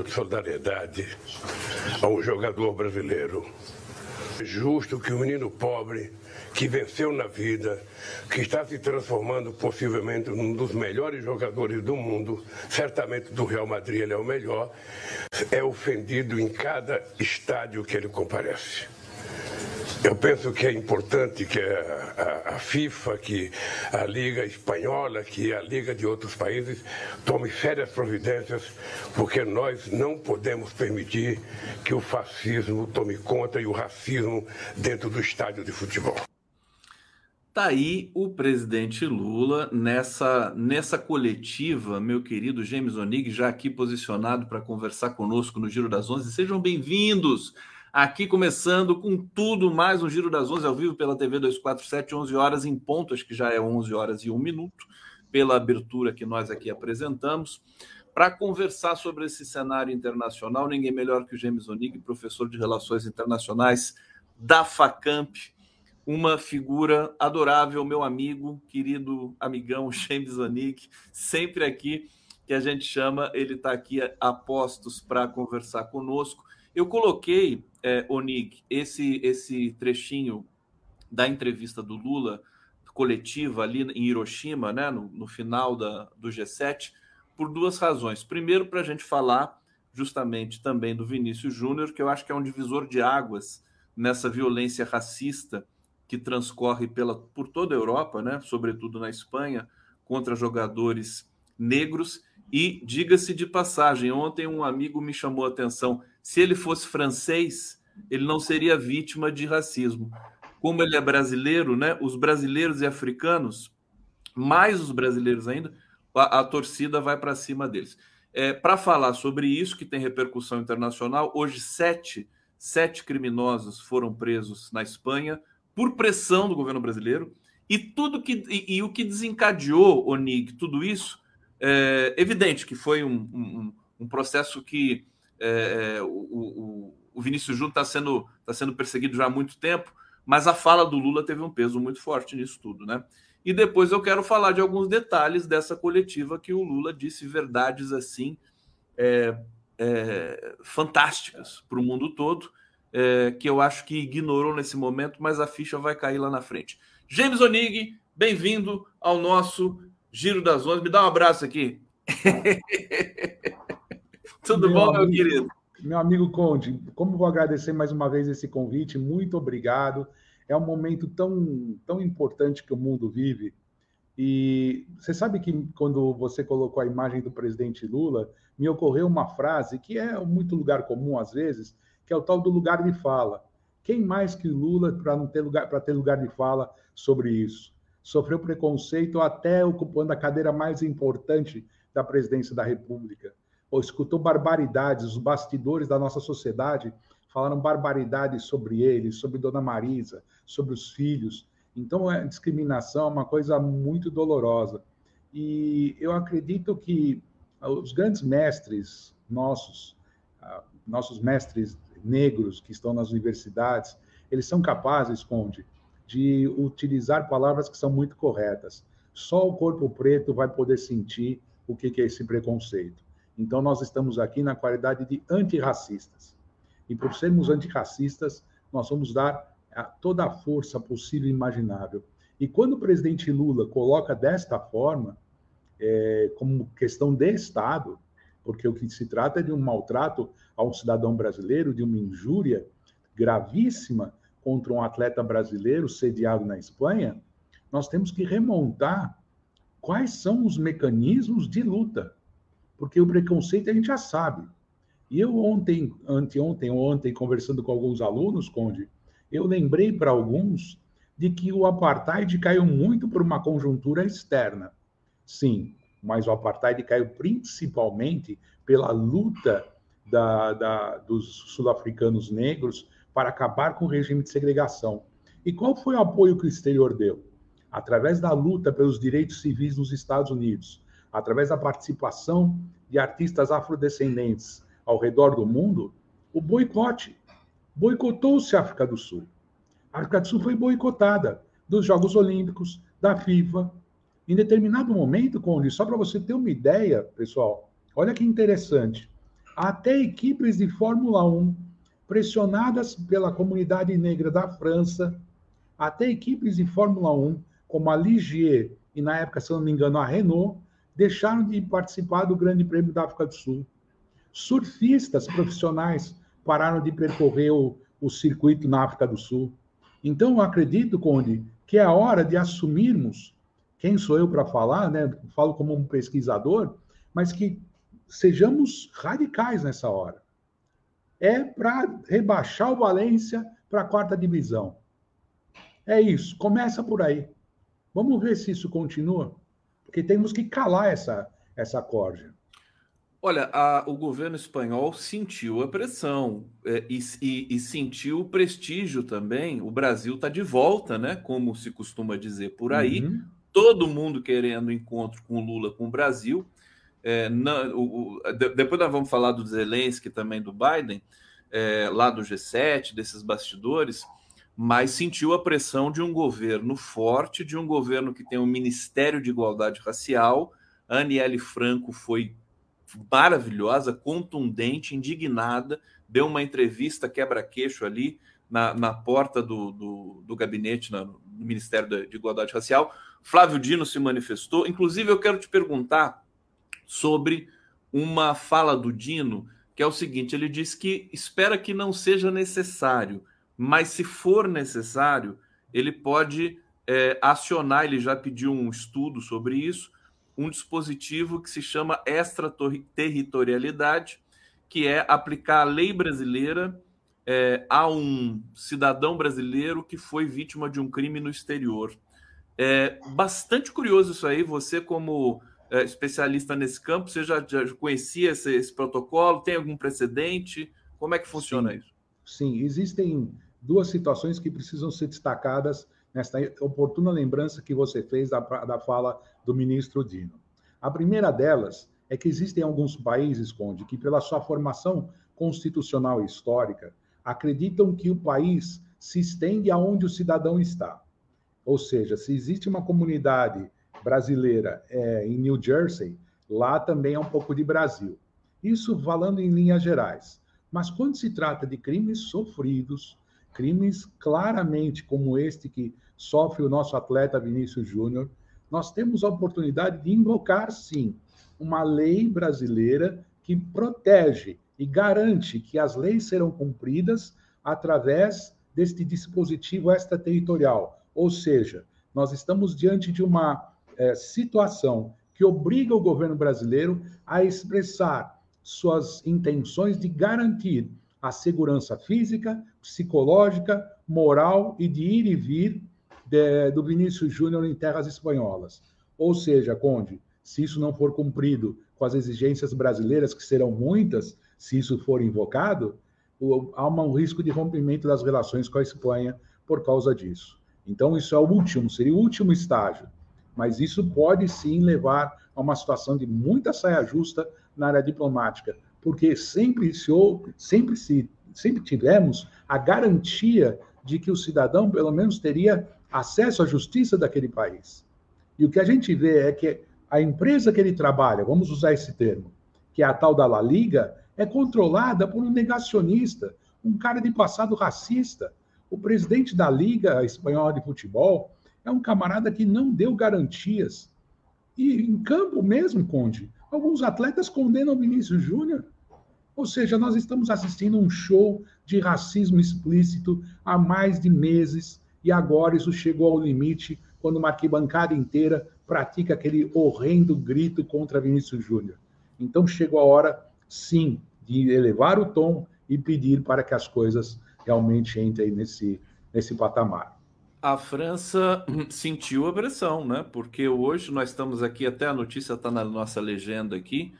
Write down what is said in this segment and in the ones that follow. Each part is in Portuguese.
de solidariedade a um jogador brasileiro. É justo que o um menino pobre que venceu na vida, que está se transformando possivelmente num dos melhores jogadores do mundo, certamente do Real Madrid ele é o melhor, é ofendido em cada estádio que ele comparece. Eu penso que é importante que a, FIFA, que a Liga Espanhola, que a Liga de outros países tome sérias providências, porque nós não podemos permitir que o fascismo tome conta e o racismo dentro do estádio de futebol. Tá aí o presidente Lula nessa nessa coletiva, meu querido James Onig, já aqui posicionado para conversar conosco no Giro das Onze. Sejam bem-vindos. Aqui começando com tudo, mais um Giro das Onze ao vivo pela TV 247, 11 horas em ponto, acho que já é 11 horas e um minuto, pela abertura que nós aqui apresentamos, para conversar sobre esse cenário internacional. Ninguém melhor que o James Onig, professor de Relações Internacionais da FACAMP, uma figura adorável, meu amigo, querido amigão James Onig, sempre aqui que a gente chama, ele está aqui a postos para conversar conosco. Eu coloquei, é, Onig, esse, esse trechinho da entrevista do Lula coletiva ali em Hiroshima, né, no, no final da, do G7, por duas razões. Primeiro, para a gente falar justamente também do Vinícius Júnior, que eu acho que é um divisor de águas nessa violência racista que transcorre pela, por toda a Europa, né, sobretudo na Espanha, contra jogadores negros. E diga-se de passagem, ontem um amigo me chamou a atenção se ele fosse francês, ele não seria vítima de racismo. Como ele é brasileiro, né? Os brasileiros e africanos, mais os brasileiros ainda, a, a torcida vai para cima deles. É, para falar sobre isso, que tem repercussão internacional, hoje sete, sete criminosos foram presos na Espanha por pressão do governo brasileiro. E tudo que e, e o que desencadeou, Onig, tudo isso, é evidente que foi um, um, um processo que é, é, o, o, o, Vinícius Júnior está sendo, tá sendo perseguido já há muito tempo, mas a fala do Lula teve um peso muito forte nisso tudo, né? E depois eu quero falar de alguns detalhes dessa coletiva que o Lula disse verdades assim é, é, fantásticas para o mundo todo, é, que eu acho que ignorou nesse momento, mas a ficha vai cair lá na frente. James Onig, bem-vindo ao nosso Giro das Ondas. Me dá um abraço aqui. Tudo meu bom, amigo, meu querido? Meu amigo Conde, como vou agradecer mais uma vez esse convite, muito obrigado. É um momento tão, tão importante que o mundo vive. E você sabe que quando você colocou a imagem do presidente Lula, me ocorreu uma frase que é muito lugar comum às vezes, que é o tal do lugar de fala. Quem mais que Lula para não ter lugar para ter lugar de fala sobre isso? Sofreu preconceito até ocupando a cadeira mais importante da presidência da República ou escutou barbaridades, os bastidores da nossa sociedade falaram barbaridades sobre ele, sobre Dona Marisa, sobre os filhos. Então, a discriminação é uma coisa muito dolorosa. E eu acredito que os grandes mestres nossos, ah, nossos mestres negros que estão nas universidades, eles são capazes, Conde, de utilizar palavras que são muito corretas. Só o corpo preto vai poder sentir o que é esse preconceito. Então, nós estamos aqui na qualidade de antirracistas. E por sermos antirracistas, nós vamos dar toda a força possível e imaginável. E quando o presidente Lula coloca desta forma, é, como questão de Estado, porque o que se trata é de um maltrato a um cidadão brasileiro, de uma injúria gravíssima contra um atleta brasileiro sediado na Espanha, nós temos que remontar quais são os mecanismos de luta porque o preconceito a gente já sabe. E eu ontem, anteontem, ontem, conversando com alguns alunos, Conde, eu lembrei para alguns de que o apartheid caiu muito por uma conjuntura externa. Sim, mas o apartheid caiu principalmente pela luta da, da, dos sul-africanos negros para acabar com o regime de segregação. E qual foi o apoio que o exterior deu? Através da luta pelos direitos civis nos Estados Unidos, através da participação de artistas afrodescendentes ao redor do mundo, o boicote. Boicotou-se a África do Sul. A África do Sul foi boicotada dos Jogos Olímpicos, da FIFA. Em determinado momento, Conde, só para você ter uma ideia, pessoal, olha que interessante. até equipes de Fórmula 1, pressionadas pela comunidade negra da França, até equipes de Fórmula 1, como a Ligier e, na época, se não me engano, a Renault, deixaram de participar do Grande Prêmio da África do Sul. Surfistas profissionais pararam de percorrer o, o circuito na África do Sul. Então, eu acredito, Conde, que é a hora de assumirmos, quem sou eu para falar, né? Falo como um pesquisador, mas que sejamos radicais nessa hora. É para rebaixar o Valência para a quarta divisão. É isso, começa por aí. Vamos ver se isso continua, porque temos que calar essa, essa corda. Olha, a, o governo espanhol sentiu a pressão é, e, e, e, sentiu o prestígio também. O Brasil está de volta, né? Como se costuma dizer por aí. Uhum. Todo mundo querendo encontro com Lula, com o Brasil. É, o, o, de, depois nós vamos falar do Zelensky também do Biden, é, lá do G7, desses bastidores mas sentiu a pressão de um governo forte, de um governo que tem um Ministério de Igualdade Racial. Aniele Franco foi maravilhosa, contundente, indignada, deu uma entrevista quebra-queixo ali na, na porta do, do, do gabinete no Ministério de Igualdade Racial. Flávio Dino se manifestou. Inclusive, eu quero te perguntar sobre uma fala do Dino, que é o seguinte: ele diz que espera que não seja necessário mas se for necessário, ele pode é, acionar, ele já pediu um estudo sobre isso, um dispositivo que se chama extraterritorialidade, que é aplicar a lei brasileira é, a um cidadão brasileiro que foi vítima de um crime no exterior. É bastante curioso isso aí, você como é, especialista nesse campo, você já, já conhecia esse, esse, protocolo? Tem algum precedente? Como é que funciona Sim. isso? Sim, existem duas situações que precisam ser destacadas nesta oportuna lembrança que você fez da, da fala do ministro Dino. A primeira delas é que existem alguns países, Conde, que pela sua formação constitucional e histórica, acreditam que o país se estende aonde o cidadão está. Ou seja, se existe uma comunidade brasileira é, em New Jersey, lá também é um pouco de Brasil. Isso falando em linhas gerais. Mas quando se trata de crimes sofridos, crimes claramente como este que sofre o nosso atleta Vinícius Júnior, nós temos a oportunidade de invocar, sim, uma lei brasileira que protege e garante que as leis serão cumpridas através deste dispositivo extraterritorial. Ou seja, nós estamos diante de uma é, situação que obriga o governo brasileiro a expressar suas intenções de garantir a segurança física, psicológica, moral e de ir e vir de, do Vinícius Júnior em terras espanholas. Ou seja, Conde, se isso não for cumprido com as exigências brasileiras, que serão muitas, se isso for invocado, há um risco de rompimento das relações com a Espanha por causa disso. Então, isso é o último, seria o último estágio. Mas isso pode sim levar a uma situação de muita saia justa na área diplomática, porque sempre se, sempre se sempre tivemos a garantia de que o cidadão, pelo menos, teria acesso à justiça daquele país. E o que a gente vê é que a empresa que ele trabalha, vamos usar esse termo, que é a tal da La Liga, é controlada por um negacionista, um cara de passado racista. O presidente da Liga Espanhola de Futebol é um camarada que não deu garantias. E em campo mesmo, Conde, alguns atletas condenam Vinícius Júnior ou seja, nós estamos assistindo um show de racismo explícito há mais de meses e agora isso chegou ao limite quando uma arquibancada inteira pratica aquele horrendo grito contra Vinícius Júnior. Então chegou a hora, sim, de elevar o tom e pedir para que as coisas realmente entrem nesse, nesse patamar. A França sentiu a pressão, né? Porque hoje nós estamos aqui, até a notícia está na nossa legenda aqui,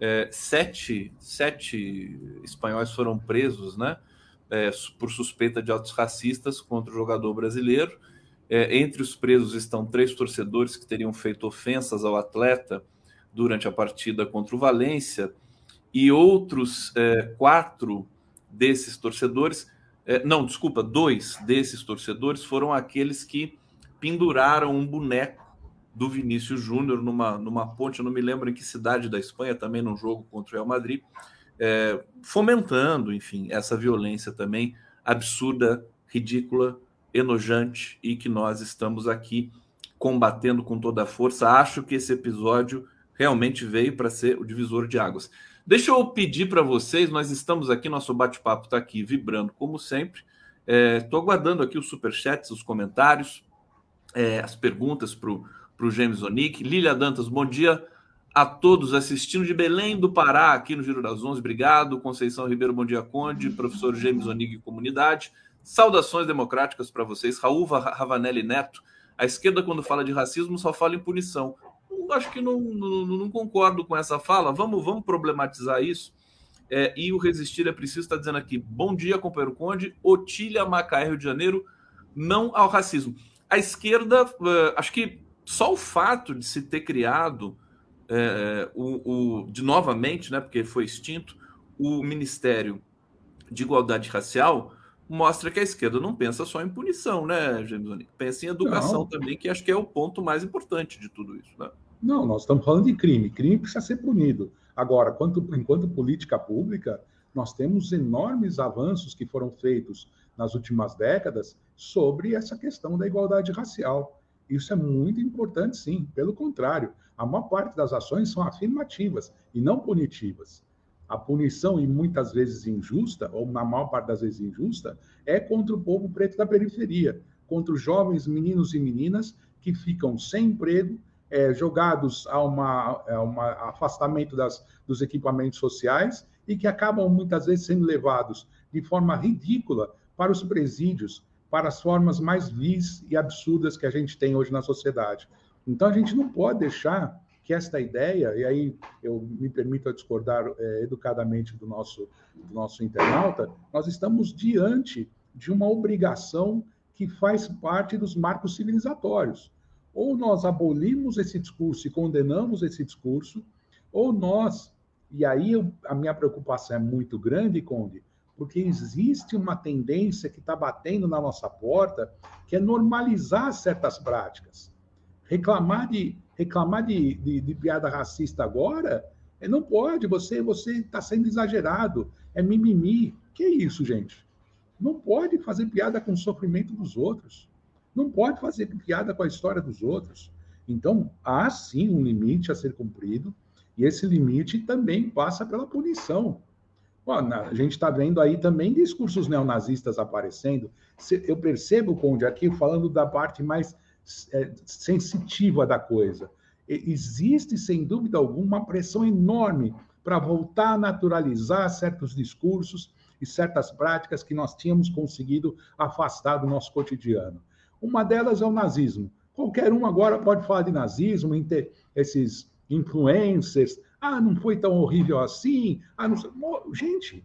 é, sete, sete espanhóis foram presos, né? É, por suspeita de atos racistas contra o jogador brasileiro. É, entre os presos estão três torcedores que teriam feito ofensas ao atleta durante a partida contra o Valência e outros é, quatro desses torcedores, é, não, desculpa, dois desses torcedores foram aqueles que penduraram um boneco do Vinícius Júnior numa, numa ponte, eu não me lembro em que cidade da Espanha, também num jogo contra o Real Madrid. é, fomentando, enfim, essa violência também absurda, ridícula, enojante e que nós estamos aqui combatendo com toda a força. Acho que esse episódio realmente veio para ser o divisor de águas. Deixa eu pedir para vocês, nós estamos aqui, nosso bate-papo está aqui vibrando como sempre. Estou é, aguardando aqui os superchats, os comentários, é, as perguntas para o James Onick. Lília Dantas, bom dia a todos assistindo de Belém do Pará, aqui no Giro das Onze. Obrigado. Conceição Ribeiro, bom dia, Conde. Professor James Onig, comunidade. Saudações democráticas para vocês. Raul Ravanelli Neto. A esquerda, quando fala de racismo, só fala em punição. Acho que não, não, não, concordo com essa fala. Vamos, vamos problematizar isso. É, e o Resistir é Preciso está dizendo aqui: bom dia, companheiro Conde. Otília Macaé, Rio de Janeiro. Não ao racismo. A esquerda, uh, acho que só o fato de se ter criado é, o, o, de novamente, né, porque foi extinto, o Ministério de Igualdade Racial mostra que a esquerda não pensa só em punição, né, James Pensa em educação não. também, que acho que é o ponto mais importante de tudo isso. Né? Não, nós estamos falando de crime. Crime precisa ser punido. Agora, quanto, enquanto política pública, nós temos enormes avanços que foram feitos nas últimas décadas sobre essa questão da igualdade racial. Isso é muito importante, sim. Pelo contrário, a maior parte das ações são afirmativas e não punitivas. A punição, e muitas vezes injusta, ou na maior parte das vezes injusta, é contra o povo preto da periferia, contra os jovens meninos e meninas que ficam sem emprego, é, jogados a, um afastamento das, dos equipamentos sociais e que acabam muitas vezes sendo levados de forma ridícula para os presídios, para as formas mais vis e absurdas que a gente tem hoje na sociedade. Então, a gente não pode deixar que esta ideia, e aí eu me permito discordar é, educadamente do nosso, do nosso internauta, nós estamos diante de uma obrigação que faz parte dos marcos civilizatórios. Ou nós abolimos esse discurso e condenamos esse discurso, ou nós, e aí eu, a minha preocupação é muito grande, Conde, porque existe uma tendência que está batendo na nossa porta, que é normalizar certas práticas. Reclamar de, reclamar de, de, de piada racista agora, é, não pode, você você está sendo exagerado, é mimimi. Que isso, gente? Não pode fazer piada com o sofrimento dos outros. Não pode fazer piada com a história dos outros. Então, há sim um limite a ser cumprido, e esse limite também passa pela punição. Bom, a gente está vendo aí também discursos neonazistas aparecendo. Eu percebo, Conde, aqui falando da parte mais é, sensitiva da coisa. Existe, sem dúvida alguma, uma pressão enorme para voltar a naturalizar certos discursos e certas práticas que nós tínhamos conseguido afastar do nosso cotidiano. Uma delas é o nazismo. Qualquer um agora pode falar de nazismo, esses influencers. Ah, não foi tão horrível assim. Ah, não... Gente,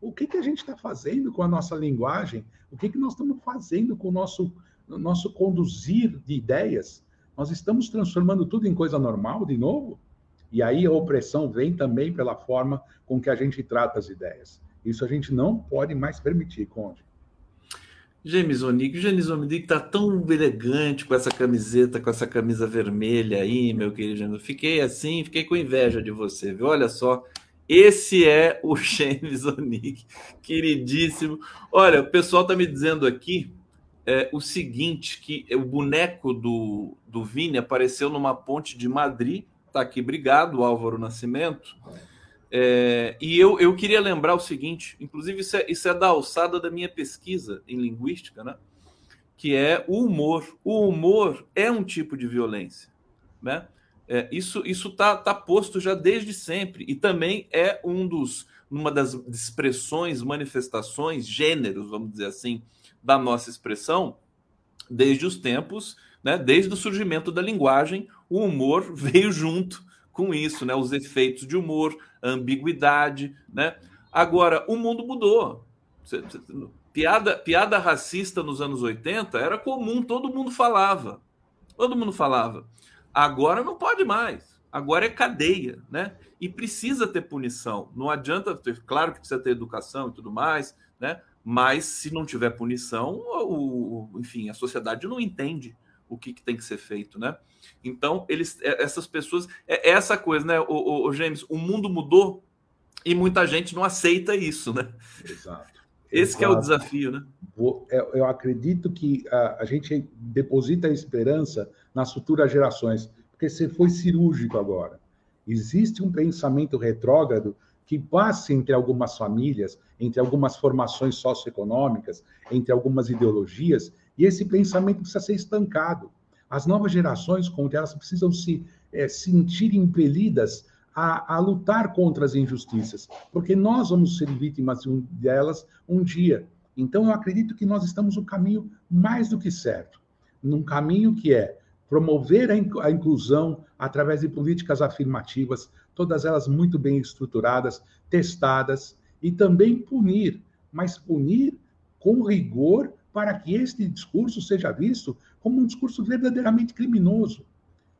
o que, que a gente está fazendo com a nossa linguagem? O que, que nós estamos fazendo com o nosso no nosso conduzir de ideias, nós estamos transformando tudo em coisa normal de novo? E aí a opressão vem também pela forma com que a gente trata as ideias. Isso a gente não pode mais permitir, Conde. James Onig, o James Onig está tão elegante com essa camiseta, com essa camisa vermelha aí, meu querido. Fiquei assim, fiquei com inveja de você, viu? Olha só, esse é o James Onig, queridíssimo. Olha, o pessoal está me dizendo aqui é, o seguinte: que o boneco do, do Vini apareceu numa ponte de Madrid. Tá aqui, obrigado, Álvaro Nascimento. E eu, eu queria lembrar o seguinte: inclusive, isso é, isso é da alçada da minha pesquisa em linguística, né? Que é o humor. O humor é um tipo de violência, né? É, isso isso tá, tá posto já desde sempre e também é um dos uma das expressões, manifestações, gêneros, vamos dizer assim, da nossa expressão desde os tempos, né, desde o surgimento da linguagem, o humor veio junto com isso, né, os efeitos de humor, ambiguidade, né? Agora, o mundo mudou. Piada, piada racista nos anos 80 era comum, todo mundo falava. Todo mundo falava. Agora não pode mais. Agora é cadeia, né? E precisa ter punição. Não adianta ter, claro que precisa ter educação e tudo mais, né? mas se não tiver punição, o, enfim, a sociedade não entende o que, que, tem que ser feito, né? Então, eles, é, essas pessoas, é, é essa coisa, né, o, o, o James, o mundo mudou, E muita gente não aceita isso, né? Exato. Esse é o desafio, né? Eu acredito que a, a gente deposita a esperança nas futuras gerações, porque você foi cirúrgico agora. Existe um pensamento retrógrado que passa entre algumas famílias, entre algumas formações socioeconômicas, entre algumas ideologias, e esse pensamento precisa ser estancado. As novas gerações, como elas precisam se é, sentir impelidas a, a, lutar contra as injustiças, porque nós vamos ser vítimas delas um dia. Então, eu acredito que nós estamos no caminho mais do que certo, num caminho que é promover a inclusão através de políticas afirmativas, todas elas muito bem estruturadas, testadas, e também punir, mas punir com rigor para que este discurso seja visto como um discurso verdadeiramente criminoso.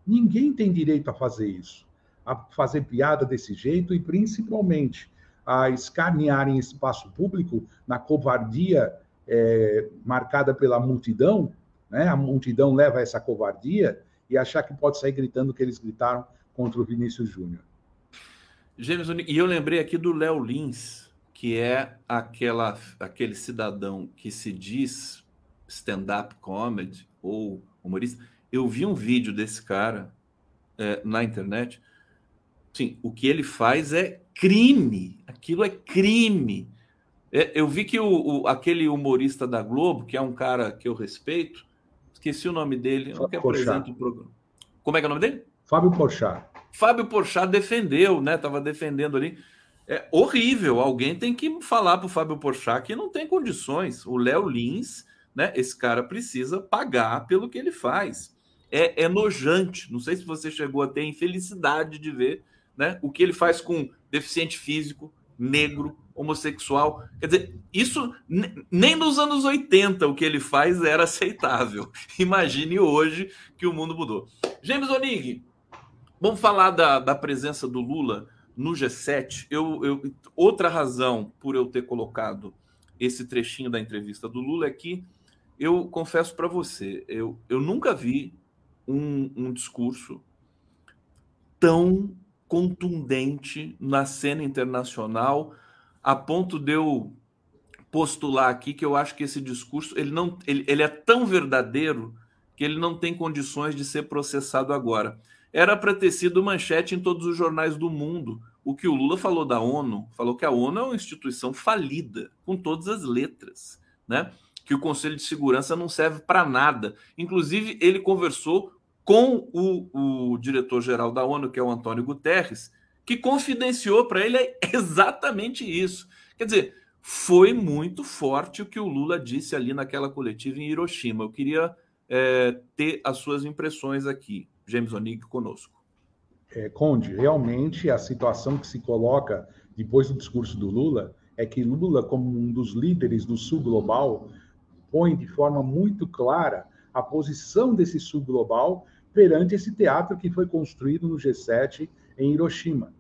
Ninguém tem direito a fazer isso, a fazer piada desse jeito e principalmente a escanear em espaço público na covardia é, marcada pela multidão, né? A multidão leva essa covardia e achar que pode sair gritando que eles gritaram contra o Vinícius Júnior. Gêmeos E eu lembrei aqui do Léo Lins, que é aquela, aquele cidadão que se diz stand-up comedy ou humorista. Eu vi um vídeo desse cara é, na internet. Sim, o que ele faz é crime. Aquilo é crime. É, eu vi que o, o, aquele humorista da Globo, que é um cara que eu respeito, esqueci o nome dele, que apresenta o programa. Como é que é o nome dele? Fábio Porchat. Fábio Porchat defendeu, né? Tava defendendo ali. É horrível. Alguém tem que falar para o Fábio Porchat que não tem condições. O Léo Lins, né? Esse cara precisa pagar pelo que ele faz. É, é nojante. Não sei se você chegou a ter infelicidade de ver, né? O que ele faz com deficiente físico, negro, homossexual. Quer dizer, isso nem nos anos 80 o que ele faz era aceitável. Imagine hoje que o mundo mudou. James Onig, Vamos falar da, da presença do Lula no G7. Eu, eu, outra razão por eu ter colocado esse trechinho da entrevista do Lula é que eu confesso para você, eu, eu nunca vi um, um discurso tão contundente na cena internacional a ponto de eu postular aqui que eu acho que esse discurso ele não ele, ele é tão verdadeiro que ele não tem condições de ser processado agora era para ter sido manchete em todos os jornais do mundo. O que o Lula falou da ONU, falou que a ONU é uma instituição falida, com todas as letras, né? Que o Conselho de Segurança não serve para nada. Inclusive, ele conversou com o, o diretor-geral da ONU, que é o Antônio Guterres, que confidenciou para ele exatamente isso. Quer dizer, foi muito forte o que o Lula disse ali naquela coletiva em Hiroshima. Eu queria é, ter as suas impressões aqui. James Onig conosco. É, Conde, realmente a situação que se coloca depois do discurso do Lula é que Lula, como um dos líderes do Sul Global, põe de forma muito clara a posição desse Sul Global perante esse teatro que foi construído no G7 em Hiroshima.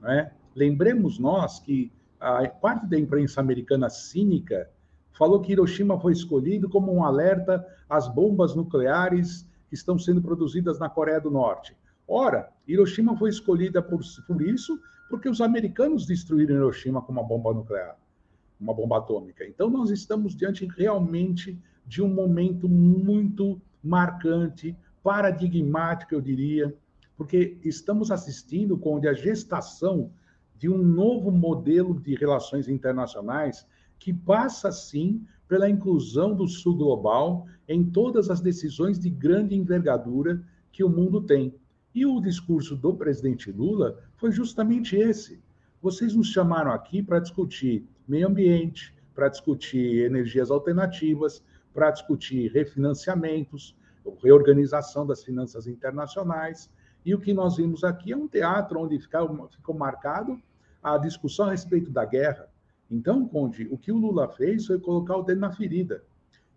Né? Lembremos nós que a parte da imprensa americana cínica falou que Hiroshima foi escolhido como um alerta às bombas nucleares que estão sendo produzidas na Coreia do Norte. Ora, Hiroshima foi escolhida por, por isso porque os americanos destruíram Hiroshima com uma bomba nuclear, uma bomba atômica. Então, nós estamos diante realmente de um momento muito marcante, paradigmático, eu diria, porque estamos assistindo com a gestação de um novo modelo de relações internacionais que passa, sim, pela inclusão do Sul global em todas as decisões de grande envergadura que o mundo tem. E o discurso do presidente Lula foi justamente esse. Vocês nos chamaram aqui para discutir meio ambiente, para discutir energias alternativas, para discutir refinanciamentos, reorganização das finanças internacionais. E o que nós vimos aqui é um teatro onde ficou, marcado a discussão a respeito da guerra, então, Conde, o que o Lula fez foi colocar o dedo na ferida.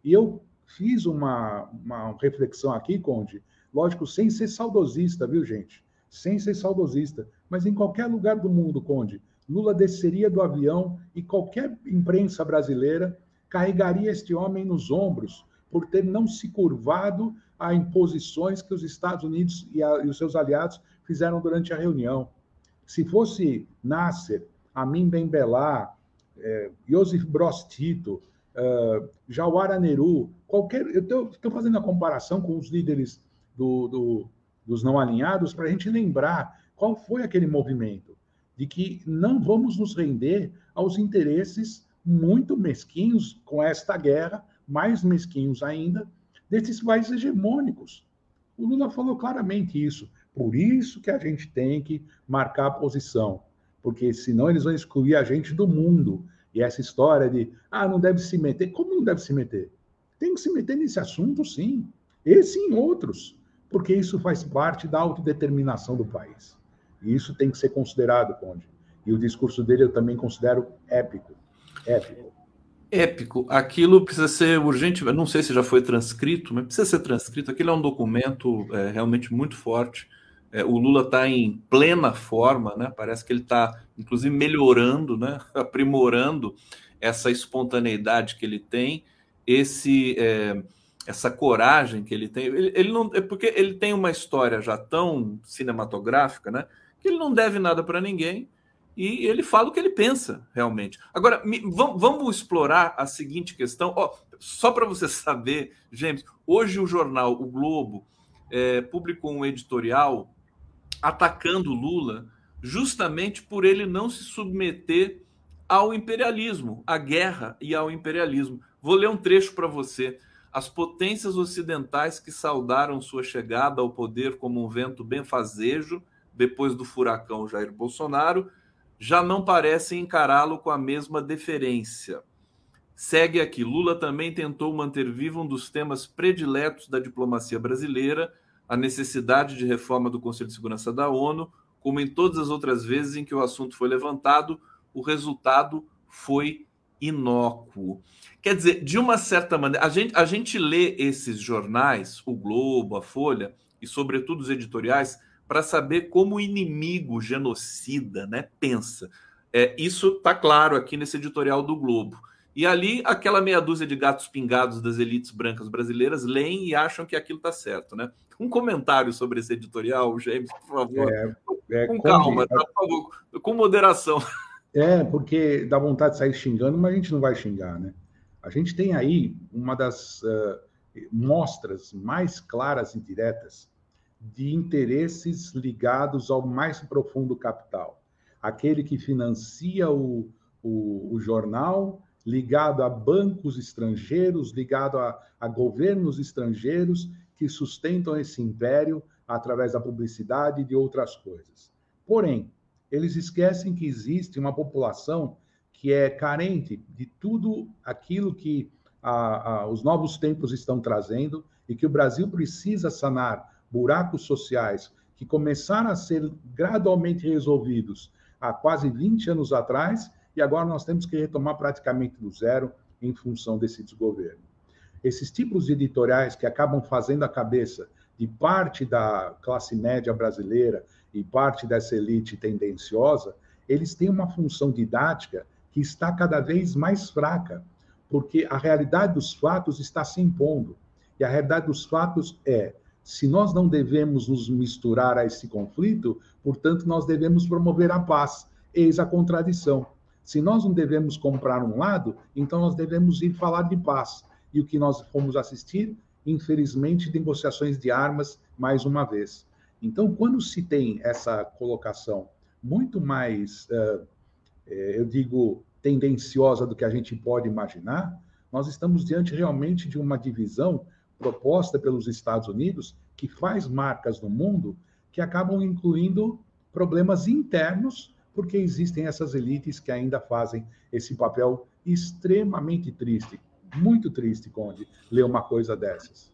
E eu fiz uma, uma reflexão aqui, Conde, lógico, sem ser saudosista, viu, gente? Sem ser saudosista. Mas em qualquer lugar do mundo, Conde, Lula desceria do avião e qualquer imprensa brasileira carregaria este homem nos ombros por ter não se curvado a imposições que os Estados Unidos e, a, e os seus aliados fizeram durante a reunião. Se fosse Nasser Amin Ben Belá, é, Joseph Broz Tito, uh, Jawara Neru, qualquer. Eu estou fazendo a comparação com os líderes do, do, dos não alinhados para a gente lembrar qual foi aquele movimento de que não vamos nos render aos interesses muito mesquinhos com esta guerra, mais mesquinhos ainda, desses países hegemônicos. O Lula falou claramente isso. Por isso que a gente tem que marcar a posição, porque senão eles vão excluir a gente do mundo. E essa história de, ah, não deve se meter. Como não deve se meter? Tem que se meter nesse assunto, sim. Esse e em outros, porque isso faz parte da autodeterminação do país. E isso tem que ser considerado, Conde. E o discurso dele eu também considero épico. Épico. Épico. Aquilo precisa ser urgente. Eu não sei se já foi transcrito, mas precisa ser transcrito. Aquilo é um documento é, realmente muito forte. É, o Lula está em plena forma, né? Parece que ele está, inclusive, melhorando, né? aprimorando essa espontaneidade que ele tem, esse é, essa coragem que ele tem. Ele, ele, não é porque ele tem uma história já tão cinematográfica, né? Que ele não deve nada para ninguém e ele fala o que ele pensa realmente. Agora, me, vamos, vamos, explorar a seguinte questão. Oh, só para você saber, James, hoje o jornal O Globo é, publicou um editorial atacando Lula justamente por ele não se submeter ao imperialismo, à guerra e ao imperialismo. Vou ler um trecho para você. As potências ocidentais que saudaram sua chegada ao poder como um vento benfazejo depois do furacão Jair Bolsonaro já não parecem encará-lo com a mesma deferência. Segue aqui: Lula também tentou manter vivo um dos temas prediletos da diplomacia brasileira, a necessidade de reforma do Conselho de Segurança da ONU, como em todas as outras vezes em que o assunto foi levantado, o resultado foi inócuo. Quer dizer, de uma certa maneira, a gente, a gente lê esses jornais, o Globo, a Folha, e sobretudo os editoriais, para saber como o inimigo genocida né, pensa. É, isso está claro aqui nesse editorial do Globo. E ali, aquela meia dúzia de gatos pingados das elites brancas brasileiras leem e acham que aquilo está certo. Né? Um comentário sobre esse editorial, James, por favor. É, é, com calma, tá, por favor, com moderação. É, porque dá vontade de sair xingando, mas a gente não vai xingar, né? A gente tem aí uma das uh, mostras mais claras e diretas de interesses ligados ao mais profundo capital. Aquele que financia o, o, o jornal, ligado a bancos estrangeiros, ligado a, a governos estrangeiros que sustentam esse império através da publicidade e de outras coisas. Porém, eles esquecem que existe uma população que é carente de tudo aquilo que a, a, os novos tempos estão trazendo e que o Brasil precisa sanar buracos sociais que começaram a ser gradualmente resolvidos há quase 20 anos atrás e agora nós temos que retomar praticamente do zero em função desse desgoverno. Esses tipos de editoriais que acabam fazendo a cabeça de parte da classe média brasileira e parte dessa elite tendenciosa, eles têm uma função didática que está cada vez mais fraca, porque a realidade dos fatos está se impondo. E a realidade dos fatos é se nós não devemos nos misturar a esse conflito, portanto, nós devemos promover a paz. Eis a contradição. Se nós não devemos comprar um lado, então nós devemos ir falar de paz. E o que nós fomos assistir, infelizmente, negociações de armas mais uma vez. Então, quando se tem essa colocação muito mais, uh, eu digo, tendenciosa do que a gente pode imaginar, nós estamos diante realmente de uma divisão proposta pelos Estados Unidos, que faz marcas no mundo, que acabam incluindo problemas internos, porque existem essas elites que ainda fazem esse papel extremamente triste, muito triste, Conde, ler uma coisa dessas.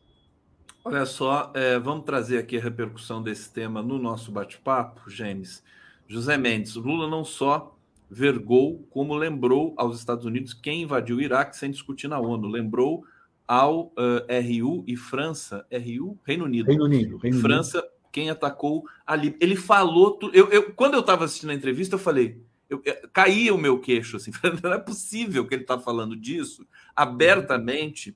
Olha só, é, vamos trazer aqui a repercussão desse tema no nosso bate-papo, James. José Mendes, Lula não só vergou, como lembrou aos Estados Unidos quem invadiu o Iraque sem discutir na ONU. Lembrou ao uh, eh, RU e França, RU, Reino Unido. Reino Unido. Reino França, Unido. quem atacou ali. Ele falou. Tu, eu, eu, quando eu estava assistindo a entrevista, eu falei. Eu, eu, caía o meu queixo, assim, não é possível que ele está falando disso abertamente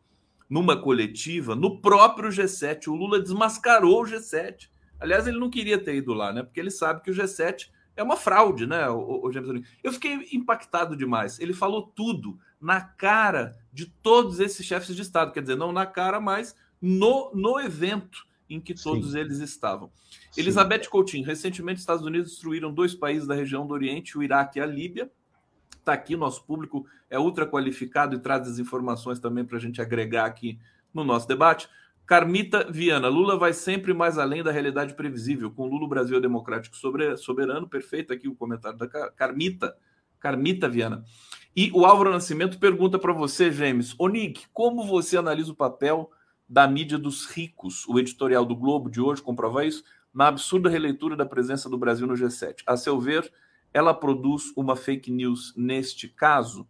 numa coletiva, no próprio G7. O Lula desmascarou o G7. Aliás, ele não queria ter ido lá, né? Porque ele sabe que o G7 é uma fraude, né, o, o James Eu fiquei impactado demais. Ele falou tudo na cara de todos esses chefes de Estado, quer dizer, não na cara, mas no, no evento em que todos Sim. eles estavam. Sim. Elizabeth Coutinho, recentemente os Estados Unidos destruíram dois países da região do Oriente, o Iraque e a Líbia. Está aqui, nosso público é ultra qualificado e traz as informações também para a gente agregar aqui no nosso debate. Carmita Viana, Lula vai sempre mais além da realidade previsível. Com Lula, o Brasil é democrático soberano. Perfeito aqui o comentário da Carmita. Carmita Viana. E o Álvaro Nascimento pergunta para você, James. Onig, como você analisa o papel da mídia dos ricos? O editorial do Globo de hoje comprova isso na absurda releitura da presença do Brasil no G7. A seu ver, ela produz uma fake news neste caso?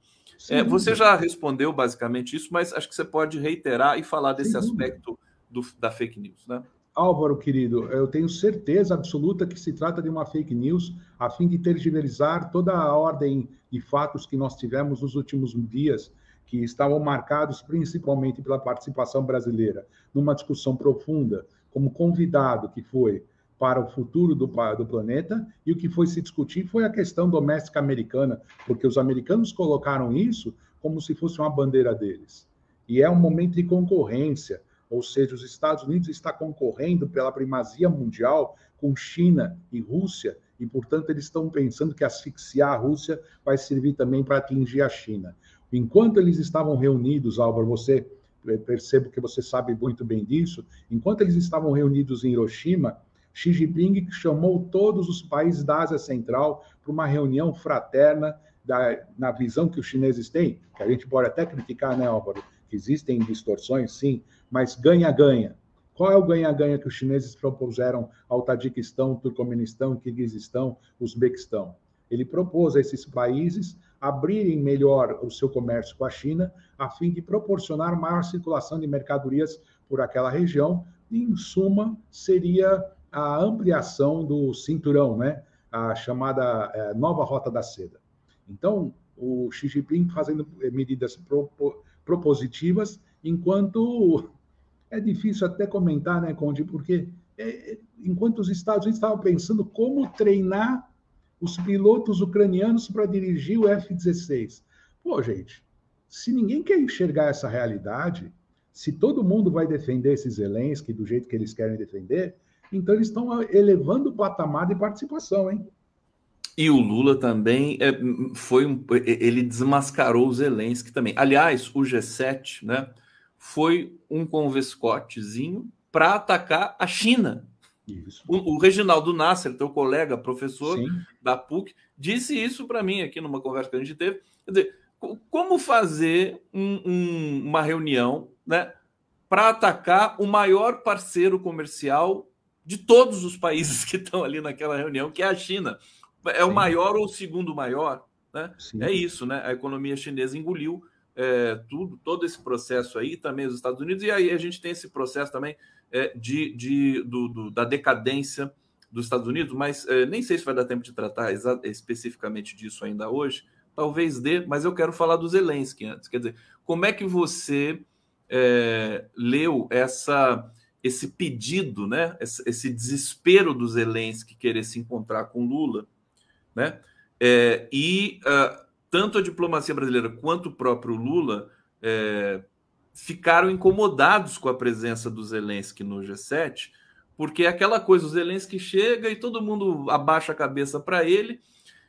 É, você já respondeu basicamente isso, mas acho que você pode reiterar e falar desse Sim. aspecto do, da fake news, né? Álvaro, querido, eu tenho certeza absoluta que se trata de uma fake news a fim de tergiversar toda a ordem de fatos que nós tivemos nos últimos dias, que estavam marcados principalmente pela participação brasileira numa discussão profunda, como convidado que foi para o futuro do, do planeta, e o que foi se discutir foi a questão doméstica americana, porque os americanos colocaram isso como se fosse uma bandeira deles. E é um momento de concorrência ou seja, os Estados Unidos está concorrendo pela primazia mundial com China e Rússia, e, portanto, eles estão pensando que asfixiar a Rússia vai servir também para atingir a China. Enquanto eles estavam reunidos, Álvaro, você eh, percebo que você sabe muito bem disso, enquanto eles estavam reunidos em Hiroshima, Xi Jinping chamou todos os países da Ásia Central para uma reunião fraterna da, na visão que os chineses têm, que a gente pode até criticar, né, Álvaro? Existem distorções, sim, mas ganha-ganha. Qual é o ganha-ganha que os chineses propuseram ao Tadiquistão, Turcomenistão, Kirguizistão, Uzbequistão? Ele propôs a esses países abrirem melhor o seu comércio com a China, a fim de proporcionar maior circulação de mercadorias por aquela região, e, em suma, seria a ampliação do cinturão, né? a chamada é, nova rota da seda. Então, o Xi Jinping fazendo medidas propositivas, enquanto é difícil até comentar, né, Conde, porque é, enquanto os Estados Unidos estavam pensando como treinar os pilotos ucranianos para dirigir o F-16. Pô, gente, se ninguém quer enxergar essa realidade, se todo mundo vai defender esses Zelensky do jeito que eles querem defender, então eles estão elevando o patamar de participação, hein? E o Lula também é, foi um, ele desmascarou o Zelensky também. Aliás, o G7, né? foi um convescotezinho para atacar a China. O, o, Reginaldo Nasser, teu colega, professor Sim. da PUC, disse isso para mim aqui numa conversa que a gente teve. Quer dizer, como fazer um, um, uma reunião né, para atacar o maior parceiro comercial de todos os países que estão ali naquela reunião, que é a China. É Sim. o maior ou o segundo maior. Né? É isso, né? A economia chinesa engoliu é, tudo, todo esse processo aí, também os Estados Unidos, e aí a gente tem esse processo também é, de, de do, do, da decadência dos Estados Unidos, mas é, nem sei se vai dar tempo de tratar especificamente disso ainda hoje, talvez dê, mas eu quero falar do Zelensky antes. Quer dizer, como é que você é, leu essa, esse pedido, né, esse, esse, desespero do Zelensky querer se encontrar com Lula, né, é, e uh, tanto a diplomacia brasileira quanto o próprio Lula é, ficaram incomodados com a presença do Zelensky no G7, porque é aquela coisa, o Zelensky chega e todo mundo abaixa a cabeça para ele,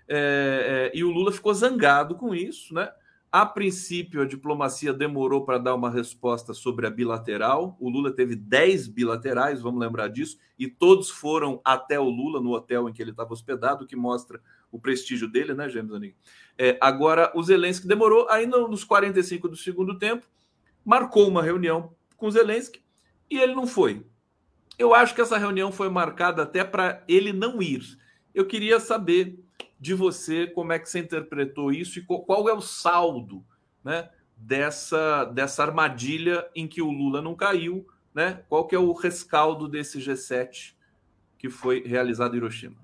é, é, e o Lula ficou zangado com isso, né? A princípio, a diplomacia demorou para dar uma resposta sobre a bilateral. O Lula teve 10 bilaterais, vamos lembrar disso, e todos foram até o Lula, no hotel em que ele estava hospedado, o que mostra o prestígio dele, né, James Anig? É, agora, o Zelensky demorou, ainda nos 45 do segundo tempo, marcou uma reunião com Zelensky e ele não foi. Eu acho que essa reunião foi marcada até para ele não ir. Eu queria saber de você como é que você interpretou isso e qual é o saldo né, dessa, dessa armadilha em que o Lula não caiu, né? Qual que é o rescaldo desse G7 que foi realizado em Hiroshima?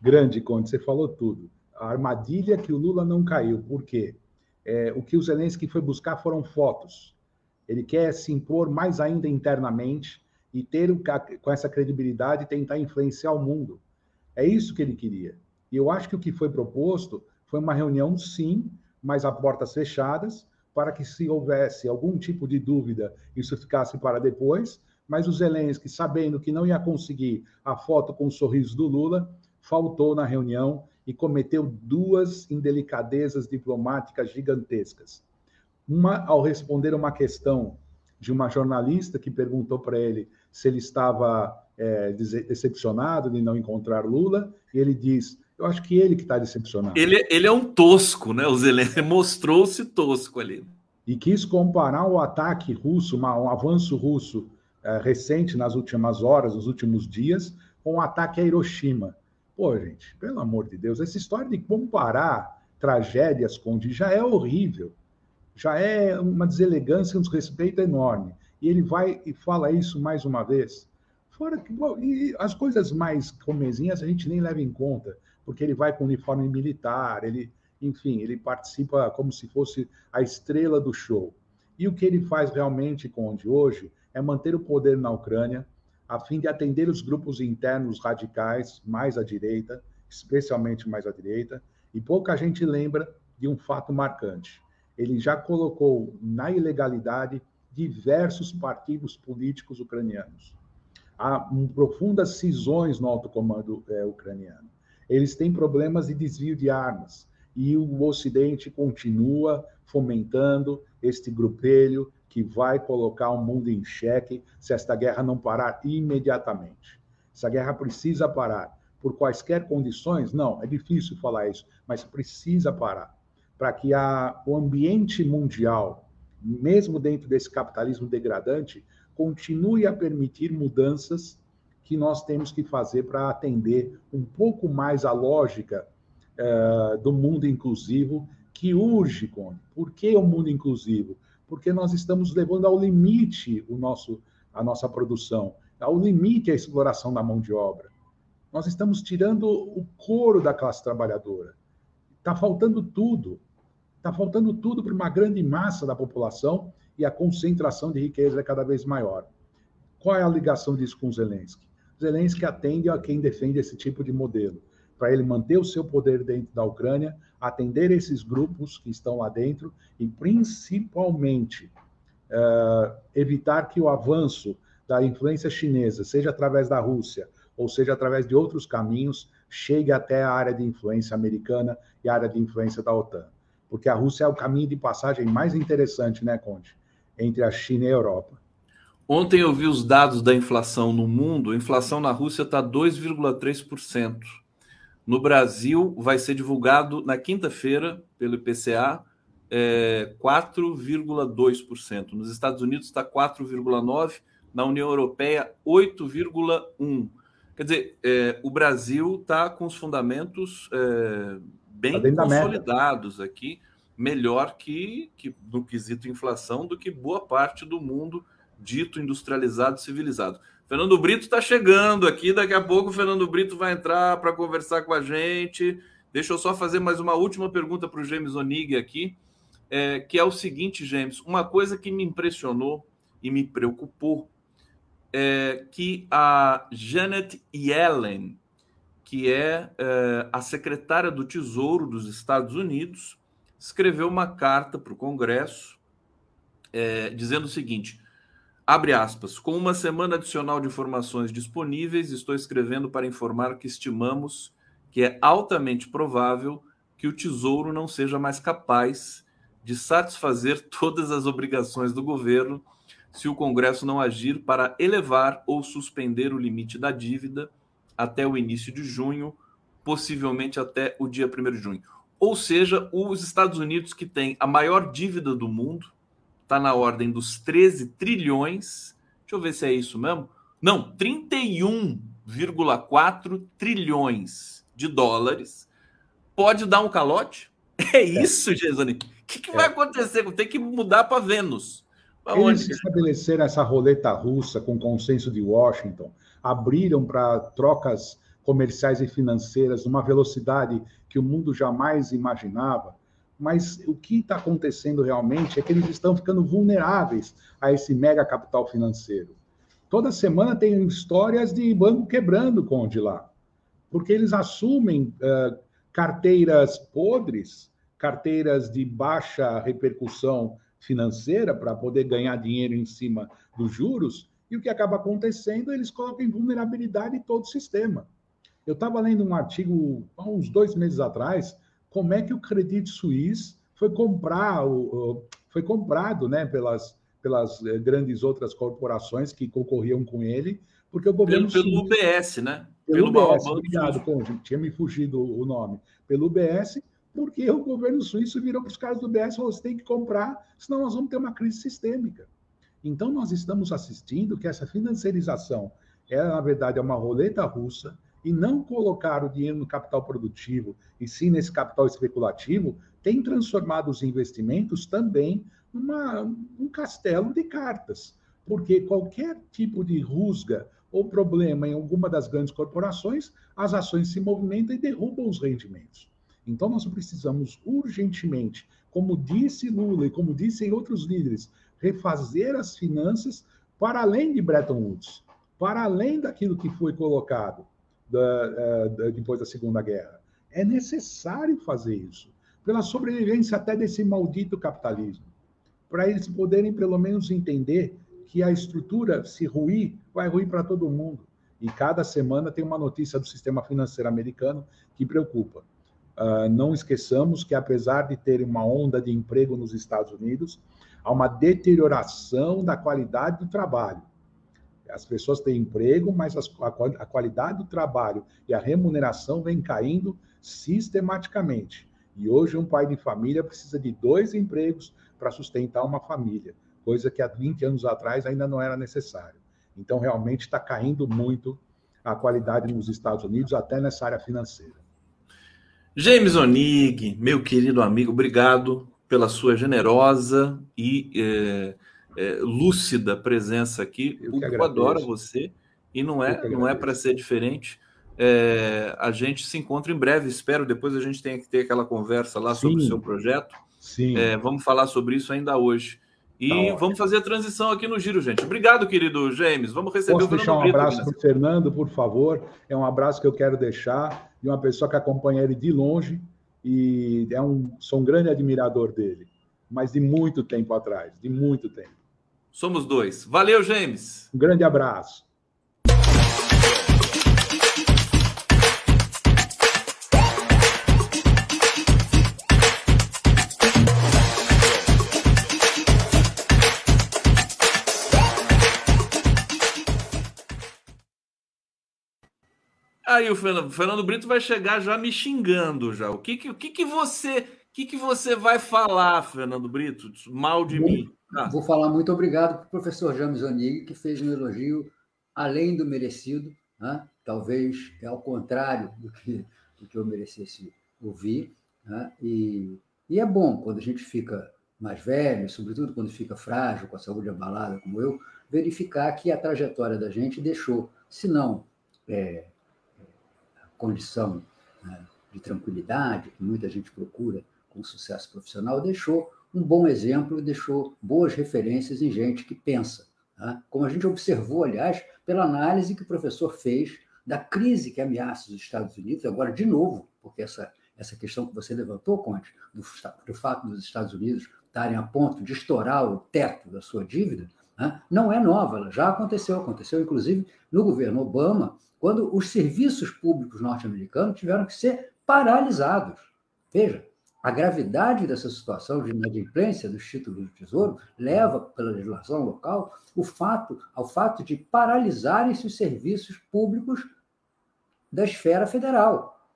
Grande, Conde, você falou tudo. A armadilha que o Lula não caiu. Por quê? É, o que o Zelensky foi buscar foram fotos. Ele quer se impor mais ainda internamente e ter com essa credibilidade tentar influenciar o mundo. É isso que ele queria. E eu acho que o que foi proposto foi uma reunião, sim, mas a portas fechadas, para que se houvesse algum tipo de dúvida, isso ficasse para depois. Mas o Zelensky, sabendo que não ia conseguir a foto com o sorriso do Lula, faltou na reunião e cometeu duas indelicadezas diplomáticas gigantescas. Uma, ao responder uma questão de uma jornalista que perguntou para ele se ele estava é, decepcionado de não encontrar Lula, e ele diz: Eu acho que ele que está decepcionado. Ele, ele é um tosco, né? O Zelensky mostrou-se tosco ali. E quis comparar o ataque russo, uma, um avanço russo é, recente nas últimas horas, nos últimos dias, com o ataque a Hiroshima. Pô, gente, pelo amor de Deus, essa história de comparar tragédias, Conde, já é horrível já é uma deselegância, um desrespeito enorme. E ele vai e fala isso mais uma vez. Fora que bom, e as coisas mais comezinhas a gente nem leva em conta, porque ele vai com uniforme militar, ele, enfim, ele participa como se fosse a estrela do show. E o que ele faz realmente, Conde, hoje, é manter o poder na Ucrânia, a fim de atender os grupos internos radicais mais à direita, especialmente mais à direita, e pouca gente lembra de um fato marcante ele já colocou na ilegalidade diversos partidos políticos ucranianos. Há profundas cisões no alto comando é, ucraniano. Eles têm problemas de desvio de armas e o Ocidente continua fomentando este grupelho que vai colocar o mundo em xeque se esta guerra não parar imediatamente. Essa guerra precisa parar. Por quaisquer condições? Não, é difícil falar isso, mas precisa parar para que a, o ambiente mundial, mesmo dentro desse capitalismo degradante, continue a permitir mudanças que nós temos que fazer para atender um pouco mais a lógica uh, do mundo inclusivo que urge, Conde. Por que o mundo inclusivo? Porque nós estamos levando ao limite o nosso, a nossa produção, ao limite a exploração da mão de obra. Nós estamos tirando o couro da classe trabalhadora. Está faltando tudo. Está faltando tudo para uma grande massa da população e a concentração de riqueza é cada vez maior. Qual é a ligação disso com Zelensky? Zelensky atende a quem defende esse tipo de modelo, para ele manter o seu poder dentro da Ucrânia, atender esses grupos que estão lá dentro e, principalmente, uh, evitar que o avanço da influência chinesa, seja através da Rússia ou seja através de outros caminhos, chegue até a área de influência americana e a área de influência da OTAN porque a Rússia é o caminho de passagem mais interessante, né, Conte, entre a China e a Europa. Ontem eu vi os dados da inflação no mundo. A inflação na Rússia está 2,3%. No Brasil, vai ser divulgado na quinta-feira, pelo IPCA, é, 4,2%. Nos Estados Unidos está 4,9%. Na União Europeia, 8,1%. Quer dizer, é, o Brasil está com os fundamentos é, bem tá consolidados aqui, melhor que, que no quesito inflação do que boa parte do mundo dito industrializado, civilizado. Fernando Brito está chegando aqui, daqui a pouco o Fernando Brito vai entrar para conversar com a gente. Deixa eu só fazer mais uma última pergunta para o James Onig aqui, é, que é o seguinte, James, uma coisa que me impressionou e me preocupou é que a Janet Yellen, que é, é a secretária do Tesouro dos Estados Unidos, escreveu uma carta para o Congresso é, dizendo o seguinte: abre aspas, com uma semana adicional de informações disponíveis, estou escrevendo para informar que estimamos que é altamente provável que o Tesouro não seja mais capaz de satisfazer todas as obrigações do governo se o Congresso não agir para elevar ou suspender o limite da dívida até o início de junho, possivelmente até o dia 1 de junho. Ou seja, os Estados Unidos, que tem a maior dívida do mundo, está na ordem dos 13 trilhões. Deixa eu ver se é isso mesmo. Não, 31,4 trilhões de dólares. Pode dar um calote? É isso, Gesani. O que, que é. vai acontecer? Tem que mudar para Vênus. Eles estabeleceram essa roleta russa com consenso de Washington abriram para trocas comerciais e financeiras numa velocidade que o mundo jamais imaginava. Mas o que está acontecendo realmente é que eles estão ficando vulneráveis a esse mega capital financeiro. Toda semana tem histórias de banco quebrando, Conde, lá. porque eles assumem uh, carteiras podres, carteiras de baixa repercussão financeira para poder ganhar dinheiro em cima dos juros, e o que acaba acontecendo, eles colocam em vulnerabilidade todo o sistema. Eu estava lendo um artigo há uns dois meses atrás, como é que o Credit Suisse foi comprar, foi comprado, né, pelas, pelas eh, grandes outras corporações que concorriam com ele, porque o governo pelo, pelo UBS, né? Pelo, pelo UBS, obrigado, Conde, tinha me fugido o nome. Pelo UBS, porque o governo suíço virou para os caras do UBS e falou: você tem que comprar, senão nós vamos ter uma crise sistêmica. Então, nós estamos assistindo que essa financiarização, ela, na verdade, é uma roleta russa, e não colocar o dinheiro no capital produtivo, e sim nesse capital especulativo, tem transformado os investimentos também numa, um castelo de cartas. Porque qualquer tipo de rusga ou problema em alguma das grandes corporações, as ações se movimentam e derrubam os rendimentos. Então, nós precisamos urgentemente, como disse Lula e como dizem outros líderes, refazer as finanças para além de Bretton Woods, para além daquilo que foi colocado da, eh, da, depois da Segunda Guerra. É necessário fazer isso, pela sobrevivência até desse maldito capitalismo, para eles poderem pelo menos entender que a estrutura, se ruir, vai ruir para todo mundo. E cada semana tem uma notícia do sistema financeiro americano que preocupa. Uh, não esqueçamos que, apesar de ter uma onda de emprego nos Estados Unidos, há uma deterioração da qualidade do trabalho. As pessoas têm emprego, mas as, a, a qualidade do trabalho e a remuneração vem caindo sistematicamente. E hoje um pai de família precisa de dois empregos para sustentar uma família, coisa que há 20 anos atrás ainda não era necessário. Então, realmente está caindo muito a qualidade nos Estados Unidos, até nessa área financeira. James Onig, meu querido amigo, obrigado pela sua generosa e eh, é, lúcida presença aqui. Eu o público adora você e não é, não é para ser diferente. É, a gente se encontra em breve, espero. Depois a gente tem que ter aquela conversa lá Sim. sobre o seu projeto. Sim. É, vamos falar sobre isso ainda hoje. E tá vamos fazer a transição aqui no giro, gente. Obrigado, querido James. Vamos receber Posso o Fernando deixar um abraço para o Fernando, por favor. É um abraço que eu quero deixar de uma pessoa que acompanha ele de longe e é um, sou um grande admirador dele, mas de muito tempo atrás, de muito tempo. Somos dois. Valeu, James. Um grande abraço. Aí o Fernando, Fernando, Brito vai chegar já me xingando já. O que que, o que, que você, o que que você vai falar, Fernando Brito, mal de mim? Ah. Vou falar muito obrigado para o professor James Onig, que fez um elogio além do merecido, né? talvez é ao contrário do que, do que eu merecesse ouvir. Né? E, e é bom quando a gente fica mais velho, sobretudo quando fica frágil, com a saúde abalada como eu, verificar que a trajetória da gente deixou, se não é, condição né, de tranquilidade, que muita gente procura com sucesso profissional, deixou um bom exemplo deixou boas referências em gente que pensa. Tá? Como a gente observou, aliás, pela análise que o professor fez da crise que ameaça os Estados Unidos, agora de novo, porque essa, essa questão que você levantou, Conte, do, do fato dos Estados Unidos estarem a ponto de estourar o teto da sua dívida, né? não é nova, ela já aconteceu, aconteceu inclusive no governo Obama, quando os serviços públicos norte-americanos tiveram que ser paralisados. Veja, a gravidade dessa situação de inadimplência dos títulos do Tesouro leva, pela legislação local, o fato, ao fato de paralisarem-se os serviços públicos da esfera federal.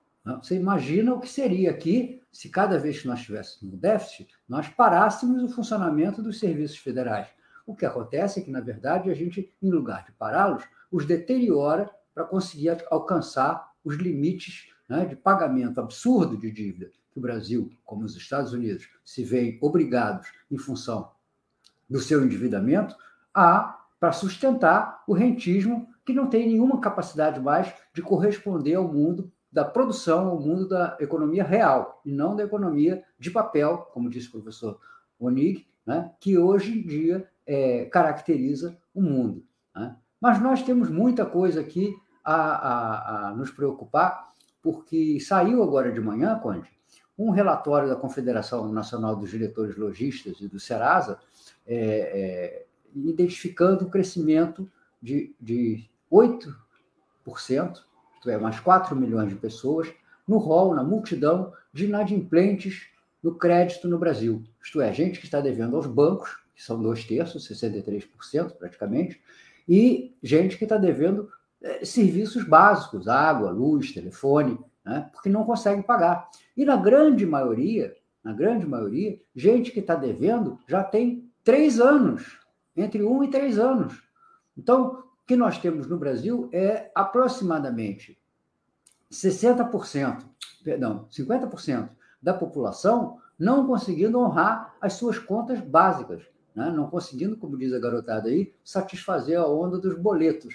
Você imagina o que seria aqui se cada vez que nós tivéssemos um déficit, nós parássemos o funcionamento dos serviços federais. O que acontece é que, na verdade, a gente, em lugar de pará-los, os deteriora para conseguir alcançar os limites né, de pagamento absurdo de dívida que o Brasil, como os Estados Unidos, se veem obrigados, em função do seu endividamento, a para sustentar o rentismo que não tem nenhuma capacidade mais de corresponder ao mundo da produção, ao mundo da economia real, e não da economia de papel, como disse o professor Onig, né, que hoje em dia é, caracteriza o mundo. Né? Mas nós temos muita coisa aqui a, a, a nos preocupar, porque saiu agora de manhã, Conde, um relatório da Confederação Nacional dos Diretores Logistas e do Serasa, é, é, identificando o crescimento de, de 8%, isto é, mais 4 milhões de pessoas, no rol, na multidão de inadimplentes no crédito no Brasil. Isto é, gente que está devendo aos bancos, que são dois terços, 63% praticamente, e gente que está devendo é, serviços básicos, água, luz, telefone, né, porque não consegue pagar. E na grande maioria, na grande maioria, gente que está devendo já tem três anos, entre um e três anos. Então, o que nós temos no Brasil é aproximadamente 60%, perdão, 50% da população não conseguindo honrar as suas contas básicas, né? não conseguindo, como diz a garotada aí, satisfazer a onda dos boletos.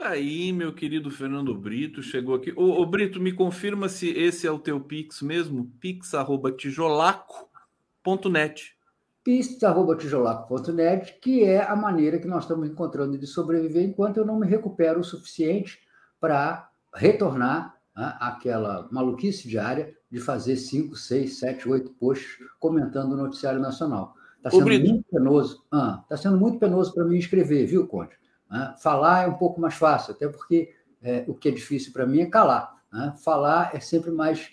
Aí, meu querido Fernando Brito, chegou aqui. Ô, ô, Brito, me confirma se esse é o teu Pix mesmo? pix.tijolaco.net pix.tijolaco.net, que é a maneira que nós estamos encontrando de sobreviver enquanto eu não me recupero o suficiente para retornar né, àquela maluquice diária de fazer 5, 6, 7, 8 posts comentando o noticiário nacional. Está sendo muito penoso. Está ah, sendo muito penoso para mim escrever, viu, Conte? Né? Falar é um pouco mais fácil, até porque é, o que é difícil para mim é calar. Né? Falar é sempre mais,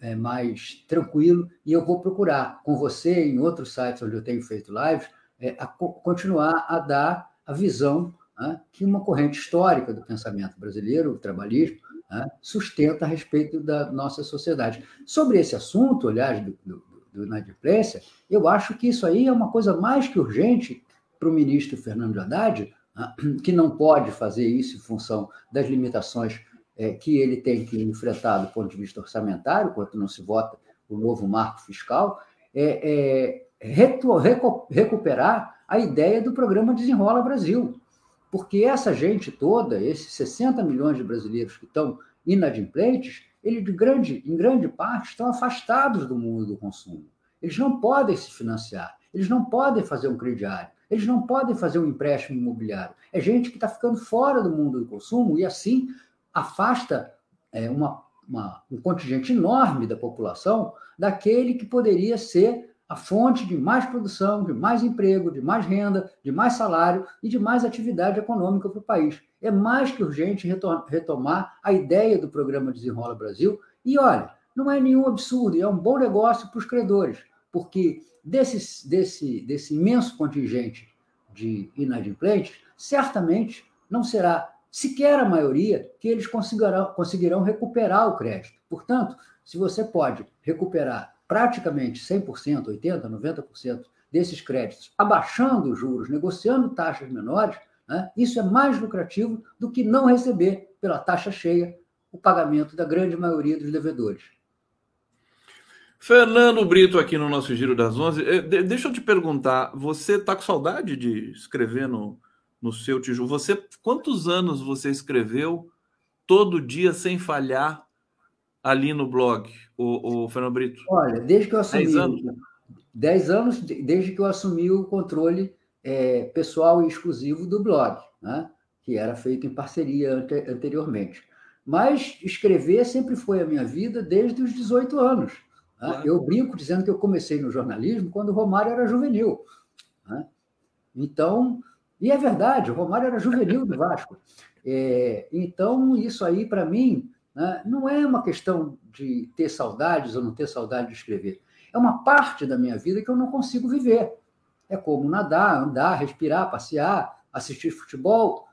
é, mais tranquilo e eu vou procurar, com você em outros sites onde eu tenho feito lives, é, a continuar a dar a visão né, que uma corrente histórica do pensamento brasileiro, o trabalhismo, né, sustenta a respeito da nossa sociedade. Sobre esse assunto, aliás, do, do, do inadimplência, eu acho que isso aí é uma coisa mais que urgente para o ministro Fernando Haddad, que não pode fazer isso em função das limitações é, que ele tem que enfrentar do ponto de vista orçamentário, quando não se vota o novo marco fiscal, é, é recuperar a ideia do programa Desenrola Brasil. Porque essa gente toda, esses 60 milhões de brasileiros que estão inadimplentes, eles de grande, em grande parte estão afastados do mundo do consumo. Eles não podem se financiar, eles não podem fazer um crediário, eles não podem fazer um empréstimo imobiliário. É gente que está ficando fora do mundo do consumo e, assim, afasta é, uma, uma, um contingente enorme da população daquele que poderia ser a fonte de mais produção, de mais emprego, de mais renda, de mais salário e de mais atividade econômica para o país. É mais que urgente retomar a ideia do programa Desenrola Brasil. E olha, não é nenhum absurdo, é um bom negócio para os credores, porque desse, desse, desse imenso contingente de inadimplentes, certamente não será sequer a maioria que eles conseguirão, conseguirão recuperar o crédito. Portanto, se você pode recuperar praticamente 100%, 80%, 90% desses créditos, abaixando os juros, negociando taxas menores, né, isso é mais lucrativo do que não receber pela taxa cheia o pagamento da grande maioria dos devedores. Fernando Brito aqui no nosso Giro das Onze. Eh, deixa eu te perguntar, você está com saudade de escrever no, no seu tijolo? Você, quantos anos você escreveu todo dia sem falhar ali no blog, o, o Fernando Brito? Olha, desde que eu assumi. 10 anos? 10 anos, desde que eu assumi o controle é, pessoal e exclusivo do blog, né? que era feito em parceria ante, anteriormente. Mas escrever sempre foi a minha vida desde os 18 anos. Né? Claro. Eu brinco dizendo que eu comecei no jornalismo quando o Romário era juvenil. Né? Então, e é verdade, o Romário era juvenil do Vasco. É, então, isso aí, para mim, né, não é uma questão de ter saudades ou não ter saudade de escrever. É uma parte da minha vida que eu não consigo viver. É como nadar, andar, respirar, passear, assistir futebol.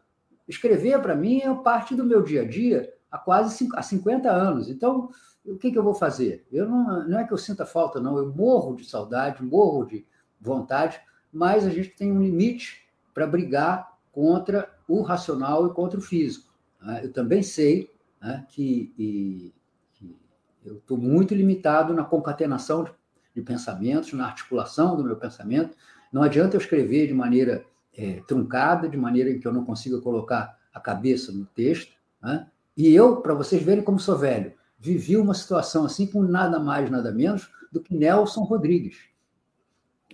Escrever, para mim, é parte do meu dia a dia há quase há 50 anos. Então, o que, que eu vou fazer? Eu não, não é que eu sinta falta, não. Eu morro de saudade, morro de vontade, mas a gente tem um limite para brigar contra o racional e contra o físico. Né? Eu também sei né, que, e, que, eu estou muito limitado na concatenação de, de, pensamentos, na articulação do meu pensamento. Não adianta eu escrever de maneira é, truncada, de maneira em que eu não consiga colocar a cabeça no texto. Né? E eu, para vocês verem como sou velho, vivi uma situação assim com nada mais, nada menos do que Nelson Rodrigues.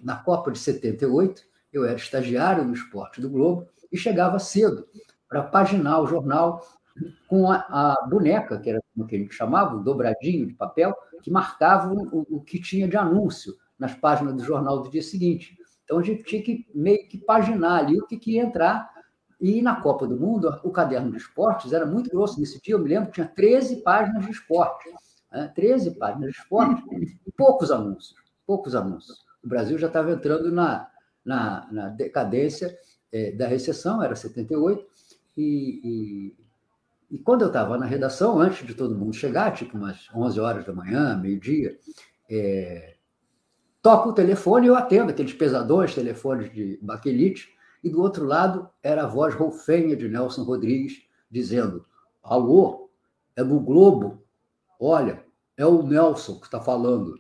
Na Copa de 78, eu era estagiário no Esporte do Globo e chegava cedo para paginar o jornal com a, a, boneca, que era como que a gente chamava, o dobradinho de papel, que marcava o, o que tinha de anúncio nas páginas do jornal do dia seguinte. Então a gente tinha que meio que paginar ali o que, que ia entrar. E na Copa do Mundo, o caderno de esportes era muito grosso. Nesse dia, eu me lembro tinha 13 páginas de esporte. Né? 13 páginas de esporte e poucos anúncios. Poucos anúncios. O Brasil já estava entrando na, na, na decadência é, da recessão, era 78, e, e, e quando eu estava na redação, antes de todo mundo chegar, tipo umas 11 horas da manhã, meio-dia, é, toca o telefone e eu atendo aqueles pesadões, telefones de baquelite, e do outro lado era a voz roufenha de Nelson Rodrigues dizendo: Alô, é do Globo? Olha, é o Nelson que está falando.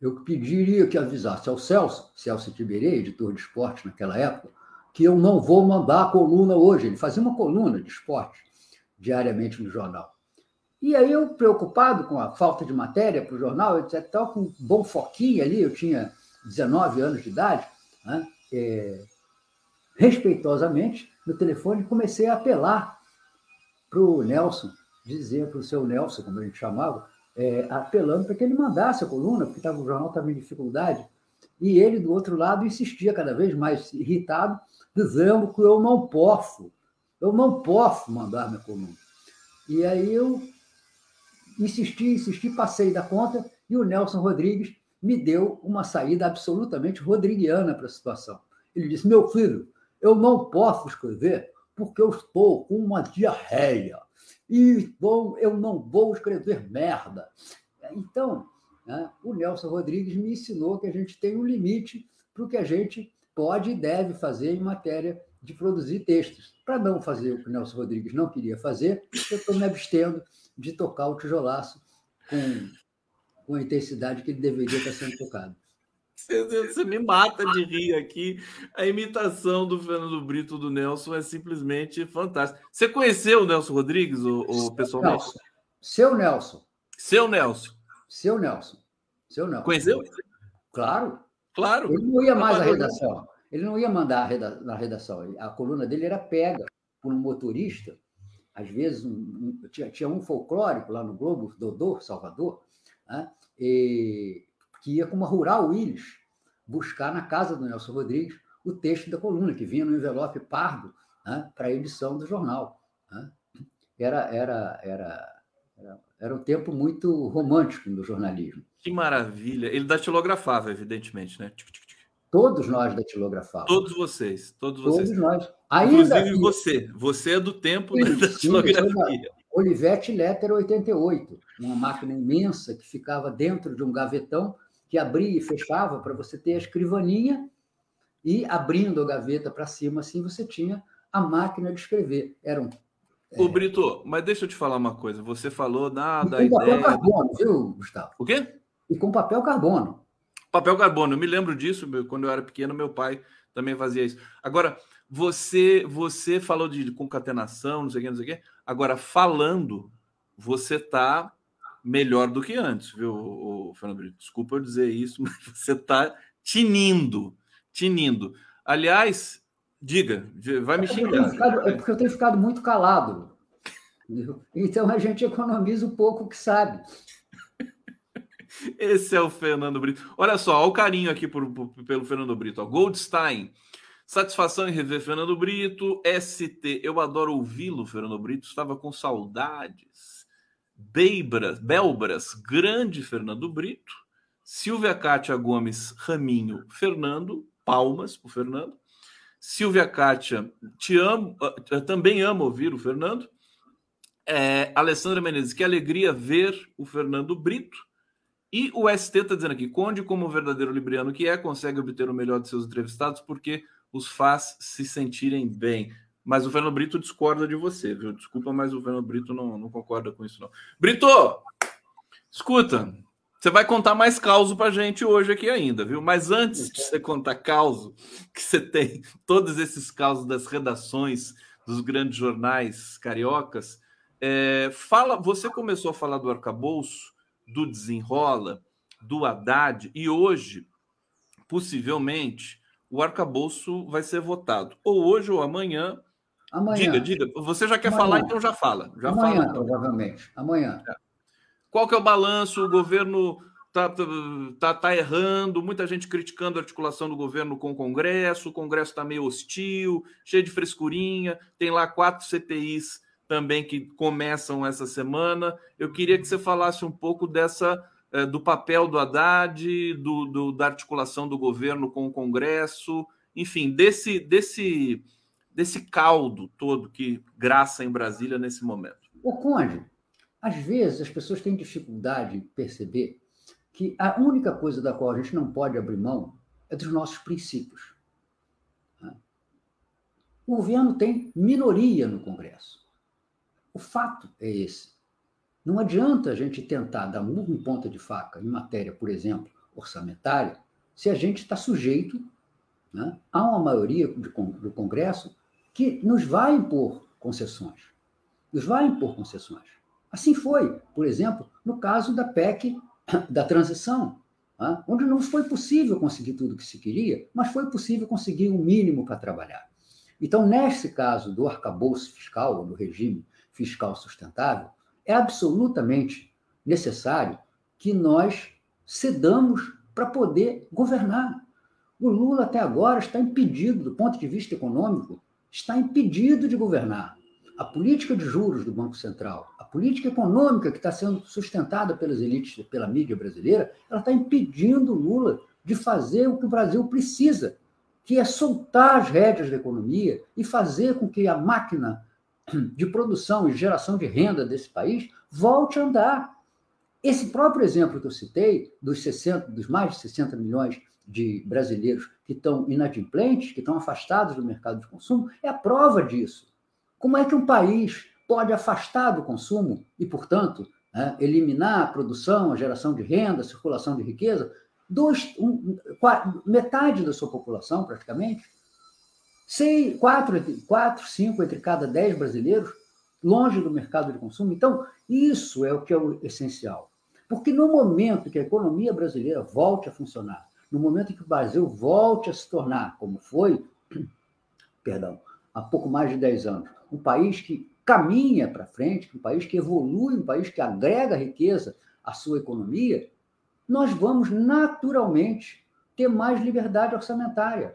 Eu pediria que avisasse ao Celso, Celso Tiberê, editor de esporte naquela época, que eu não vou mandar a coluna hoje. Ele fazia uma coluna de esporte diariamente no jornal. E aí eu, preocupado com a falta de matéria para o jornal, eu estava com um bom foquinho ali, eu tinha 19 anos de idade, né? é, respeitosamente, no telefone, comecei a apelar para o Nelson, dizer para o seu Nelson, como a gente chamava, é, apelando para que ele mandasse a coluna, porque tava, o jornal estava em dificuldade. E ele, do outro lado, insistia cada vez mais irritado, dizendo que eu não posso, eu não posso mandar minha coluna. E aí eu insisti, insisti, passei da conta, e o Nelson Rodrigues me deu uma saída absolutamente rodriguiana para a situação. Ele disse: Meu filho, eu não posso escrever porque eu estou com uma diarreia. E bom, eu não vou escrever merda. Então, né, o Nelson Rodrigues me ensinou que a gente tem um limite para o que a gente pode e deve fazer em matéria de produzir textos. Para não fazer o que o Nelson Rodrigues não queria fazer, eu estou me abstendo de tocar o tijolaço com, com a intensidade que ele deveria estar sendo tocado. Você, me mata de rir aqui. A imitação do Fernando Brito do Nelson é simplesmente fantástica. Você conheceu o Nelson Rodrigues, o, o pessoalmente? Nelson. Seu Nelson. Seu Nelson. Seu Nelson. Seu Nelson. Conheceu? Claro. Claro. Ele não ia mais à redação. Ele não ia mandar na redação. A coluna dele era pega por um motorista. Às vezes, um, tinha, tinha um folclórico lá no Globo, Dodô, Salvador, né? e que ia com uma Rural Willis buscar na casa do Nelson Rodrigues o texto da coluna, que vinha no envelope pardo né, para a edição do jornal. Né? Era, era, era, era, era um tempo muito romântico no jornalismo. Que maravilha! Ele datilografava, evidentemente, né? Todos nós datilografávamos. Todos vocês, todos vocês. Todos nós. Ainda Inclusive você. Você é do tempo sim, da datilografia. Olivetti Letter 88, uma máquina imensa que ficava dentro de um gavetão que abria e fechava para você ter a escrivaninha e abrindo a gaveta para cima, assim você tinha a máquina de escrever. Eram. Ô, é... Brito, mas deixa eu te falar uma coisa. Você falou da, da com ideia. papel carbono, viu, Gustavo? O quê? E com papel carbono. Papel carbono, eu me lembro disso, quando eu era pequeno, meu pai também fazia isso. Agora, você você falou de concatenação, não sei o que, não sei o que. Agora, falando, você está melhor do que antes, viu, o Fernando Brito? Desculpa eu dizer isso, mas você está tinindo, tinindo. Aliás, diga, vai me é xingar. Ficado, é porque eu tenho ficado muito calado. Entendeu? Então a gente economiza o pouco que sabe. Esse é o Fernando Brito. Olha só, olha o carinho aqui por, por, pelo Fernando Brito. Ó. Goldstein. Satisfação em rever Fernando Brito. ST. Eu adoro ouvi-lo, Fernando Brito. Estava com saudades. Beibras, Belbras, grande Fernando Brito, Silvia Cátia Gomes Raminho, Fernando, palmas para o Fernando. Silvia Cátia, te amo, ah, também amo ouvir o Fernando. É, Alessandra Menezes, que alegria ver o Fernando Brito. E o ST está dizendo aqui: Conde, como verdadeiro libriano que é, consegue obter o melhor de seus entrevistados porque os faz se sentirem bem. Mas o Fernando Brito discorda de você, viu? Desculpa, mas o Fernando Brito não, não concorda com isso, não. Brito, escuta, você vai contar mais causo pra gente hoje aqui ainda, viu? Mas antes de você contar causo, que você tem todos esses causos das redações dos grandes jornais cariocas, é, fala, você começou a falar do arcabouço, do desenrola, do Haddad, e hoje, possivelmente, o arcabouço vai ser votado, ou hoje ou amanhã, Amanhã. Diga, diga. Você já quer Amanhã. falar, então já fala. Já Amanhã, fala, então. provavelmente. Amanhã. É. Qual que é o balanço? O governo está tá, tá errando, muita gente criticando a articulação do governo com o Congresso, o Congresso está meio hostil, cheio de frescurinha, tem lá quatro CPIs também que começam essa semana. Eu queria que você falasse um pouco dessa é, do papel do Haddad, do, do, da articulação do governo com o Congresso, enfim, desse, desse, desse caldo todo que graça em Brasília nesse momento. O Conde, às vezes as pessoas têm dificuldade em perceber que a única coisa da qual a gente não pode abrir mão é dos nossos princípios. O governo tem minoria no Congresso. O fato é esse. Não adianta a gente tentar dar murro em ponta de faca em matéria, por exemplo, orçamentária, se a gente está sujeito né, a uma maioria do Congresso que nos vai impor concessões. Nos vai impor concessões. Assim foi, por exemplo, no caso da PEC da transição, né, onde não foi possível conseguir tudo o que se queria, mas foi possível conseguir o um mínimo para trabalhar. Então, nesse caso do arcabouço fiscal, do regime fiscal sustentável, é absolutamente necessário que nós cedamos para poder governar. O Lula, até agora, está impedido, do ponto de vista econômico, está impedido de governar. A política de juros do Banco Central, a política econômica que está sendo sustentada pelas elites, pela mídia brasileira, ela está impedindo o Lula de fazer o que o Brasil precisa, que é soltar as rédeas da economia e fazer com que a máquina de produção e geração de renda desse país volte a andar. Esse próprio exemplo que eu citei, dos, 60, dos mais de 60 milhões de brasileiros que estão inadimplentes, que estão afastados do mercado de consumo, é a prova disso. Como é que um país pode afastar do consumo e, portanto, né, eliminar a produção, a geração de renda, a circulação de riqueza, dois, um, metade da sua população, praticamente, seis, quatro, quatro, cinco entre cada dez brasileiros longe do mercado de consumo. Então, isso é o que é o essencial. Porque no momento que a economia brasileira volte a funcionar, no momento em que o Brasil volte a se tornar, como foi, perdão, há pouco mais de 10 anos, um país que caminha para frente, um país que evolui, um país que agrega riqueza à sua economia, nós vamos naturalmente ter mais liberdade orçamentária.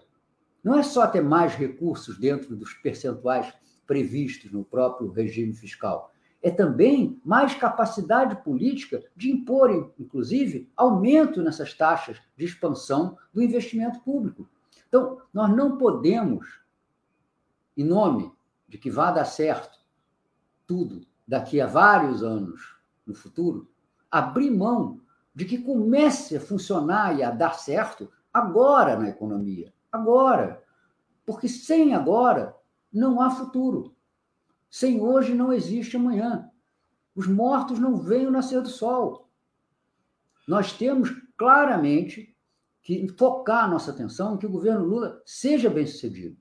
Não é só ter mais recursos dentro dos percentuais previstos no próprio regime fiscal, é também mais capacidade política de impor, inclusive, aumento nessas taxas de expansão do investimento público. Então, nós não podemos, em nome de que vá dar certo tudo daqui a vários anos no futuro, abrir mão de que comece a funcionar e a dar certo agora na economia. Agora. Porque sem agora não há futuro. Sem hoje não existe amanhã. Os mortos não veem o nascer do sol. Nós temos claramente que focar nossa atenção que o governo Lula seja bem sucedido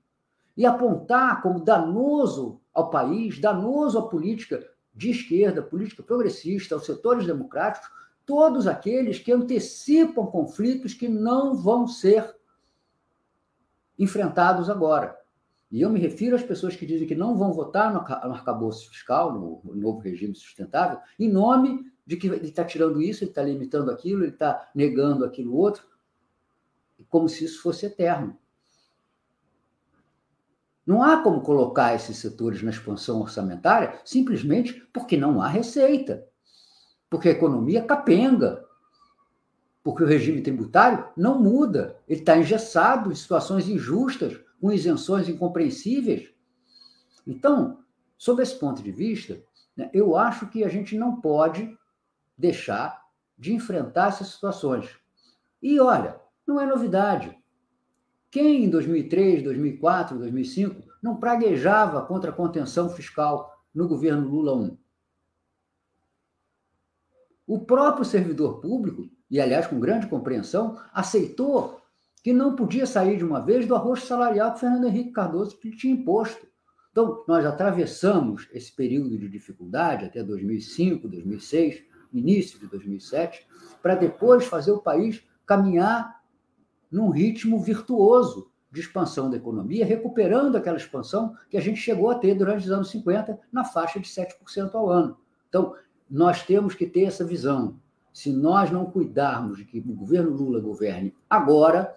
e apontar como danoso ao país, danoso à política de esquerda, política progressista, aos setores democráticos, todos aqueles que antecipam conflitos que não vão ser enfrentados agora. E eu me refiro às pessoas que dizem que não vão votar no arcabouço fiscal, no novo regime sustentável, em nome de que ele está tirando isso, ele está limitando aquilo, ele está negando aquilo outro, como se isso fosse eterno. Não há como colocar esses setores na expansão orçamentária simplesmente porque não há receita, porque a economia capenga, porque o regime tributário não muda, ele está engessado em situações injustas com isenções incompreensíveis. Então, sob esse ponto de vista, né, eu acho que a gente não pode deixar de enfrentar essas situações. E olha, não é novidade. Quem em 2003, 2004, 2005 não praguejava contra a contenção fiscal no governo Lula I? O próprio servidor público, e aliás com grande compreensão, aceitou que não podia sair de uma vez do arroz salarial que Fernando Henrique Cardoso tinha imposto. Então, nós atravessamos esse período de dificuldade até 2005, 2006, início de 2007, para depois fazer o país caminhar num ritmo virtuoso de expansão da economia, recuperando aquela expansão que a gente chegou a ter durante os anos 50, na faixa de 7% ao ano. Então, nós temos que ter essa visão. Se nós não cuidarmos de que o governo Lula governe agora,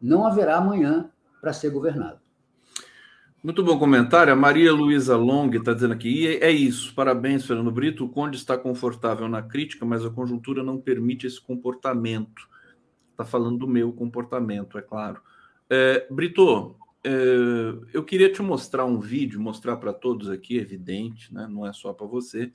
não haverá amanhã para ser governado. Muito bom comentário. A Maria Luísa Long está dizendo aqui: e é isso, parabéns, Fernando Brito. O Conde está confortável na crítica, mas a conjuntura não permite esse comportamento. Está falando do meu comportamento, é claro. É, Brito, é, eu queria te mostrar um vídeo, mostrar para todos aqui, evidente, né? não é só para você,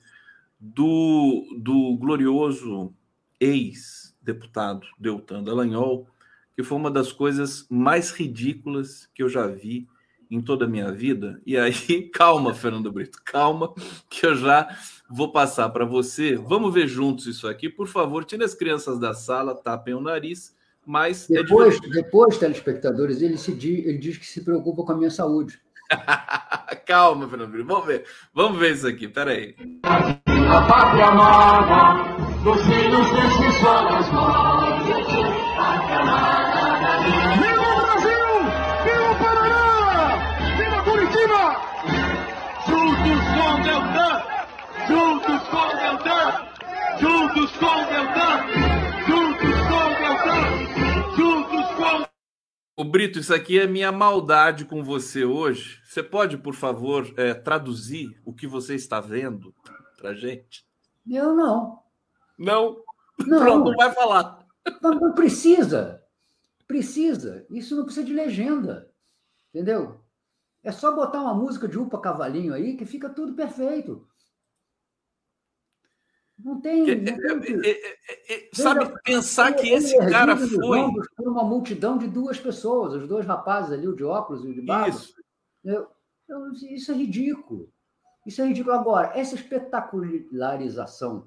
do, do glorioso ex-deputado Deltan Dallagnol, que foi uma das coisas mais ridículas que eu já vi em toda a minha vida. E aí, calma, Fernando Brito, calma, que eu já vou passar para você. Vamos ver juntos isso aqui. Por favor, tire as crianças da sala, tapem o nariz. Mas é depois, é depois telespectadores, ele, se diz, ele diz que se preocupa com a minha saúde. calma, Fernando Brito, vamos ver. Vamos ver isso aqui, peraí. A pátria amada, dos filhos desses solos com Deltan! Juntos com Deltan! Juntos com Deltan! Juntos com Deltan! Juntos com. O Brito, isso aqui é minha maldade com você hoje. Você pode, por favor, é, traduzir o que você está vendo para gente? Eu não. Não? Não. Pronto, não vai falar. Não, não precisa. Precisa. Isso não precisa de legenda. Entendeu? É só botar uma música de Upa Cavalinho aí que fica tudo perfeito. Não tem. Não tem é, é, é, sabe, Veja, pensar que esse cara foi. Por uma multidão de duas pessoas, os dois rapazes ali, o de óculos e o de barba. Isso. Eu, eu, isso é ridículo. Isso é ridículo. Agora, essa espetacularização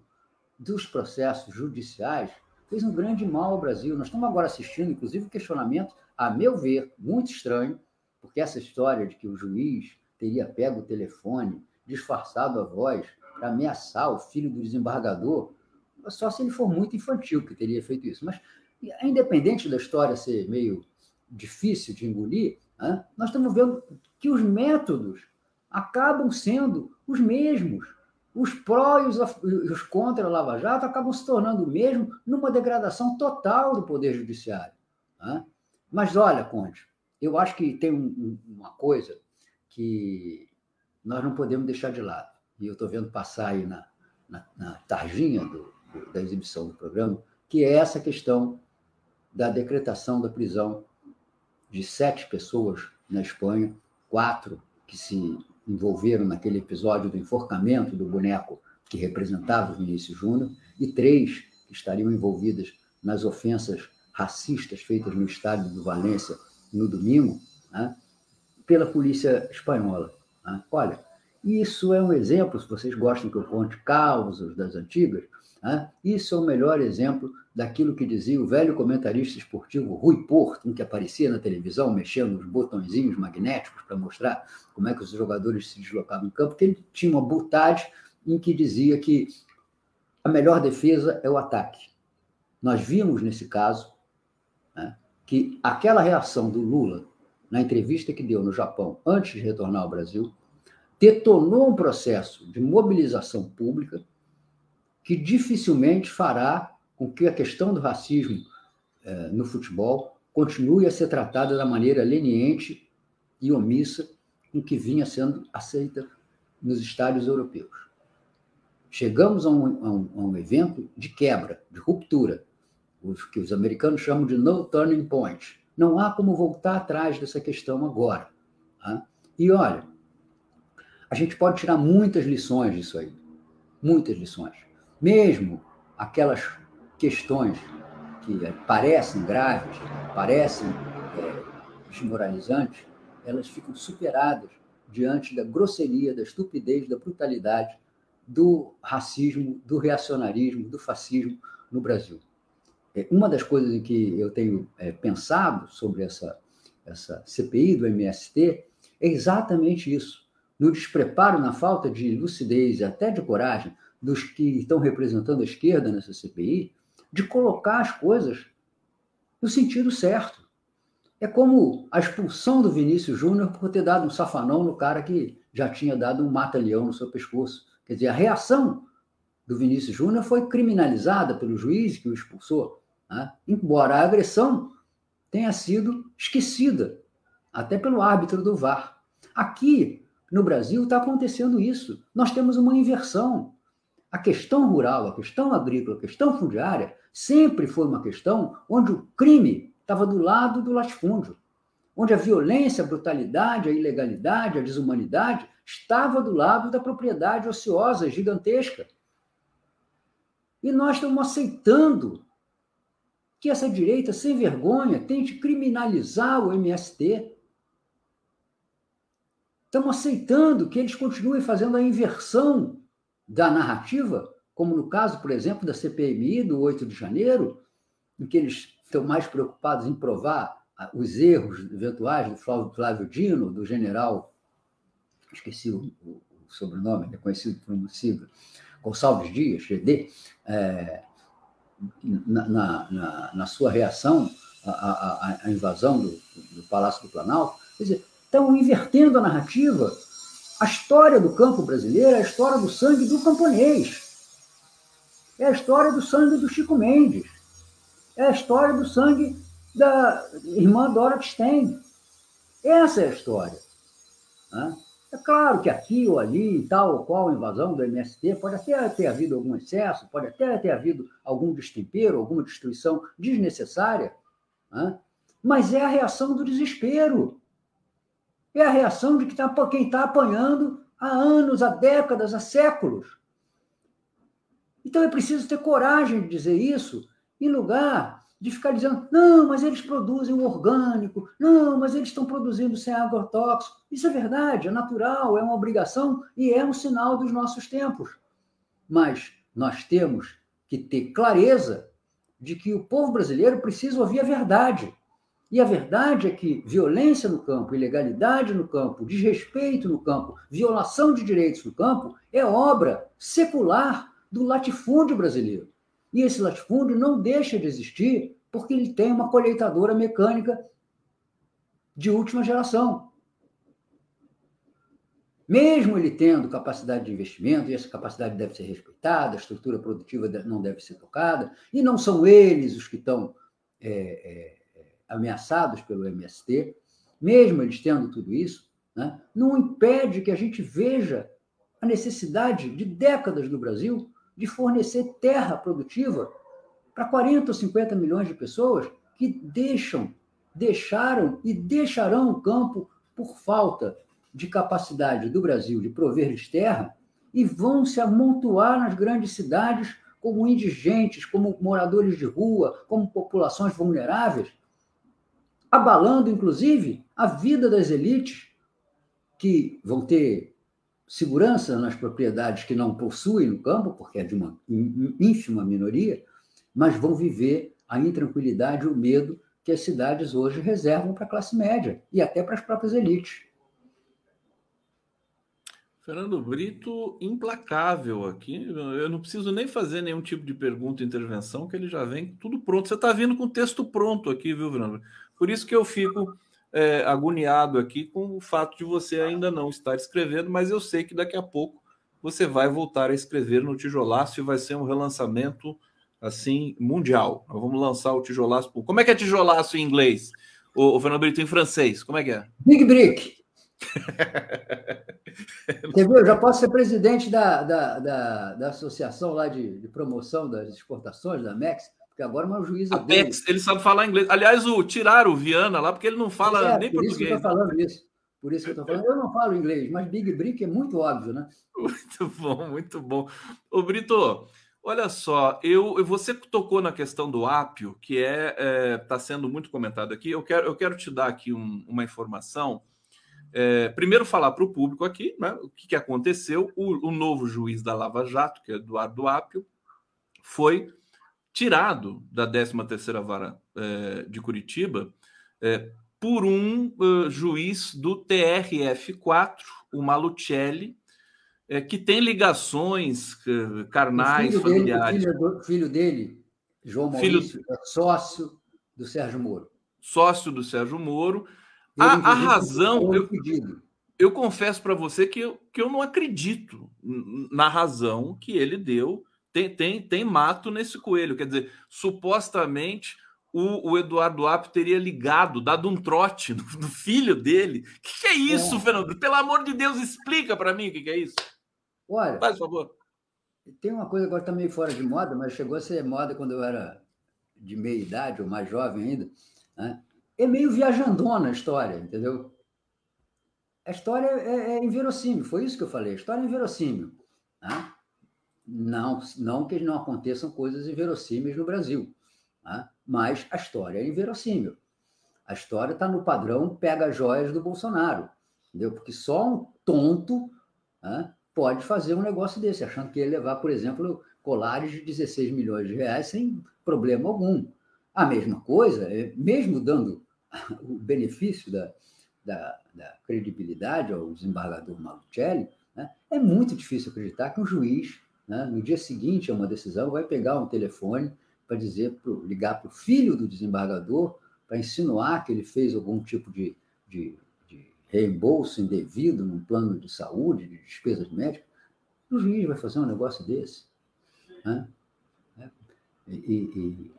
dos processos judiciais fez um grande mal ao Brasil. Nós estamos agora assistindo, inclusive, um questionamento, a meu ver, muito estranho, porque essa história de que o juiz teria pego o telefone, disfarçado a voz, para ameaçar o filho do desembargador, só se ele for muito infantil que teria feito isso. Mas, independente da história ser meio difícil de engolir, nós estamos vendo que os métodos acabam sendo os mesmos. Os pró e os, os contra a Lava Jato acabam se tornando o mesmo numa degradação total do Poder Judiciário. Mas olha, Conte, eu acho que tem um, uma coisa que nós não podemos deixar de lado. E eu estou vendo passar aí na, na, na tarjinha do, da exibição do programa, que é essa questão da decretação da prisão de sete pessoas na Espanha, quatro que se envolveram naquele episódio do enforcamento do boneco que representava o Vinícius Júnior, e três que estariam envolvidas nas ofensas racistas feitas no estádio do Valência no domingo, né, pela polícia espanhola. Né? Olha, isso é um exemplo, se vocês gostam que eu conte causas das antigas, né, isso é o melhor exemplo daquilo que dizia o velho comentarista esportivo Rui Porto, que aparecia na televisão mexendo nos botõezinhos magnéticos para mostrar como é que os jogadores se deslocavam em campo, que ele tinha uma butade em que dizia que a melhor defesa é o ataque. Nós vimos nesse caso né, que aquela reação do Lula na entrevista que deu no Japão antes de retornar ao Brasil detonou um processo de mobilização pública que dificilmente fará com que a questão do racismo eh, no futebol continue a ser tratada da maneira leniente e omissa com que vinha sendo aceita nos estádios europeus. Chegamos a um, a um, a um evento de quebra, de ruptura, os que os americanos chamam de no turning point. Não há como voltar atrás dessa questão agora. Tá? E olha, a gente pode tirar muitas lições disso aí, muitas lições. Mesmo aquelas questões que parecem graves, parecem é, desmoralizantes, elas ficam superadas diante da grosseria, da estupidez, da brutalidade, do racismo, do reacionarismo, do fascismo no Brasil. É, uma das coisas em que eu tenho é, pensado sobre essa, essa CPI do MST é exatamente isso. No despreparo, na falta de lucidez e até de coragem dos que estão representando a esquerda nessa CPI, de colocar as coisas no sentido certo. É como a expulsão do Vinícius Júnior por ter dado um safanão no cara que já tinha dado um mata-leão no seu pescoço. Quer dizer, a reação do Vinícius Júnior foi criminalizada pelo juiz que o expulsou, né? embora a agressão tenha sido esquecida, até pelo árbitro do VAR. Aqui, no Brasil, está acontecendo isso. Nós temos uma inversão. A questão rural, a questão agrícola, a questão fundiária sempre foi uma questão onde o crime estava do lado do latifúndio, onde a violência, a brutalidade, a ilegalidade, a desumanidade estava do lado da propriedade ociosa gigantesca. E nós estamos aceitando que essa direita sem vergonha tente criminalizar o MST. Estamos aceitando que eles continuem fazendo a inversão da narrativa, como no caso, por exemplo, da CPMI do 8 de janeiro, em que eles estão mais preocupados em provar ah, os erros eventuais do Flávio Dino, do general, esqueci o, o sobrenome, é conhecido por uma sigla, Gonçalves Dias, GD, é, na, na, na, sua reação à, à, à invasão do, do, Palácio do Planalto. Quer dizer, estão invertendo a narrativa. A história do campo brasileiro é a história do sangue do camponês. É a história do sangue do Chico Mendes. É a história do sangue da irmã Dora Stein. Essa é a história. Né? É claro que aqui ou ali, tal ou qual invasão do MST, pode até ter havido algum excesso, pode até ter havido algum destempero, alguma destruição desnecessária, né? mas é a reação do desespero. É a reação de tá, quem está apanhando há anos, há décadas, há séculos. Então é preciso ter coragem de dizer isso, em lugar de ficar dizendo, não, mas eles produzem o orgânico, não, mas eles estão produzindo sem agrotóxico. Isso é verdade, é natural, é uma obrigação e é um sinal dos nossos tempos. Mas nós temos que ter clareza de que o povo brasileiro precisa ouvir a verdade. E a verdade é que violência no campo, ilegalidade no campo, desrespeito no campo, violação de direitos no campo é obra secular do latifúndio brasileiro. E esse latifúndio não deixa de existir porque ele tem uma colheitadora mecânica de última geração. Mesmo ele tendo capacidade de investimento, e essa capacidade deve ser respeitada, a estrutura produtiva não deve ser tocada, e não são eles os que estão é, é, ameaçados pelo MST, mesmo eles tendo tudo isso, né, não impede que a gente veja a necessidade de décadas do Brasil de fornecer terra produtiva para 40 ou 50 milhões de pessoas que deixam, deixaram e deixarão o campo por falta de capacidade do Brasil de prover-lhes terra e vão se amontoar nas grandes cidades como indigentes, como moradores de rua, como populações vulneráveis, abalando, inclusive, a vida das elites, que vão ter segurança nas propriedades que não possuem no campo, porque é de uma ínfima minoria, mas vão viver a intranquilidade e o medo que as cidades hoje reservam para a classe média e até para as próprias elites. Fernando Brito, implacável aqui. Eu não preciso nem fazer nenhum tipo de pergunta, intervenção, que ele já vem tudo pronto. Você está vindo com o texto pronto aqui, viu, Fernando? Por isso que eu fico é, agoniado aqui com o fato de você ainda não estar escrevendo, mas eu sei que daqui a pouco você vai voltar a escrever no Tijolaço e vai ser um relançamento assim mundial. Nós vamos lançar o Tijolaço. Como é que é Tijolaço em inglês? O, o Fernando Brito em francês, como é que é? Big Brick. Quer ver? Eu já posso ser presidente da, da, da, da associação lá de, de promoção das exportações, da MEX porque agora o juiz é Apex, ele sabe falar inglês. Aliás, o tiraram o Viana lá, porque ele não fala é, nem por português. Por isso que eu estou falando isso. Por isso que eu estou falando. Eu não falo inglês, mas Big Brick é muito óbvio, né? Muito bom, muito bom. Ô, Brito, olha só, eu, você tocou na questão do ápio, que é está é, tá sendo muito comentado aqui. Eu quero, eu quero te dar aqui um, uma informação. É, primeiro falar para o público aqui né, o que, que aconteceu. O, o, novo juiz da Lava Jato, que é Eduardo Apio, foi tirado da 13ª Vara é, de Curitiba é, por um uh, juiz do TRF4, o Malucelli, que tem ligações carnais, filho familiares. Dele, filho, do, filho, dele, João Maurício, filho... é sócio do Sérgio Moro. sócio do Sérgio Moro. A, a razão. Eu, eu confesso para você que eu, que eu não acredito na razão que ele deu. Tem, tem, tem mato nesse coelho. Quer dizer, supostamente o, o Eduardo Apio teria ligado, dado um trote no, no filho dele. O que, que, é isso, é. Fernando? Pelo amor de Deus, explica para mim o que, que, é isso. Olha, Faz, favor. Tem uma coisa agora está meio fora de moda, mas chegou a ser moda quando eu era de meia idade ou mais jovem ainda. Né? É meio viajandona a história, entendeu? A história é, é inverossímil, foi isso que eu falei. A história é inverossímil. Né? Não, não que não aconteçam coisas inverossímeis no Brasil. Né? mas a história é inverossímil. A história está no padrão pega joias do Bolsonaro, entendeu? Porque só um tonto né, pode fazer um negócio desse, achando que ia levar, por exemplo, colares de 16 milhões de reais sem problema algum. A mesma coisa, é, mesmo dando o benefício da, da, da credibilidade ao desembargador Malucelli, né, é muito difícil acreditar que um juiz, né, no dia seguinte a uma decisão, vai pegar um telefone para dizer, pro, ligar para o filho do desembargador para insinuar que ele fez algum tipo de, de, de, reembolso indevido num plano de saúde, de despesas médicas. O juiz vai fazer um negócio desse. Né? E, e,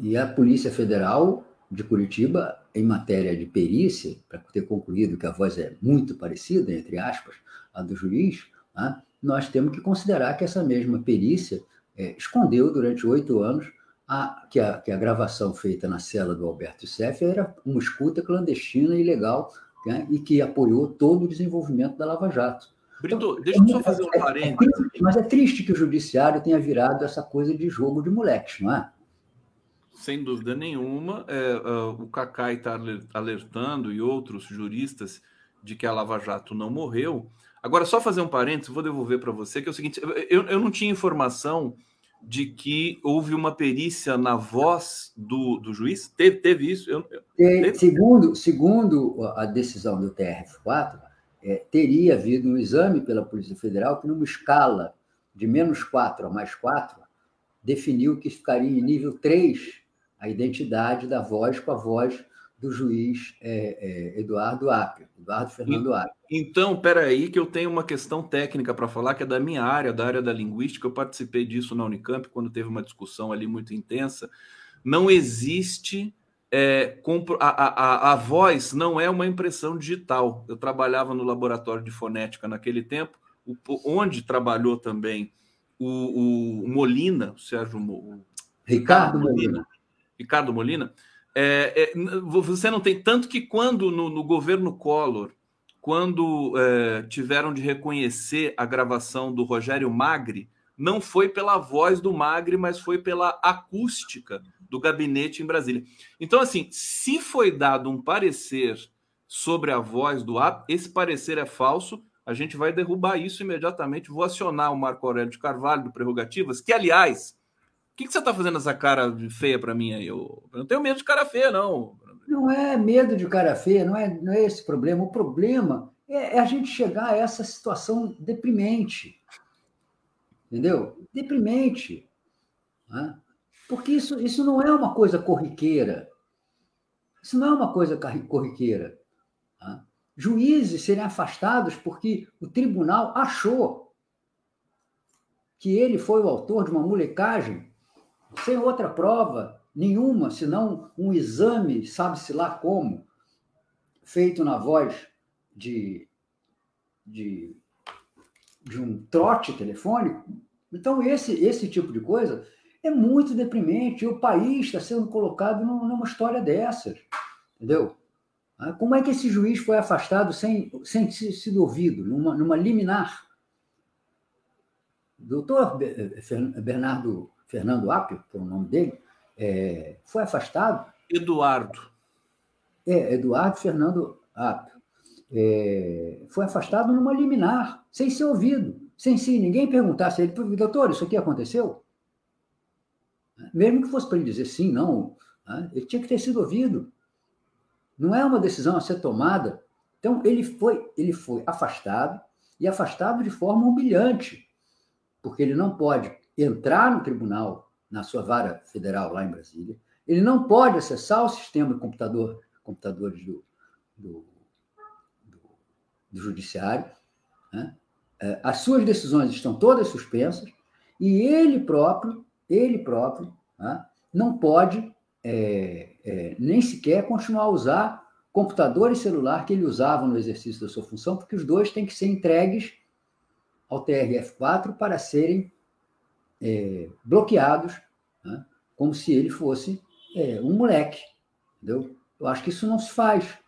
e a Polícia Federal de Curitiba, em matéria de perícia, para ter concluído que a voz é muito parecida, entre aspas, a do juiz, né? Nós temos que considerar que essa mesma perícia é, escondeu durante oito anos a, que, a, que a gravação feita na cela do Alberto Seff era uma escuta clandestina e ilegal né, e que apoiou todo o desenvolvimento da Lava Jato. Brito, então, deixa eu só é fazer um parênteses. É, mas é triste que o judiciário tenha virado essa coisa de jogo de moleques, não é? Sem dúvida nenhuma. É, uh, o Cacai está alertando e outros juristas de que a Lava Jato não morreu. Agora, só fazer um parênteses, vou devolver para você, que é o seguinte: eu, eu não tinha informação de que houve uma perícia na voz do, do juiz? Teve, teve isso? Eu, teve? Segundo, segundo a decisão do TRF4, é, teria havido um exame pela Polícia Federal que, numa escala de menos 4 a mais 4, definiu que ficaria em nível 3 a identidade da voz com a voz do juiz é, é, Eduardo Apio, Eduardo Fernando Apio. Então, peraí, que eu tenho uma questão técnica para falar, que é da minha área, da área da linguística. Eu participei disso na Unicamp, quando teve uma discussão ali muito intensa. Não existe. É, a, a, a voz não é uma impressão digital. Eu trabalhava no laboratório de fonética naquele tempo, onde trabalhou também o, o Molina, o Sérgio o Ricardo Molina. Ricardo Molina é, é, você não tem tanto que quando no, no governo Collor, quando é, tiveram de reconhecer a gravação do Rogério Magri, não foi pela voz do Magri, mas foi pela acústica do gabinete em Brasília. Então, assim, se foi dado um parecer sobre a voz do AP, esse parecer é falso, a gente vai derrubar isso imediatamente. Vou acionar o Marco Aurélio de Carvalho do Prerrogativas, que, aliás, o que, que você está fazendo essa cara feia para mim aí? Eu, eu não tenho medo de cara feia, não. Não é medo de cara feia, não é, não é esse problema. O problema é, é a gente chegar a essa situação deprimente. Entendeu? Deprimente. Né? Porque isso, isso não é uma coisa corriqueira. Isso não é uma coisa corriqueira. Né? Juízes serem afastados porque o tribunal achou que ele foi o autor de uma molecagem sem outra prova nenhuma, senão um exame, sabe-se lá como, feito na voz de, de, de um trote telefônico. Então, esse, esse tipo de coisa é muito deprimente. E o país está sendo colocado numa história dessas. Entendeu? Ah, como é que esse juiz foi afastado sem, sem ter sido ouvido, numa, numa liminar? Doutor Bernardo Fernando Apio, que é o nome dele, é, foi afastado. Eduardo. É, Eduardo Fernando Apio. É, foi afastado numa liminar, sem ser ouvido, sem se ninguém perguntasse a ele, doutor, isso aqui aconteceu? Mesmo que fosse para ele dizer sim, não, né, ele tinha que ter sido ouvido. Não é uma decisão a ser tomada. Então, ele foi, ele foi afastado, e afastado de forma humilhante, porque ele não pode entrar no tribunal, na sua vara federal lá em Brasília, Ele não pode acessar o sistema de computador, computadores do, do, do, do judiciário. Né? É, as suas decisões estão todas suspensas e ele próprio, ele próprio, né? não pode é, é, nem sequer continuar a usar computador e celular que ele usava no exercício da sua função, porque os dois têm que ser entregues ao TRF4 para serem é, bloqueados, né? como se ele fosse é, um moleque. Entendeu? Eu acho que isso não se faz.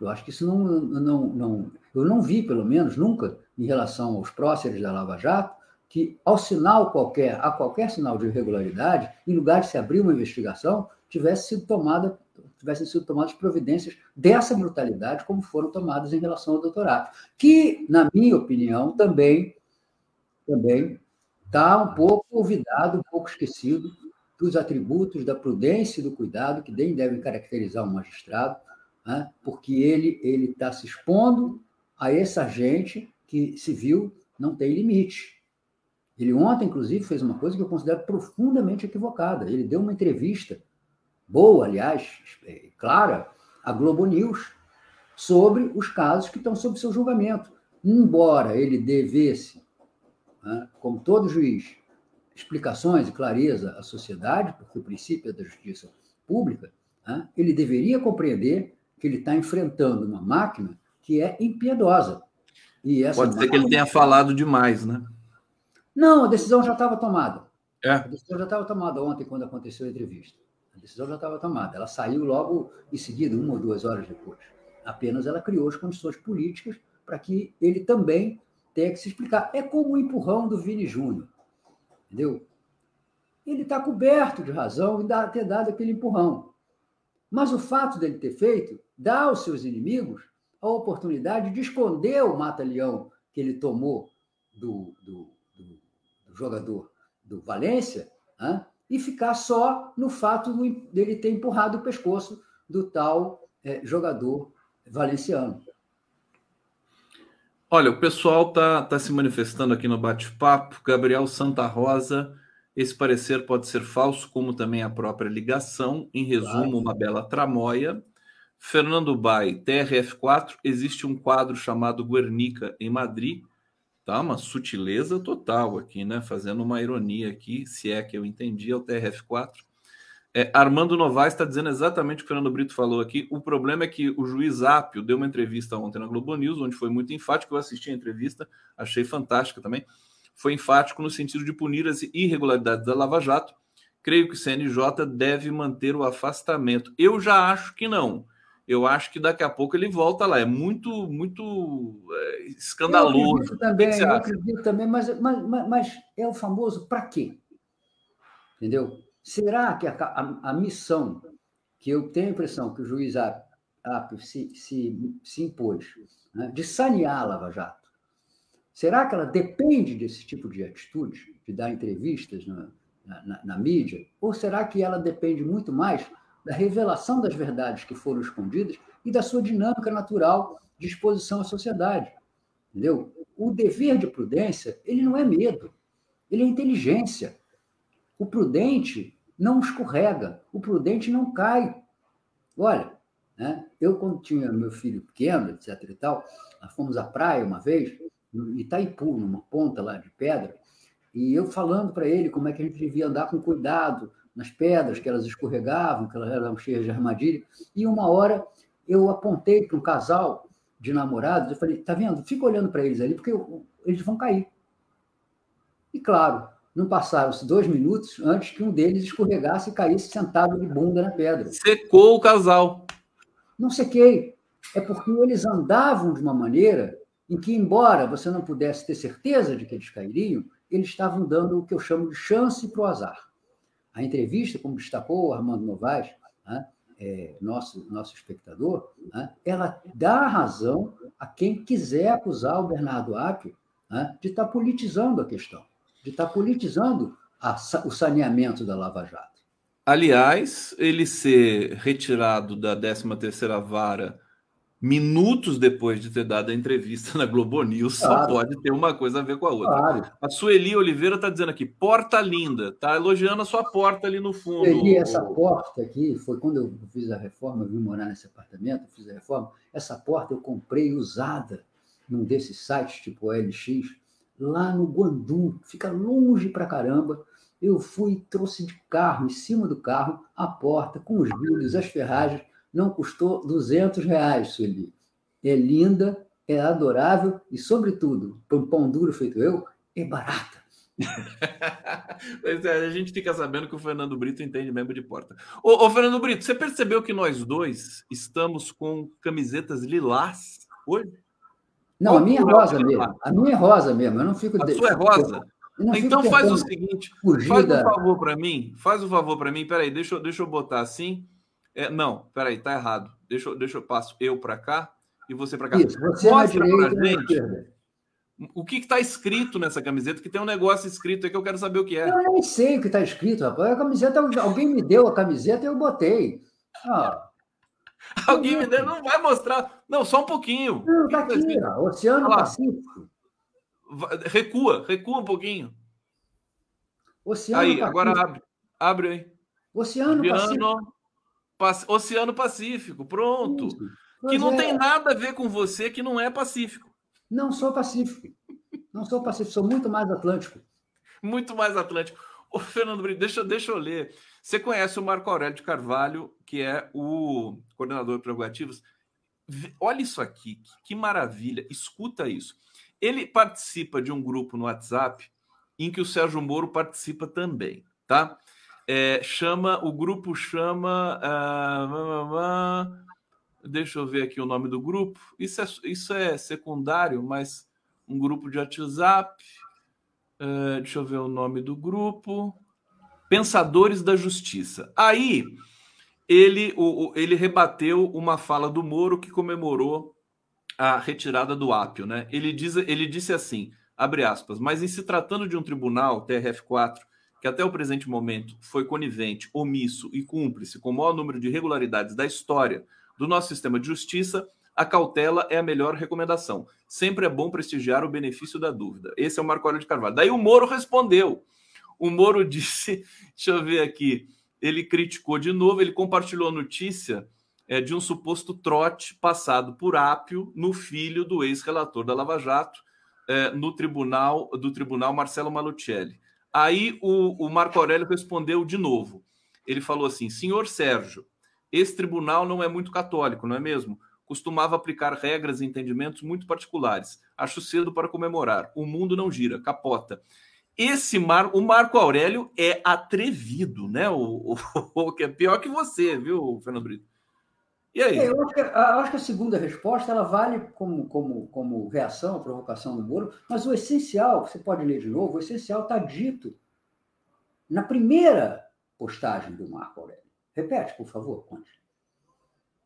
Eu acho que isso não, não, não. Eu não vi, pelo menos, nunca, em relação aos próceres da Lava Jato, que ao sinal qualquer, a qualquer sinal de irregularidade, em lugar de se abrir uma investigação, tivesse sido tomada, tivessem sido tomadas providências dessa brutalidade, como foram tomadas em relação ao doutorado, que, na minha opinião, também também está um pouco olvidado, um pouco esquecido dos atributos da prudência e do cuidado que nem devem caracterizar um magistrado, né? porque ele ele está se expondo a essa gente que civil não tem limite. Ele ontem, inclusive, fez uma coisa que eu considero profundamente equivocada. Ele deu uma entrevista, boa, aliás, é, clara, à Globo News, sobre os casos que estão sob seu julgamento. Embora ele devesse, né, como todo juiz, explicações e clareza à sociedade, porque o princípio é da justiça pública, né, ele deveria compreender que ele está enfrentando uma máquina que é impiedosa. E essa Pode ser que ele tenha falado demais, né? Não, a decisão já estava tomada. É. A decisão já estava tomada ontem, quando aconteceu a entrevista. A decisão já estava tomada. Ela saiu logo em seguida, uma ou duas horas depois. Apenas ela criou as condições políticas para que ele também tenha que se explicar. É como o empurrão do Vini Júnior. Entendeu? Ele está coberto de razão em ter dado aquele empurrão. Mas o fato dele ter feito dá aos seus inimigos a oportunidade de esconder o mata-leão que ele tomou do, do, jogador do Valência, e ficar só no fato dele ter empurrado o pescoço do tal é, jogador valenciano. Olha, o pessoal está tá se manifestando aqui no bate-papo. Gabriel Santa Rosa, esse parecer pode ser falso, como também a própria ligação. Em resumo, uma bela tramóia. Fernando Bai, TRF4, existe um quadro chamado Guernica em Madrid, Tá uma sutileza total aqui, né? Fazendo uma ironia aqui, se é que eu entendi, é o TRF4. É, Armando Novaes está dizendo exatamente o que o Fernando Brito falou aqui. O problema é que o juiz Apio deu uma entrevista ontem na Globo News, onde foi muito enfático. Eu assisti a entrevista, achei fantástica também. Foi enfático no sentido de punir as irregularidades da Lava Jato. Creio que o CNJ deve manter o afastamento. Eu já acho que não eu acho que daqui a pouco ele volta lá. É muito, muito é, escandaloso. Eu também, eu acredito também, mas, mas, mas é o famoso para quê? Entendeu? Será que a, a, a, missão que eu tenho a impressão que o juiz Apio se, se, se impôs né, de sanear a Lava Jato, será que ela depende desse tipo de atitude, de dar entrevistas na, na, na mídia? Ou será que ela depende muito mais da revelação das verdades que foram escondidas e da sua dinâmica natural de exposição à sociedade. Entendeu? O dever de prudência, ele não é medo, ele é inteligência. O prudente não escorrega, o prudente não cai. Olha, né, eu quando tinha meu filho pequeno, etc e tal, nós fomos à praia uma vez, no Itaipu, numa ponta lá de pedra, e eu falando para ele como é que a gente devia andar com cuidado, nas pedras, que elas escorregavam, que elas eram cheias de armadilha. E uma hora eu apontei para um casal de namorados, eu falei, tá vendo? Fica olhando para eles ali, porque eles vão cair. E claro, não passaram-se dois minutos antes que um deles escorregasse e caísse sentado de bunda na pedra. Secou o casal. Não sequei. É porque eles andavam de uma maneira em que, embora você não pudesse ter certeza de que eles cairiam, eles estavam dando o que eu chamo de chance para o azar. A entrevista, como destacou o Armando Novaes, né, é, nosso, nosso espectador, né, ela dá razão a quem quiser acusar o Bernardo Apio né, de estar tá politizando a questão, de estar tá politizando a, o saneamento da Lava Jato. Aliás, ele ser retirado da 13ª Vara minutos depois de ter dado a entrevista na Globo News, claro. só pode ter uma coisa a ver com a outra. Claro. A Sueli Oliveira está dizendo aqui, porta linda, tá elogiando a sua porta ali no fundo. Sueli, essa porta aqui, foi quando eu fiz a reforma, eu vim morar nesse apartamento, fiz a reforma, essa porta eu comprei usada num desses sites tipo OLX, lá no Guandu, fica longe pra caramba. Eu fui, trouxe de carro, em cima do carro, a porta, com os vidros, as ferragens, não custou 200 reais, Sueli. É linda, é adorável e, sobretudo, para um pão duro feito eu, é barata. é, a gente fica sabendo que o Fernando Brito entende mesmo de porta. Ô, ô, Fernando Brito, você percebeu que nós dois estamos com camisetas lilás hoje? Não, a minha é rosa mesmo. A minha é rosa mesmo. Eu não fico. A sua é rosa? Então faz o seguinte, faz um favor para mim, faz um favor para mim. Peraí, deixa, eu, deixa eu botar assim. É, não, peraí, tá errado. Deixa, eu, deixa eu passo eu para cá e você para cá. Isso, você Mostra na direita, gente o que está escrito nessa camiseta, que tem um negócio escrito aí que eu quero saber o que é. Eu nem sei o que está escrito, rapaz. A camiseta, alguém me deu a camiseta e eu botei. Ah. Alguém me deu, não vai mostrar. Não, só um pouquinho. Não, tá aqui, ó, Oceano Pacífico. Recua, recua um pouquinho. Oceano aí, Pacífico. agora abre. Abre aí. Oceano Pacífico. Oceano Pacífico, pronto. Que não é. tem nada a ver com você que não é Pacífico. Não sou Pacífico. Não sou Pacífico, sou muito mais Atlântico. Muito mais Atlântico. Ô, Fernando Brito, deixa, deixa eu ler. Você conhece o Marco Aurélio de Carvalho, que é o coordenador de prerrogativas? Olha isso aqui, que maravilha. Escuta isso. Ele participa de um grupo no WhatsApp em que o Sérgio Moro participa também, tá? É, chama, o grupo chama. Uh, deixa eu ver aqui o nome do grupo. Isso é, isso é secundário, mas um grupo de WhatsApp. Uh, deixa eu ver o nome do grupo. Pensadores da Justiça. Aí ele, o, ele rebateu uma fala do Moro que comemorou a retirada do Ápio, né? Ele, diz, ele disse assim, abre aspas, mas em se tratando de um tribunal, TRF4, que até o presente momento foi conivente, omisso e cúmplice com o maior número de irregularidades da história do nosso sistema de justiça, a cautela é a melhor recomendação. Sempre é bom prestigiar o benefício da dúvida. Esse é o Marco Aurélio de Carvalho. Daí o Moro respondeu. O Moro disse, deixa eu ver aqui, ele criticou de novo, ele compartilhou a notícia é, de um suposto trote passado por Ápio no filho do ex-relator da Lava Jato, é, no tribunal do tribunal Marcelo Malucelli. Aí o, o Marco Aurélio respondeu de novo. Ele falou assim: senhor Sérgio, esse tribunal não é muito católico, não é mesmo? Costumava aplicar regras e entendimentos muito particulares. Acho cedo para comemorar. O mundo não gira, capota. Esse Mar, o Marco Aurélio é atrevido, né? O, o, que é pior que você, viu, Fernando Brito? E aí? É, eu, acho que, eu acho que, a segunda resposta ela vale como, como, como reação provocação do Moro, mas o essencial, você pode ler de novo, o essencial está dito na primeira postagem do Marco Aurélio. Repete, por favor, Conte.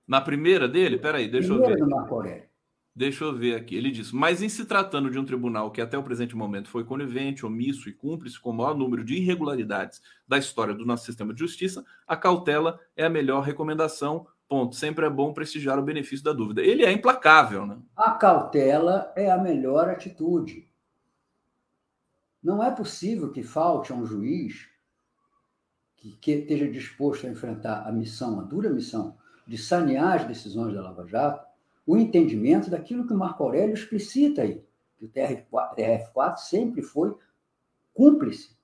Na primeira dele? Peraí, deixa primeira eu ver. Marco Aurélio. Deixa eu ver aqui. Ele diz: Mas em se tratando de um tribunal que até o presente momento foi conivente, omisso e cúmplice com o maior número de irregularidades da história do nosso sistema de justiça, a cautela é a melhor recomendação. Ponto. Sempre é bom prestigiar o benefício da dúvida. Ele é implacável, né? A cautela é a melhor atitude. Não é possível que falte a um juiz que, que esteja disposto a enfrentar a missão, a dura missão, de sanear as decisões da Lava Jato, o entendimento daquilo que o Marco Aurélio explicita aí, que o TRF4, TRF4 sempre foi cúmplice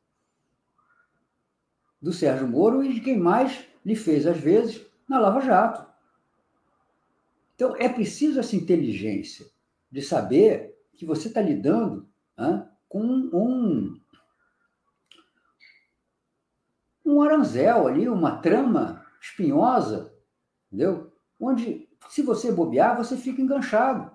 do Sérgio Moro e de quem mais lhe fez, às vezes, na Lava Jato. Então, é preciso essa inteligência de saber que você está lidando com um, um aranzel ali, uma trama espinhosa, entendeu? Onde, se você bobear, você fica enganchado.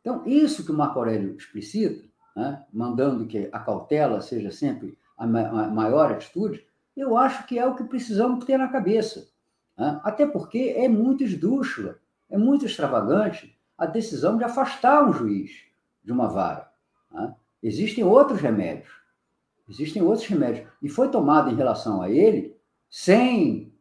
Então, isso que o Marco Aurélio explicita, né, mandando que a cautela seja sempre a maior atitude, eu acho que é o que precisamos ter na cabeça. Né? Até porque é muito esdrúxula, é muito extravagante a decisão de afastar um juiz de uma vara. Né? Existem outros remédios. Existem outros remédios. E foi tomado em relação a ele, sem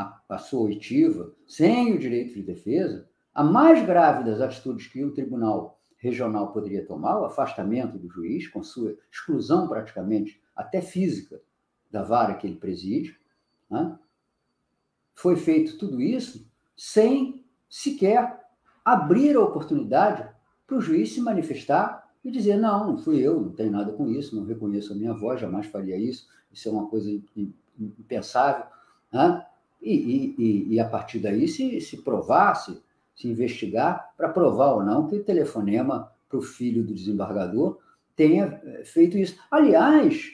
a, a sua oitiva, sem o direito de defesa, A mais grave das atitudes que o tribunal regional poderia tomar, o afastamento do juiz, com sua exclusão praticamente até física da vara que ele preside, né? foi feito tudo isso sem sequer abrir a oportunidade para o juiz se manifestar e dizer: não, não fui eu, não tenho nada com isso, não reconheço a minha voz, jamais faria isso, isso é uma coisa impensável. Né? E, e, e, a partir daí se, se provar, se, se investigar, para provar ou não que o telefonema para o filho do desembargador tenha eh, feito isso. Aliás,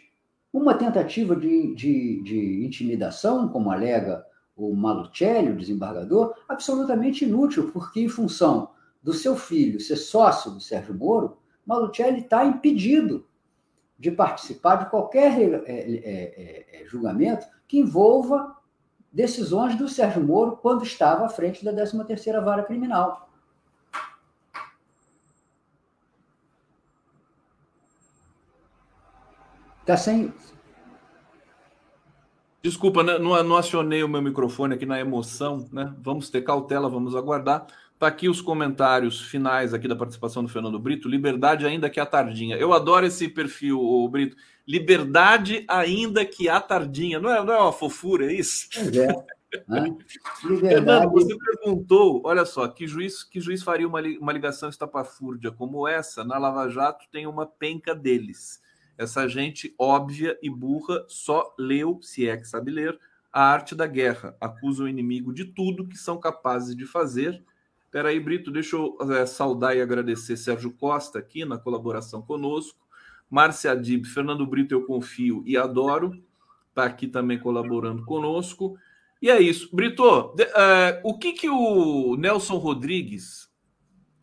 uma tentativa de, de, de intimidação, como alega o Malucelli, o desembargador, absolutamente inútil, porque em função do seu filho ser sócio do Sérgio Moro, Malucelli está impedido de participar de qualquer é, é, é, julgamento que envolva decisões do Sérgio Moro quando estava à frente da 13ª Vara Criminal. Está sem... Desculpa, né? não, não acionei o meu microfone aqui na emoção, né? Vamos ter cautela, vamos aguardar. Tá aqui os comentários finais aqui da participação do Fernando Brito. Liberdade ainda que a tardinha. Eu adoro esse perfil, o Brito. Liberdade ainda que a tardinha. Não é, não é uma fofura, é isso? É. Né? Fernando, você perguntou, olha só, que juiz, que juiz faria uma, uma ligação estapafúrdia como essa? Na Lava Jato tem uma penca deles. Essa gente óbvia e burra só leu, se é que sabe ler, a arte da guerra. Acusa o inimigo de tudo que são capazes de fazer Peraí, Brito, deixa eu é, saudar e agradecer Sérgio Costa aqui na colaboração conosco. Márcia Adib, Fernando Brito, eu confio e adoro. Está aqui também colaborando conosco. E é isso. Brito, de, uh, o que, que o Nelson Rodrigues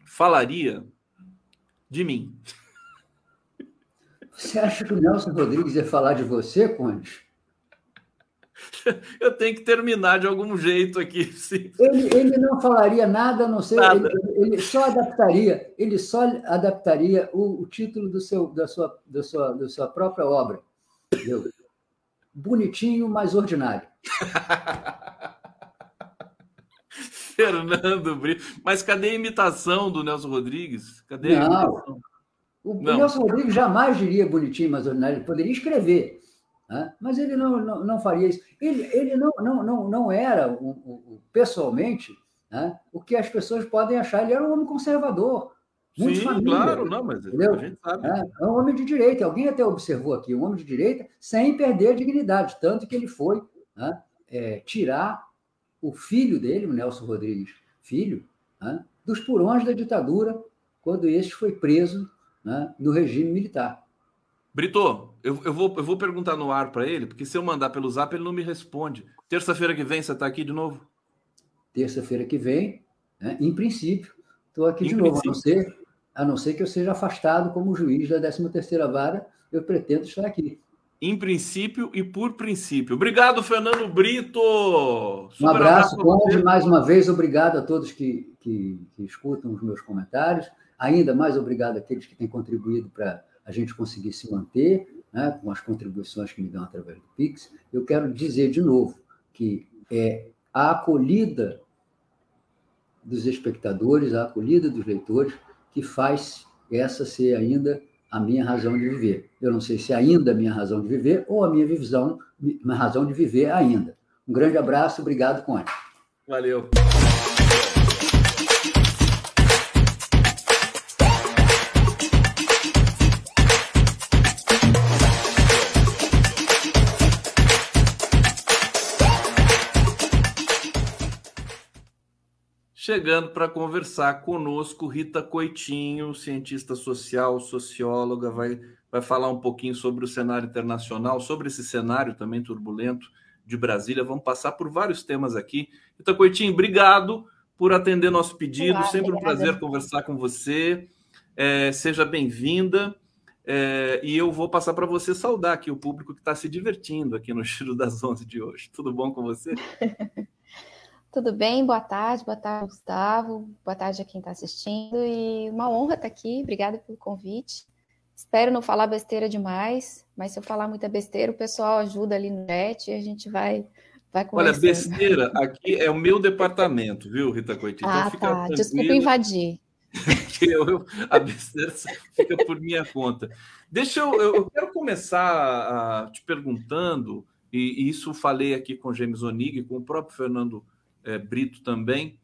falaria de mim? Você acha que o Nelson Rodrigues ia falar de você, Conde? eu tenho que terminar de algum jeito aqui. Ele, ele não falaria nada, a não ser. Ele, ele, só adaptaria, ele só adaptaria o, o, título do seu, da, sua, da, sua, da sua própria obra. Entendeu? Bonitinho, mas ordinário. Fernando Brito. Mas cadê a imitação do Nelson Rodrigues? Cadê não? O, não. Nelson Rodrigues jamais diria bonitinho, mas ordinário. Ele poderia escrever. Né? Mas ele não, não, não, faria isso. Ele, ele não, não, não, não era, pessoalmente, né? o que as pessoas podem achar. Ele era um homem conservador. Muito Sim, família, claro, não, mas entendeu? a gente sabe. É, é um homem de direita. Alguém até observou aqui, um homem de direita sem perder a dignidade. Tanto que ele foi né? é, tirar o filho dele, o Nelson Rodrigues, filho, né? dos purões da ditadura, quando este foi preso né? no regime militar. Brito, eu, eu, vou, eu vou perguntar no ar para ele, porque se eu mandar pelo zap, ele não me responde. Terça-feira que vem, você está aqui de novo? Terça-feira que vem, né, em princípio, estou aqui em de novo, a não, ser, a não ser que eu seja afastado como juiz da 13ª Vara, eu pretendo estar aqui. Em princípio e por princípio. Obrigado, Fernando Brito! Super um abraço, Conde, mais uma vez, obrigado a todos que, que, que escutam os meus comentários. Ainda mais obrigado àqueles que têm contribuído para a gente conseguir se manter né, com as contribuições que me dão através do Pix, eu quero dizer de novo que é a acolhida dos espectadores, a acolhida dos leitores, que faz essa ser ainda a minha razão de viver. Eu não sei se é ainda a minha razão de viver ou a minha visão, minha razão de viver ainda. Um grande abraço, obrigado, Conte. Valeu. Chegando para conversar conosco, Rita Coitinho, cientista social, socióloga, vai, vai falar um pouquinho sobre o cenário internacional, sobre esse cenário também turbulento de Brasília. Vamos passar por vários temas aqui. Rita Coitinho, obrigado por atender nosso pedido. Olá, Sempre um prazer conversar com você. É, seja bem-vinda. É, e eu vou passar para você saudar aqui o público que está se divertindo aqui no Giro das Onze de hoje. Tudo bom com você? Tudo bem? Boa tarde, boa tarde, Gustavo. Boa tarde a quem está assistindo. E uma honra estar tá aqui. Obrigada pelo convite. Espero não falar besteira demais, mas se eu falar muita besteira, o pessoal ajuda ali no chat e a gente vai Vai Olha, besteira aqui é o meu departamento, viu, Rita Coitinho? Então ah, então, tá. Desculpa invadir. eu, a besteira fica por minha conta. Deixa eu, eu quero começar te perguntando, e, e, isso falei aqui com James Onig, com o próprio Fernando é, Brito também,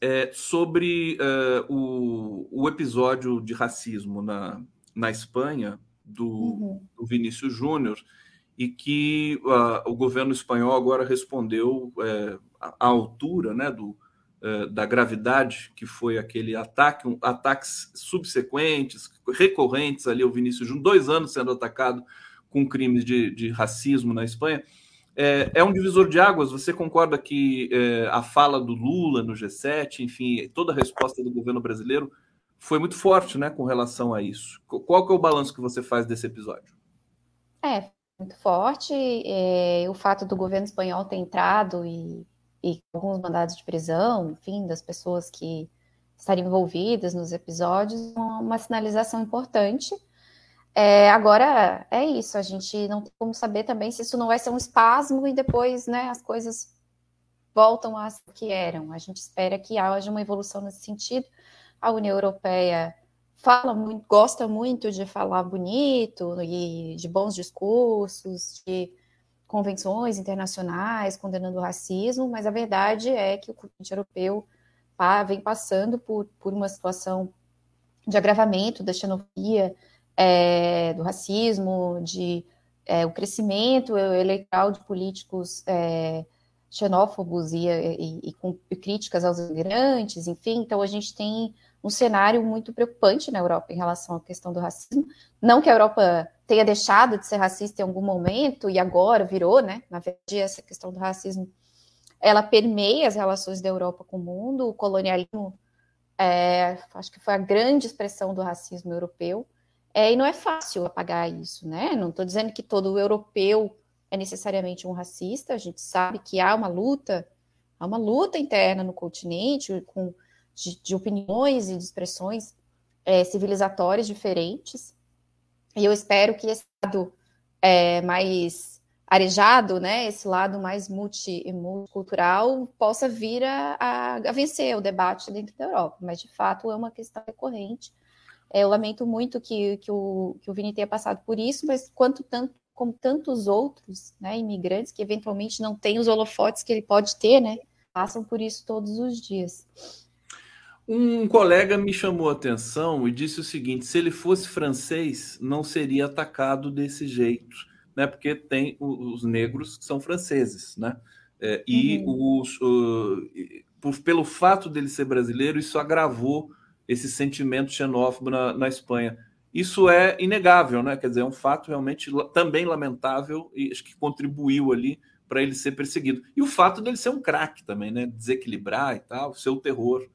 é, sobre é, o, o, episódio de racismo na, na Espanha, do, uhum. do Vinícius Júnior, e que uh, o governo espanhol agora respondeu é, à altura né, do, uh, da gravidade que foi aquele ataque, um, ataques subsequentes, recorrentes ali ao Vinícius Júnior, dois anos sendo atacado com crimes de, de racismo na Espanha. É, é, um divisor de águas. Você concorda que é, a fala do Lula no G7, enfim, toda a resposta do governo brasileiro foi muito forte, né, com relação a isso? Qual que é o balanço que você faz desse episódio? É, muito forte. É, o fato do governo espanhol ter entrado e, e alguns mandados de prisão, enfim, das pessoas que estariam envolvidas nos episódios, uma, uma sinalização importante. É, agora é isso, a gente não tem como saber também se isso não vai ser um espasmo e depois né, as coisas voltam às que eram. A gente espera que haja uma evolução nesse sentido. A União Europeia fala muito, gosta muito de falar bonito e de bons discursos, de convenções internacionais condenando o racismo, mas a verdade é que o continente europeu vem passando por, por uma situação de agravamento da xenofobia, é, do racismo, de é, o crescimento eleitoral de políticos é, xenófobos e, e, e, com críticas aos imigrantes, enfim, então a gente tem um cenário muito preocupante na Europa em relação à questão do racismo. Não que a Europa tenha deixado de ser racista em algum momento e agora virou, né? Na verdade, essa questão do racismo ela permeia as relações da Europa com o mundo. O colonialismo, é, acho que foi a grande expressão do racismo europeu. É, e não é fácil apagar isso, né? Não estou dizendo que todo europeu é necessariamente um racista, a gente sabe que há uma luta, há uma luta interna no continente com, de, de opiniões e de expressões é, civilizatórias diferentes, e eu espero que esse lado é, mais arejado, né, esse lado mais multi, multicultural, possa vir a, a, a vencer o debate dentro da Europa, mas de fato é uma questão recorrente, eu lamento muito que, que, o, que o Vini tenha passado por isso, mas quanto tanto como tantos outros né, imigrantes que eventualmente não têm os holofotes que ele pode ter, né, passam por isso todos os dias. Um colega me chamou a atenção e disse o seguinte: se ele fosse francês, não seria atacado desse jeito, né? Porque tem os negros que são franceses, né? É, e uhum. os, pelo fato dele ser brasileiro, isso agravou esse sentimento xenófobo na, na Espanha. Isso é inegável, né? Quer dizer, é um fato realmente também lamentável e acho que contribuiu ali para ele ser perseguido. E o fato dele ser um craque também, né? Desequilibrar e tal, ser o terror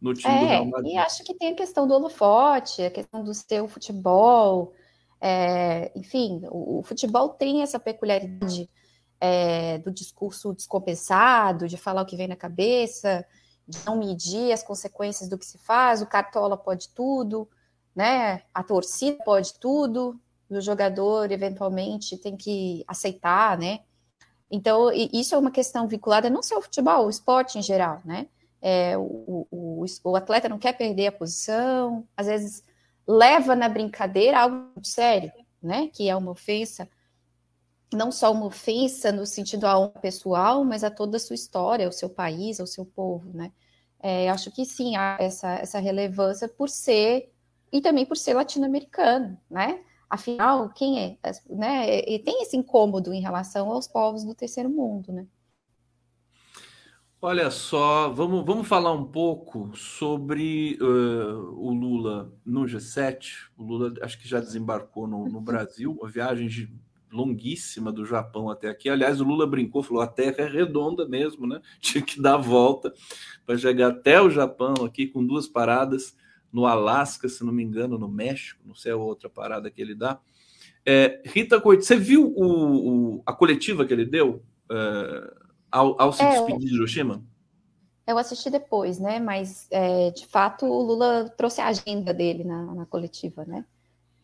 no time é, do Real Madrid. E acho que tem a questão do holofote, a questão do seu futebol. É, enfim, o, o, futebol tem essa peculiaridade é, do discurso descompensado, de falar o que vem na cabeça, não medir as consequências do que se faz, o Cartola pode tudo, né? A torcida pode tudo, o jogador eventualmente tem que aceitar, né? Então, isso é uma questão vinculada não só ao futebol, ao esporte em geral, né? É, o, o, o, atleta não quer perder a posição, às vezes leva na brincadeira algo sério, né? Que é uma ofensa não só uma ofensa no sentido a um pessoal, mas a toda a sua história, ao seu país, ao seu povo, né? É, acho que sim, há essa, essa relevância por ser, e também por ser latino-americano, né? Afinal, quem é, né? E tem esse incômodo em relação aos povos do terceiro mundo, né? Olha só, vamos, vamos falar um pouco sobre uh, o Lula no G7. O Lula acho que já desembarcou no, no Brasil, uma viagem de longuíssima do Japão até aqui. Aliás, o Lula brincou, falou: a Terra é redonda mesmo, né? Tinha que dar a volta para chegar até o Japão aqui com duas paradas no Alasca, se não me engano, no México, não sei a outra parada que ele dá. É, Rita Coit, você viu o, o, a coletiva que ele deu é, ao, ao, se é, despedir de Hiroshima? Eu assisti depois, né? Mas é, de fato o Lula trouxe a agenda dele na, na coletiva, né?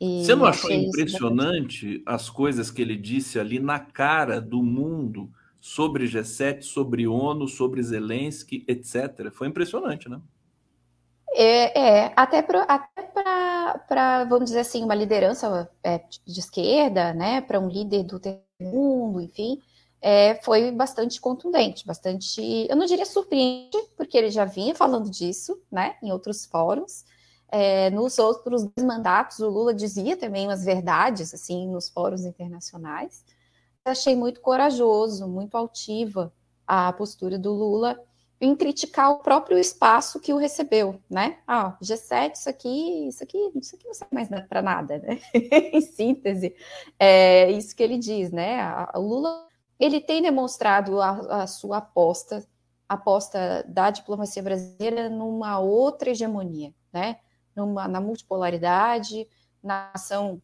E Você não achou impressionante as coisas que ele disse ali na cara do mundo sobre G7, sobre ONU, sobre Zelensky, etc. Foi impressionante, né? É, é até para, vamos dizer assim, uma liderança é, de esquerda, né, para um líder do mundo, enfim, é, foi bastante contundente, bastante, eu não diria surpreendente, porque ele já vinha falando disso, né, em outros fóruns. É, nos outros mandatos, o Lula dizia também umas verdades, assim, nos fóruns internacionais. Achei muito corajoso, muito altiva a postura do Lula em criticar o próprio espaço que o recebeu, né? Ah, G7, isso aqui, isso aqui, isso aqui não serve mais para nada, né? em síntese, é isso que ele diz, né? O Lula ele tem demonstrado a, a sua aposta, aposta da diplomacia brasileira numa outra hegemonia, né? Numa, na multipolaridade, na ação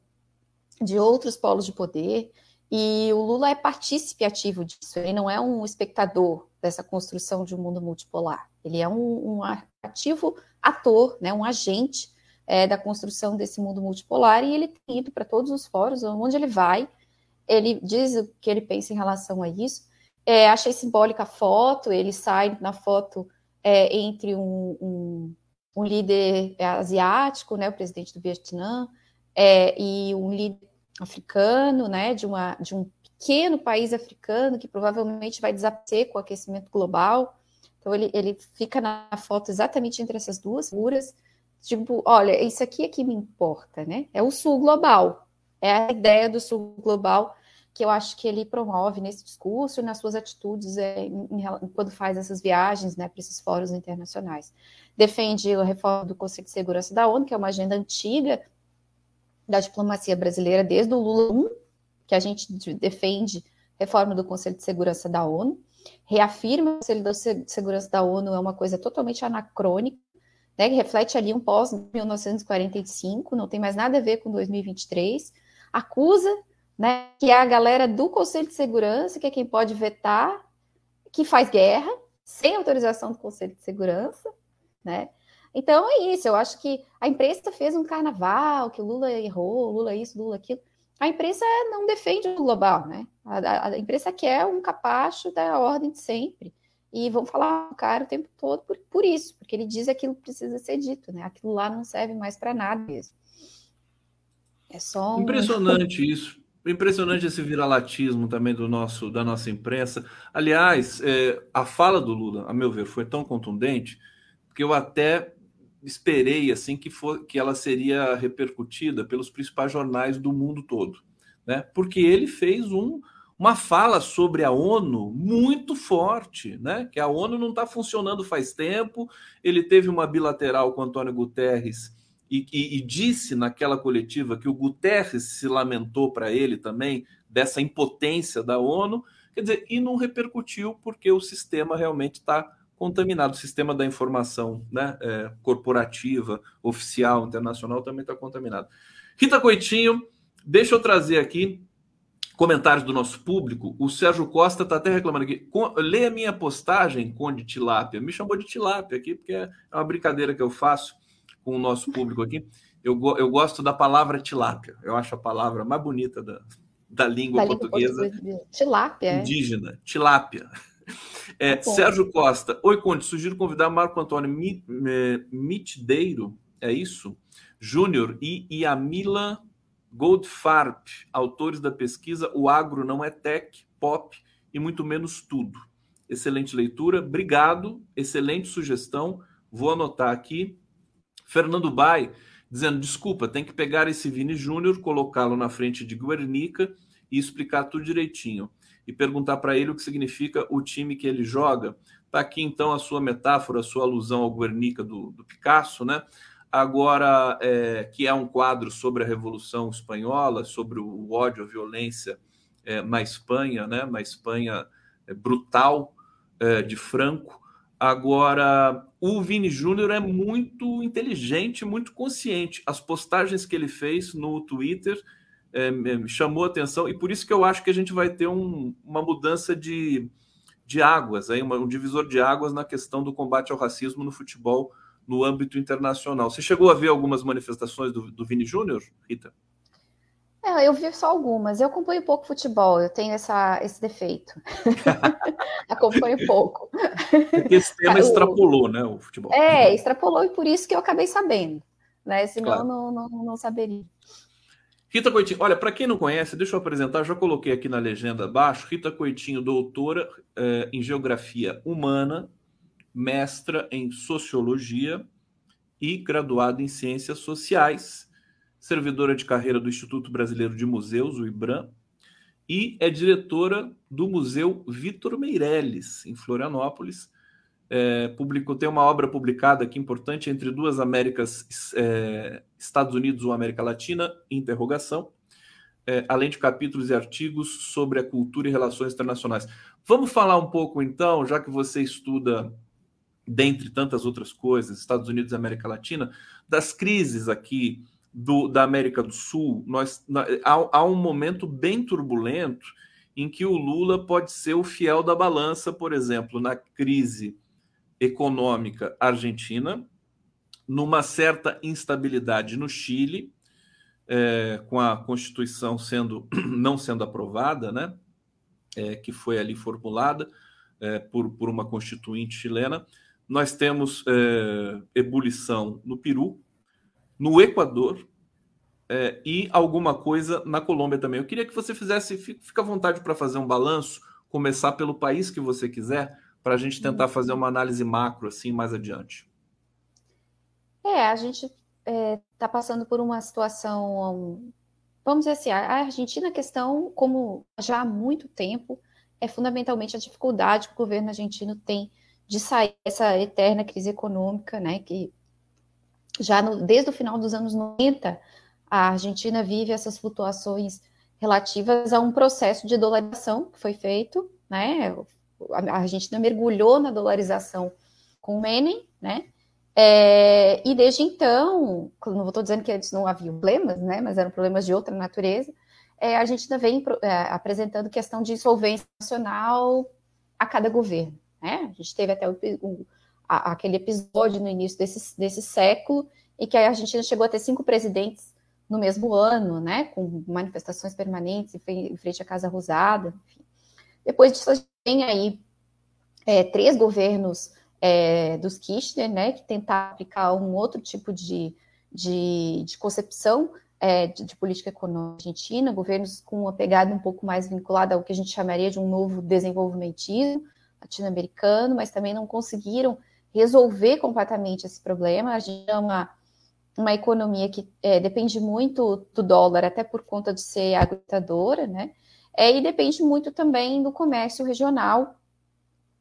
de outros polos de poder. E o Lula é partícipe ativo disso, ele não é um espectador dessa construção de um mundo multipolar. Ele é um, um ativo ator, né, um agente é, da construção desse mundo multipolar e ele tem ido para todos os fóruns, onde ele vai, ele diz o que ele pensa em relação a isso. É, achei simbólica a foto, ele sai na foto é, entre um, um, um, líder asiático, né, o presidente do Vietnã, é, e um líder africano, né, de, uma, de um pequeno país africano que provavelmente vai desaparecer com o aquecimento global. Então ele, ele fica na foto exatamente entre essas duas figuras, tipo, olha, isso aqui é que me importa, né? É o sul global, é a ideia do sul global que eu acho que ele promove nesse discurso e nas suas atitudes é, em, em, quando faz essas viagens né, para esses fóruns internacionais. Defende a reforma do Conselho de Segurança da ONU, que é uma agenda antiga da diplomacia brasileira desde o Lula 1, que a gente defende reforma do Conselho de Segurança da ONU, reafirma que o Conselho de Segurança da ONU é uma coisa totalmente anacrônica, né, que reflete ali um pós-1945, não tem mais nada a ver com 2023, acusa né, que é a galera do Conselho de Segurança, que é quem pode vetar, que faz guerra, sem autorização do Conselho de Segurança, né, então é isso, eu acho que a imprensa fez um carnaval, que o Lula errou, Lula isso, Lula aquilo. A imprensa não defende o global, né? A, a, imprensa quer um capacho da ordem de sempre. E vão falar o cara o tempo todo por, por isso, porque ele diz aquilo que precisa ser dito, né? Aquilo lá não serve mais para nada mesmo. É só um... Impressionante isso. Impressionante esse viralatismo também do nosso da nossa imprensa. Aliás, é, a fala do Lula, a meu ver, foi tão contundente que eu até esperei assim que for, que ela seria repercutida pelos principais jornais do mundo todo, né? Porque ele fez um, uma fala sobre a ONU muito forte, né? Que a ONU não está funcionando faz tempo. Ele teve uma bilateral com Antônio Guterres e, e, e disse naquela coletiva que o Guterres se lamentou para ele também dessa impotência da ONU. Quer dizer, e não repercutiu porque o sistema realmente está contaminado. O sistema da informação né, é, corporativa, oficial, internacional também está contaminado. Rita Coitinho, deixa eu trazer aqui comentários do nosso público. O Sérgio Costa está até reclamando aqui. Lê a minha postagem, Conde Tilápia. Me chamou de Tilápia aqui, porque é uma brincadeira que eu faço com o nosso público aqui. Eu, eu gosto da palavra tilápia. Eu acho a palavra mais bonita da, da língua da portuguesa. Língua tilápia. É? Indígena. Tilápia. É, Sérgio Costa. Oi, Conde. Sugiro convidar Marco Antônio Mitideiro, é isso? Júnior e Yamila Goldfarb, autores da pesquisa O Agro Não é Tech, Pop e muito menos tudo. Excelente leitura. Obrigado. Excelente sugestão. Vou anotar aqui. Fernando Bai dizendo: desculpa, tem que pegar esse Vini Júnior, colocá-lo na frente de Guernica e explicar tudo direitinho e perguntar para ele o que significa o time que ele joga. Está aqui então a sua metáfora, a sua alusão ao Guernica do, do Picasso, né? Agora, é, que é um quadro sobre a Revolução Espanhola, sobre o ódio, a violência é, na Espanha, né? Na Espanha é, brutal é, de Franco. Agora, o Vini Júnior é muito inteligente, muito consciente. As postagens que ele fez no Twitter é, me chamou atenção e por isso que eu acho que a gente vai ter um, uma mudança de, de águas, aí, um divisor de águas na questão do combate ao racismo no futebol no âmbito internacional. Você chegou a ver algumas manifestações do, do Vini Júnior, Rita? É, eu vi só algumas. Eu acompanho pouco futebol, eu tenho essa, esse defeito. acompanho pouco. Porque esse tema extrapolou, né, o futebol. É, extrapolou e por isso que eu acabei sabendo. Né? Senão claro. não, não, não saberia. Rita Coitinho, olha, para quem não conhece, deixa eu apresentar, já coloquei aqui na legenda abaixo, Rita Coitinho, doutora eh, em Geografia Humana, mestra em Sociologia e graduada em Ciências Sociais, servidora de carreira do Instituto Brasileiro de Museus, o IBRAM, e é diretora do Museu Vitor Meirelles, em Florianópolis, é, publicou, tem uma obra publicada aqui importante entre duas Américas, é, Estados Unidos ou América Latina, interrogação, é, além de capítulos e artigos sobre a cultura e relações internacionais. Vamos falar um pouco então, já que você estuda, dentre tantas outras coisas, Estados Unidos e América Latina, das crises aqui do, da América do Sul. Nós, na, há, há um momento bem turbulento em que o Lula pode ser o fiel da balança, por exemplo, na crise econômica argentina, numa certa instabilidade no Chile, é, com a Constituição sendo não sendo aprovada, né, é, que foi ali formulada é, por, por uma constituinte chilena. Nós temos é, ebulição no Peru, no Equador é, e alguma coisa na Colômbia também. Eu queria que você fizesse, fica à vontade para fazer um balanço, começar pelo país que você quiser, para a gente tentar uhum. fazer uma análise macro assim mais adiante. É, a gente está é, tá passando por uma situação, vamos dizer assim, a Argentina, a questão, como já há muito tempo, é fundamentalmente a dificuldade que o governo argentino tem de sair dessa eterna crise econômica, né, que já no, desde o final dos anos 90, a Argentina vive essas flutuações relativas a um processo de dolarização que foi feito, né, a Argentina mergulhou na dolarização com o Menem, né? É, e desde então, não estou dizendo que antes não havia problemas, né? Mas eram problemas de outra natureza. É, a Argentina vem é, apresentando questão de insolvência nacional a cada governo. Né? A gente teve até o, o, aquele episódio no início desse, desse século em que a Argentina chegou a ter cinco presidentes no mesmo ano, né? Com manifestações permanentes em frente à Casa Rosada. Enfim. Depois disso, a gente tem aí é, três governos é, dos Kirchner, né, que tentaram aplicar um outro tipo de, de, de concepção é, de, de, política econômica argentina, governos com uma pegada um pouco mais vinculada ao que a gente chamaria de um novo desenvolvimentismo latino-americano, mas também não conseguiram resolver completamente esse problema. A gente é uma, uma economia que é, depende muito do dólar, até por conta de ser agritadora, né? É, e depende muito também do comércio regional.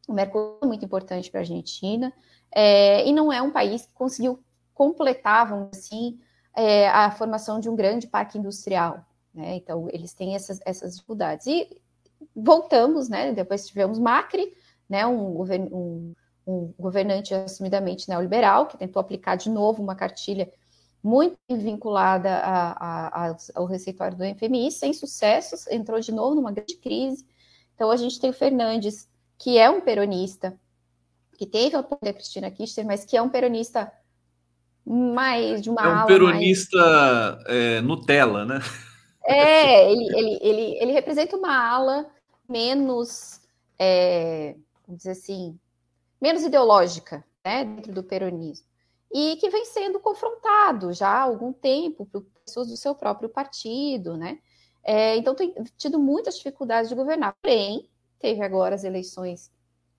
O Mercosul é muito importante para a Argentina, é, e não é um país que conseguiu completar, vamos assim, é, a formação de um grande parque industrial. Né? Então, eles têm essas, essas dificuldades. E voltamos, né? depois tivemos Macri, né? um, um, um governante assumidamente neoliberal, que tentou aplicar de novo uma cartilha muito vinculada a, a, a, ao receituário do FMI, sem sucessos, entrou de novo numa grande crise. Então, a gente tem o Fernandes, que é um peronista, que teve o apoio da Cristina Kirchner, mas que é um peronista mais de uma É um peronista mais... é, Nutella, né? É, ele, ele, ele, ele representa uma ala menos, é, vamos dizer assim, menos ideológica, né, dentro do peronismo e que vem sendo confrontado já há algum tempo por pessoas do seu próprio partido, né? É, então tem tido muitas dificuldades de governar. Porém, teve agora as eleições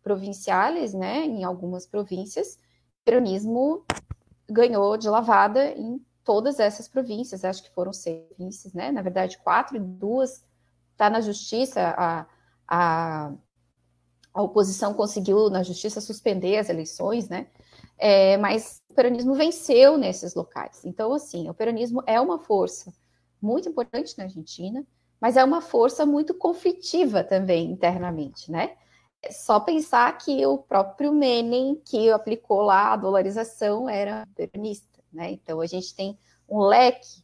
provinciais, né? Em algumas províncias, o peronismo ganhou de lavada em todas essas províncias. Acho que foram seis províncias, né? Na verdade, quatro e duas está na justiça. A, a, a oposição conseguiu na justiça suspender as eleições, né? É, mas o peronismo venceu nesses locais. Então, assim, o peronismo é uma força muito importante na Argentina, mas é uma força muito conflitiva também internamente, né? É só pensar que o próprio Menem, que aplicou lá a dolarização, era peronista, né? Então, a gente tem um leque,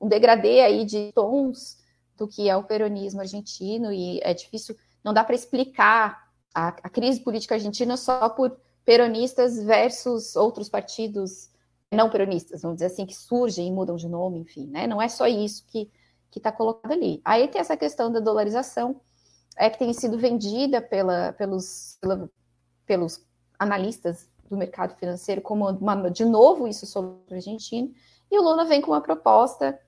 um degradê aí de tons do que é o peronismo argentino, e é difícil, não dá para explicar a, a crise política argentina só por peronistas versus outros partidos não peronistas, vamos dizer assim, que surgem e mudam de nome, enfim, né? Não é só isso que, que está colocado ali. Aí tem essa questão da dolarização, é que tem sido vendida pela, pelos, pela, pelos analistas do mercado financeiro como uma, de novo isso sobre a Argentina, e o Lula vem com uma proposta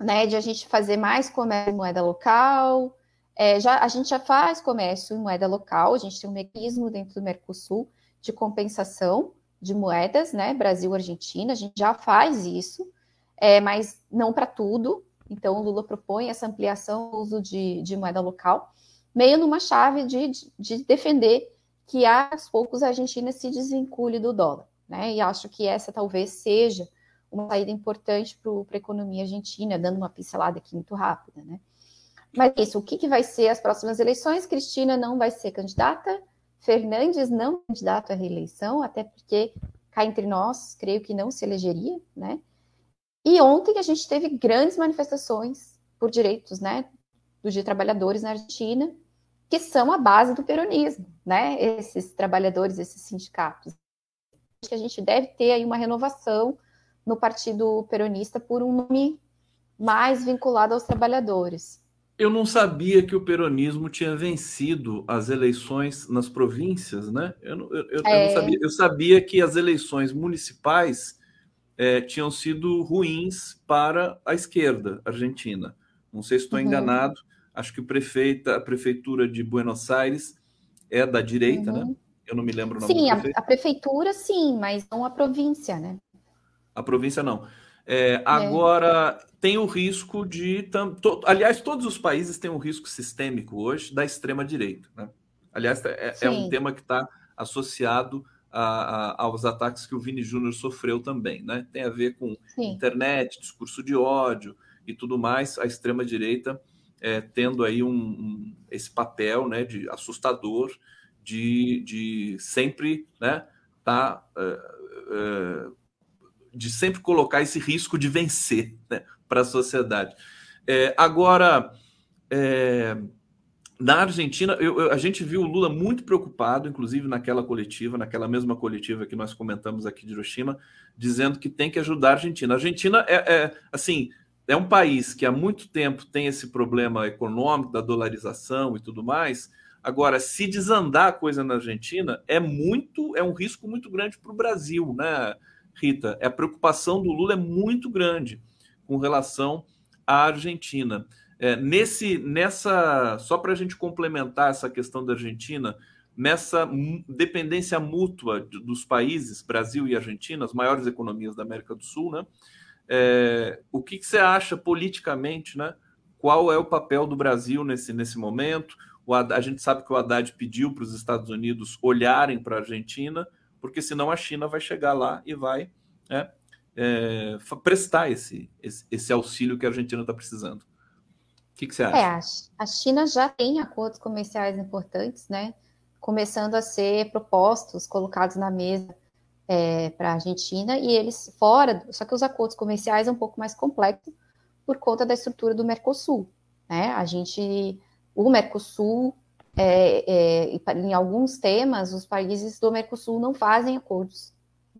né, de a gente fazer mais comércio em moeda local. É, já, a gente já faz comércio em moeda local, a gente tem um mecanismo dentro do Mercosul de compensação de moedas, né? Brasil, Argentina, a gente já faz isso, é, mas não para tudo. Então, o Lula propõe essa ampliação do uso de, de moeda local, meio numa chave de, de, de defender que aos poucos a Argentina se desvincule do dólar, né? E acho que essa talvez seja uma saída importante para a economia argentina, dando uma pincelada aqui muito rápida, né? Mas isso, o que, que vai ser as próximas eleições? Cristina não vai ser candidata, Fernandes não é candidato à reeleição, até porque cá entre nós, creio que não se elegeria, né? E ontem a gente teve grandes manifestações por direitos, né, dos trabalhadores na Argentina, que são a base do peronismo, né? Esses trabalhadores, esses sindicatos. Acho que a gente deve ter aí uma renovação no Partido Peronista por um nome mais vinculado aos trabalhadores. Eu não sabia que o peronismo tinha vencido as eleições nas províncias, né? Eu, não, eu, é... eu não sabia. Eu sabia que as eleições municipais é, tinham sido ruins para a esquerda argentina. Não sei se estou uhum. enganado. Acho que o prefeito, a prefeitura de Buenos Aires é da direita, né? uhum. né? Eu não me lembro o nome. Sim, a, a, prefeitura sim, mas não a província, né? A província não. É, é. agora, é. tem o risco de. To, aliás, todos os países têm um risco sistêmico hoje da extrema-direita. Né? Aliás, é, é, um tema que está associado a, a, aos ataques que o Vini Júnior sofreu também. Né? Tem a ver com Sim. internet, discurso de ódio e tudo mais. A extrema-direita é, tendo aí um, um, esse papel né, de assustador de, de sempre né, tá, uh, uh, de sempre colocar esse risco de vencer né, para a sociedade. É, agora, é, na Argentina, eu, eu, a gente viu o Lula muito preocupado, inclusive naquela coletiva, naquela mesma coletiva que nós comentamos aqui de Hiroshima, dizendo que tem que ajudar a Argentina. A Argentina é, é assim, é um país que há muito tempo tem esse problema econômico da dolarização e tudo mais. Agora, se desandar a coisa na Argentina, é muito, é um risco muito grande para o Brasil, né? Rita, a preocupação do Lula é muito grande com relação à Argentina. É, nesse, nessa, só para a gente complementar essa questão da Argentina, nessa dependência mútua dos países, Brasil e Argentina, as maiores economias da América do Sul, né? É, o que, que, você acha politicamente, né? Qual é o papel do Brasil nesse, nesse momento? O, a gente sabe que o Haddad pediu para os Estados Unidos olharem para a Argentina porque senão a China vai chegar lá e vai né, é, prestar esse, esse, esse, auxílio que a Argentina está precisando. O que, que, você acha? É, a China já tem acordos comerciais importantes, né? Começando a ser propostos, colocados na mesa é, para a Argentina, e eles fora, só que os acordos comerciais é um pouco mais complexo por conta da estrutura do Mercosul. Né? A gente, o Mercosul é, é, em alguns temas, os países do Mercosul não fazem acordos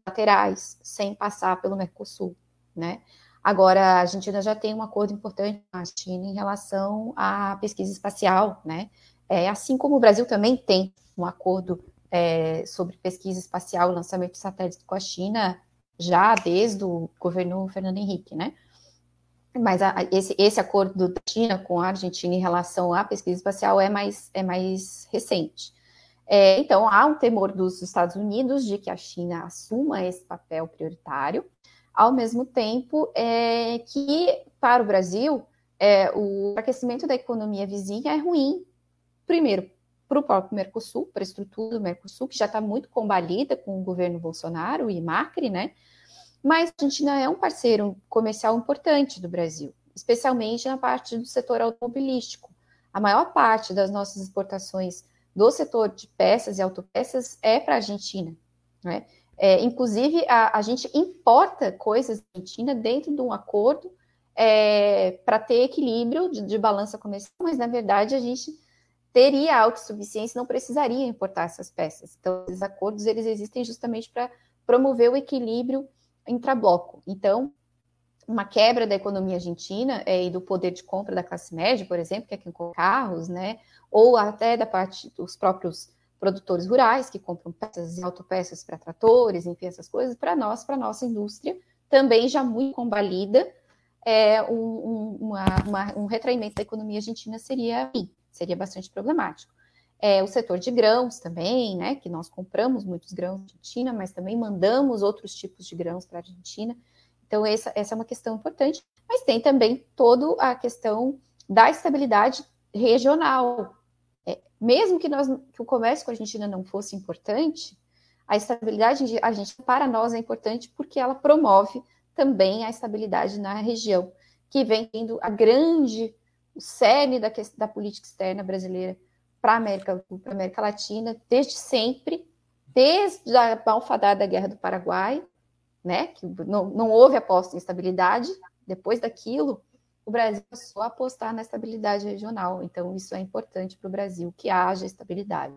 laterais sem passar pelo Mercosul, né? Agora, a Argentina já tem um acordo importante com a China em relação à pesquisa espacial, né? É, assim como o Brasil também tem um acordo é, sobre pesquisa espacial lançamento de satélites com a China já desde o governo Fernando Henrique, né? Mas a, esse, esse acordo da China com a Argentina em relação à pesquisa espacial é mais, é mais recente. É, então, há um temor dos Estados Unidos de que a China assuma esse papel prioritário, ao mesmo tempo é, que, para o Brasil, é, o aquecimento da economia vizinha é ruim, primeiro, para o próprio Mercosul, para a estrutura do Mercosul, que já está muito combalida com o governo Bolsonaro e Macri, né? Mas a Argentina é um parceiro comercial importante do Brasil, especialmente na parte do setor automobilístico. A maior parte das nossas exportações do setor de peças e autopeças é para a Argentina. Né? É, inclusive, a, a, gente importa coisas da Argentina dentro de um acordo é, para ter equilíbrio de, de, balança comercial, mas na verdade a gente teria autossuficiência, não precisaria importar essas peças. Então, esses acordos eles existem justamente para promover o equilíbrio intrabloco. Então, uma quebra da economia argentina é, e do poder de compra da classe média, por exemplo, que é quem compra carros, né? Ou até da parte dos próprios produtores rurais que compram peças e autopeças para tratores, enfim, essas coisas, para nós, para nossa indústria, também já muito combalida, é, um, um, uma, uma, um retraimento da economia argentina seria, seria bastante problemático. É, o setor de grãos também, né, que nós compramos muitos grãos da Argentina, mas também mandamos outros tipos de grãos para a Argentina. Então, essa, essa é uma questão importante. Mas tem também toda a questão da estabilidade regional. É, mesmo que, nós, que o comércio com a Argentina não fosse importante, a estabilidade argentina para nós é importante porque ela promove também a estabilidade na região, que vem tendo a grande, o cerne da, da política externa brasileira para a América, América Latina, desde sempre, desde a malfadada Guerra do Paraguai, né, que não, não houve aposta em estabilidade, depois daquilo, o Brasil passou a apostar na estabilidade regional. Então, isso é importante para o Brasil, que haja estabilidade.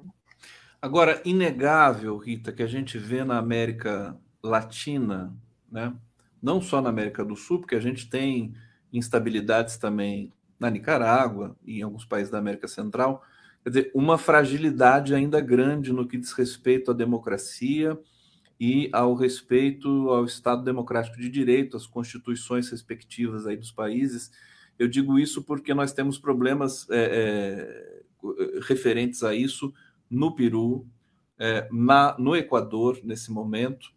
Agora, inegável, Rita, que a gente vê na América Latina, né? não só na América do Sul, porque a gente tem instabilidades também na Nicarágua e em alguns países da América Central, quer dizer, uma fragilidade ainda grande no que diz respeito à democracia e ao respeito ao Estado Democrático de Direito, às constituições respectivas aí dos países. Eu digo isso porque nós temos problemas é, é, referentes a isso no Peru, é, na, no Equador, nesse momento,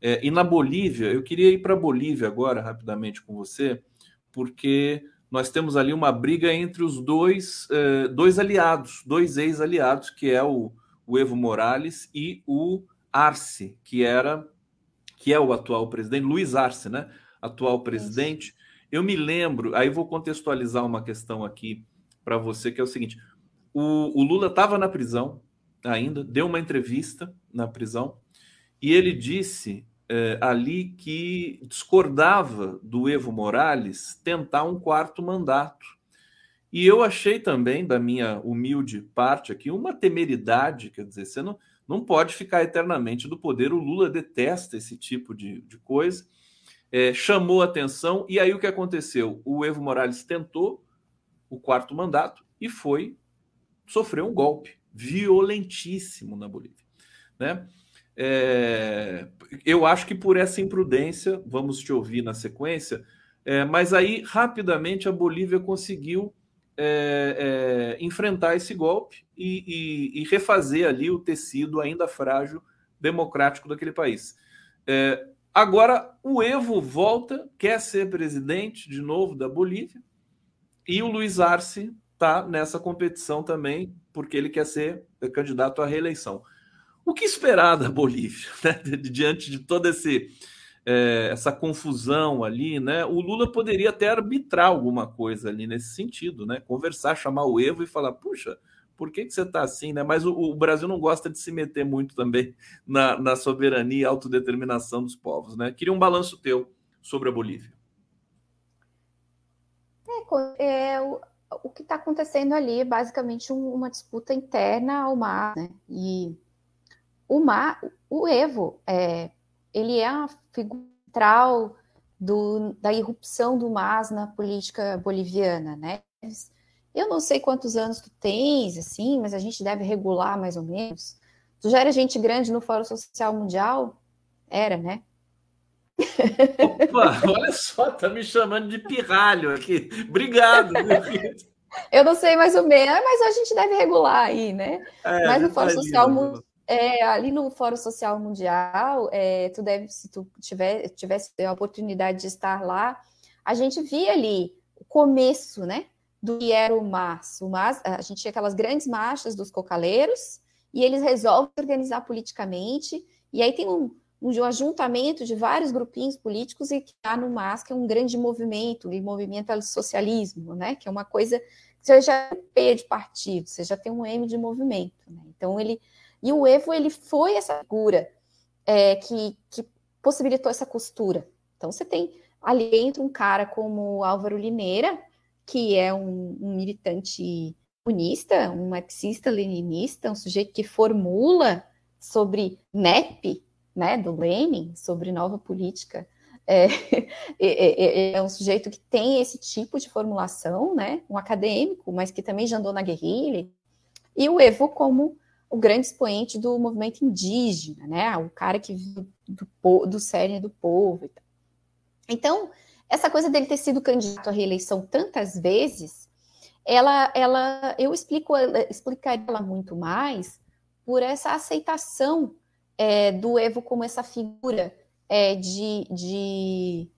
é, e na Bolívia. Eu queria ir para a Bolívia agora, rapidamente, com você, porque nós temos ali uma briga entre os dois, é, dois aliados, dois ex-aliados, que é o, o Evo Morales e o Arce, que era que é o atual presidente, Luiz Arce, né? Atual presidente. Eu me lembro, aí vou contextualizar uma questão aqui para você, que é o seguinte: o, o Lula estava na prisão ainda, deu uma entrevista na prisão, e ele disse é, ali que discordava do Evo Morales tentar um quarto mandato. E eu achei também, da minha humilde parte aqui, uma temeridade, quer dizer, você não, não pode ficar eternamente do poder. O Lula detesta esse tipo de, de coisa. É, chamou atenção, e aí o que aconteceu? O Evo Morales tentou o quarto mandato e foi sofrer um golpe violentíssimo na Bolívia. Né? É, eu acho que por essa imprudência, vamos te ouvir na sequência, é, mas aí rapidamente a Bolívia conseguiu é, é, enfrentar esse golpe e, e, e, refazer ali o tecido ainda frágil democrático daquele país. É, agora, o Evo volta, quer ser presidente de novo da Bolívia, e o Luiz Arce está nessa competição também, porque ele quer ser candidato à reeleição. O que esperar da Bolívia, né? diante de toda esse é, essa confusão ali, né? O Lula poderia até arbitrar alguma coisa ali nesse sentido, né? Conversar, chamar o Evo e falar, puxa, por que, que você está assim, né? Mas o, o, Brasil não gosta de se meter muito também na, na soberania e autodeterminação dos povos, né? Queria um balanço teu sobre a Bolívia. É, é o, o que está acontecendo ali é basicamente um, uma disputa interna ao mar, né? E o mar, o Evo, é, ele é a figura central do, da irrupção do MAS na política boliviana, né? Eu não sei quantos anos tu tens, assim, mas a gente deve regular mais ou menos. Tu já era gente grande no Fórum Social Mundial? Era, né? Opa, olha só, tá me chamando de pirralho aqui. Obrigado. Eu não sei mais ou menos, mas a gente deve regular aí, né? É, mas no Fórum Social Mundial é, ali no Fórum Social Mundial, é, tu deve, se tu tiver, tivesse a oportunidade de estar lá, a gente via ali o começo, né, do que era o MAS. O MAS, a gente tinha aquelas grandes marchas dos cocaleiros, e eles resolvem organizar politicamente, e aí tem um, um ajuntamento de vários grupinhos políticos e que há no MAS, que é um grande movimento, e movimento ao socialismo, né, que é uma coisa, você já tem P de partido, você já tem um M de movimento, né? então ele e o Evo ele foi essa figura é, que, que possibilitou essa costura. Então você tem ali dentro um cara como Álvaro Lineira, que é um, um militante comunista, um marxista-leninista, um sujeito que formula sobre NEP, né, do Lenin, sobre nova política é, é, é, um sujeito que tem esse tipo de formulação, né? Um acadêmico, mas que também já andou na guerrilha. E o Evo como o grande expoente do movimento indígena, né? O cara que do, do, do cerne do povo. Então, essa coisa dele ter sido candidato à reeleição tantas vezes, ela, ela, eu explico, explicaria ela muito mais por essa aceitação é, do Evo como essa figura é, de, de,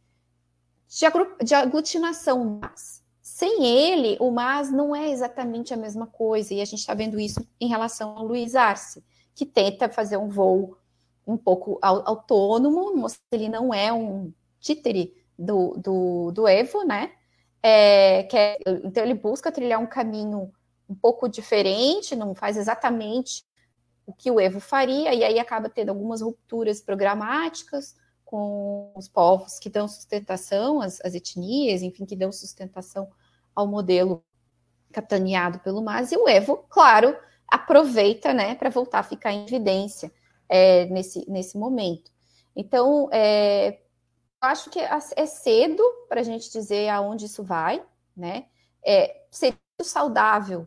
de, aglutinação mas sem ele, o MAS não é exatamente a mesma coisa, e a gente está vendo isso em relação ao Luiz Arce, que tenta fazer um voo um pouco autônomo, ele não é um títere do, do, do Evo, né? É, é, então ele busca trilhar um caminho um pouco diferente, não faz exatamente o que o Evo faria, e aí acaba tendo algumas rupturas programáticas com os povos que dão sustentação, as, as etnias, enfim, que dão sustentação ao modelo capitaneado pelo MAS, e o Evo, claro, aproveita né, para voltar a ficar em evidência é, nesse, nesse momento. Então, é, acho que é cedo para a gente dizer aonde isso vai, né? É, seria saudável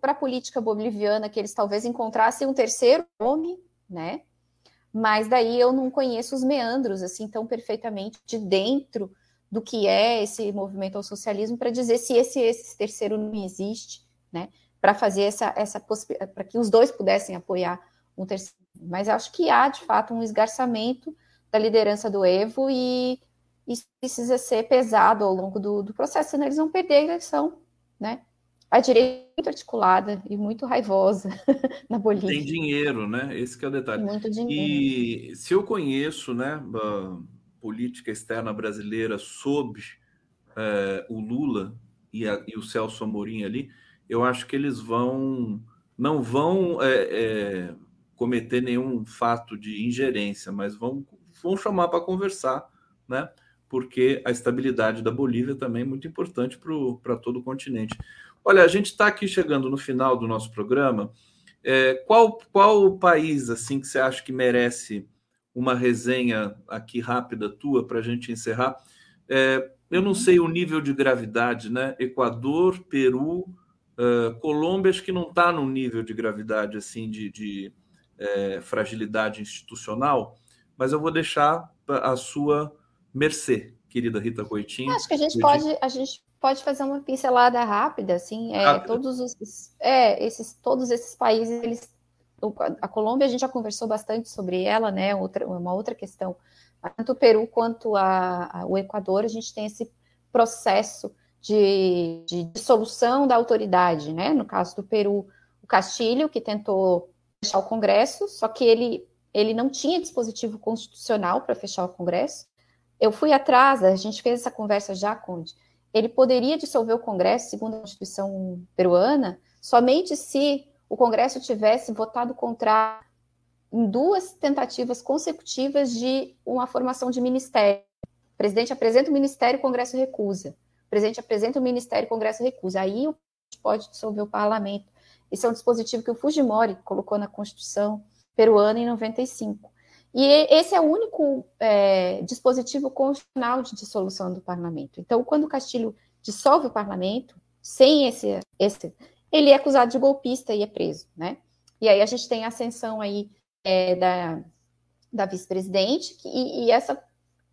para a política boliviana que eles talvez encontrassem um terceiro nome, né? Mas daí eu não conheço os meandros assim tão perfeitamente de dentro do que é esse movimento ao socialismo para dizer se esse, esse terceiro não existe, né? Para fazer essa, essa para que os dois pudessem apoiar um terceiro. Mas acho que há, de fato, um esgarçamento da liderança do Evo e isso precisa ser pesado ao longo do, do processo, senão eles vão perder a eleição, né? A direita muito articulada e muito raivosa na Bolívia. Tem dinheiro, né? Esse é o detalhe. Muito dinheiro. E se eu conheço, né, política externa brasileira sob é, o Lula e, a, e, o Celso Amorim ali, eu acho que eles vão não vão é, é, cometer nenhum fato de ingerência, mas vão, vão chamar para conversar, né? Porque a estabilidade da Bolívia também é muito importante para todo o continente. Olha, a gente está aqui chegando no final do nosso programa. É, qual, qual o país assim que você acha que merece uma resenha aqui rápida tua para a gente encerrar. É, eu não sei o nível de gravidade, né? Equador, Peru, uh, Colômbia, acho que não está no nível de gravidade assim de, de é, fragilidade institucional, mas eu vou deixar a sua mercê, querida Rita Coitinho. Acho que a gente pode, a gente pode fazer uma pincelada rápida, assim, é, todos os, é, esses, todos esses países eles a Colômbia a gente já conversou bastante sobre ela, né? Outra, uma outra questão. Tanto o Peru quanto a, a, o Equador, a gente tem esse processo de, de dissolução da autoridade, né? No caso do Peru, o Castilho, que tentou fechar o Congresso, só que ele, ele não tinha dispositivo constitucional para fechar o Congresso. Eu fui atrás, a gente fez essa conversa já, Conde. Ele poderia dissolver o Congresso, segundo a Constituição peruana, somente se o Congresso tivesse votado contra em duas tentativas consecutivas de uma formação de ministério. O presidente apresenta o ministério, o Congresso recusa. O presidente apresenta o ministério, o Congresso recusa. Aí o pode dissolver o parlamento. Esse é um dispositivo que o Fujimori colocou na Constituição peruana em 95. E esse é o único é, dispositivo constitucional de dissolução do parlamento. Então, quando o Castilho dissolve o parlamento, sem esse, esse ele é acusado de golpista e é preso, né? E aí a gente tem a ascensão aí é, da, da vice-presidente e, e, essa,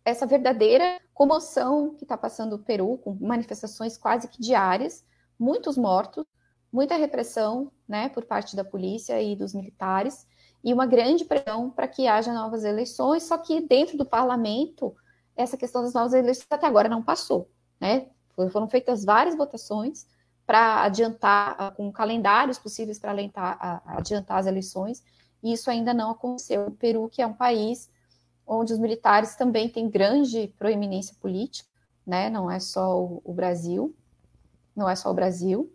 essa verdadeira comoção que está passando o Peru, com manifestações quase que diárias, muitos mortos, muita repressão, né, por parte da polícia e dos militares, e uma grande pressão para que haja novas eleições, só que dentro do parlamento, essa questão das novas eleições até agora não passou, né? Foram feitas várias votações, para adiantar, com calendários possíveis para adiantar as eleições, e isso ainda não aconteceu. O Peru, que é um país onde os militares também têm grande proeminência política, né? não é só o, o Brasil, não é só o Brasil.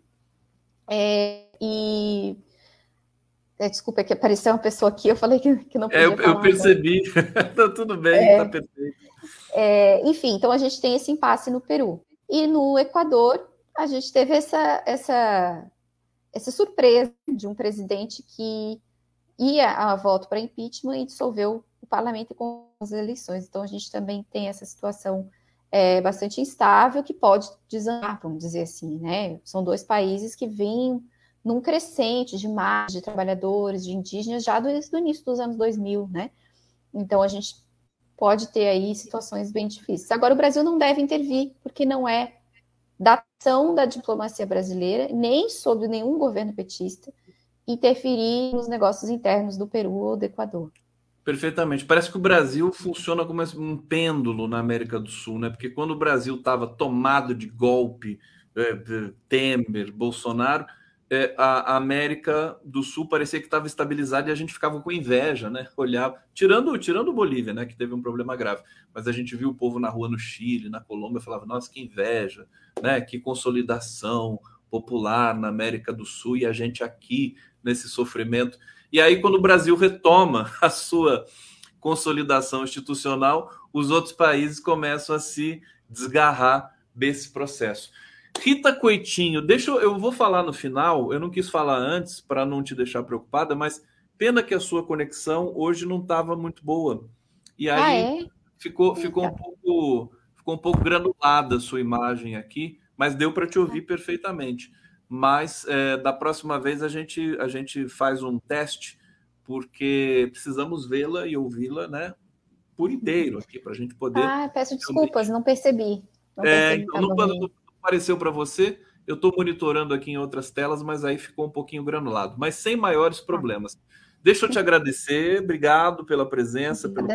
É, e é, desculpa, é que apareceu uma pessoa aqui, eu falei que, que não podia é, eu, eu percebi, tá tudo bem, é, tá perfeito. É, enfim, então a gente tem esse impasse no Peru. E no Equador, a gente teve essa, essa, essa surpresa de um presidente que ia a voto para impeachment e dissolveu o parlamento com as eleições. Então, a gente também tem essa situação é, bastante instável que pode desandar, vamos dizer assim, né? São dois países que vêm num crescente de mais de trabalhadores, de indígenas, já desde o início dos anos 2000, né? Então, a gente pode ter aí situações bem difíceis. Agora, o Brasil não deve intervir, porque não é da ação da diplomacia brasileira, nem sobre nenhum governo petista, interferir nos negócios internos do Peru ou do Equador. Perfeitamente. Parece que o Brasil funciona como um pêndulo na América do Sul, né? Porque quando o Brasil estava tomado de golpe, é, Temer, Bolsonaro, é, a, América do Sul parecia que estava estabilizada e a gente ficava com inveja, né? Olhava, tirando, tirando Bolívia, né? Que teve um problema grave, mas a gente viu o povo na rua no Chile, na Colômbia, falava, nossa, que inveja, né? Que consolidação popular na América do Sul e a gente aqui nesse sofrimento. E aí, quando o Brasil retoma a sua consolidação institucional, os outros países começam a se desgarrar desse processo. Rita Coitinho, deixa eu, eu vou falar no final, eu não quis falar antes para não te deixar preocupada, mas pena que a sua conexão hoje não estava muito boa. E aí ah, é? ficou, ficou um pouco ficou um pouco granulada a sua imagem aqui, mas deu para te ouvir perfeitamente. Mas é, da próxima vez a gente a gente faz um teste porque precisamos vê-la e ouvi-la, né, por inteiro aqui para a gente poder. Ah, peço desculpas, não percebi. Não é, então, não, apareceu para você. Eu estou monitorando aqui em outras telas, mas aí ficou um pouquinho granulado, mas sem maiores problemas. Deixa eu te agradecer, obrigado pela presença, pelo,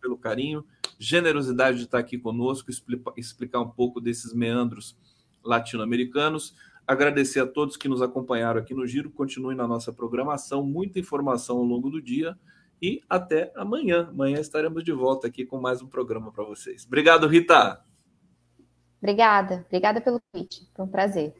pelo carinho, generosidade de estar aqui conosco, explicar um pouco desses meandros latino-americanos. Agradecer a todos que nos acompanharam aqui no Giro. Continue na nossa programação, muita informação ao longo do dia. E até amanhã. Amanhã estaremos de volta aqui com mais um programa para vocês. Obrigado, Rita. Obrigada, obrigada pelo convite. Foi um prazer.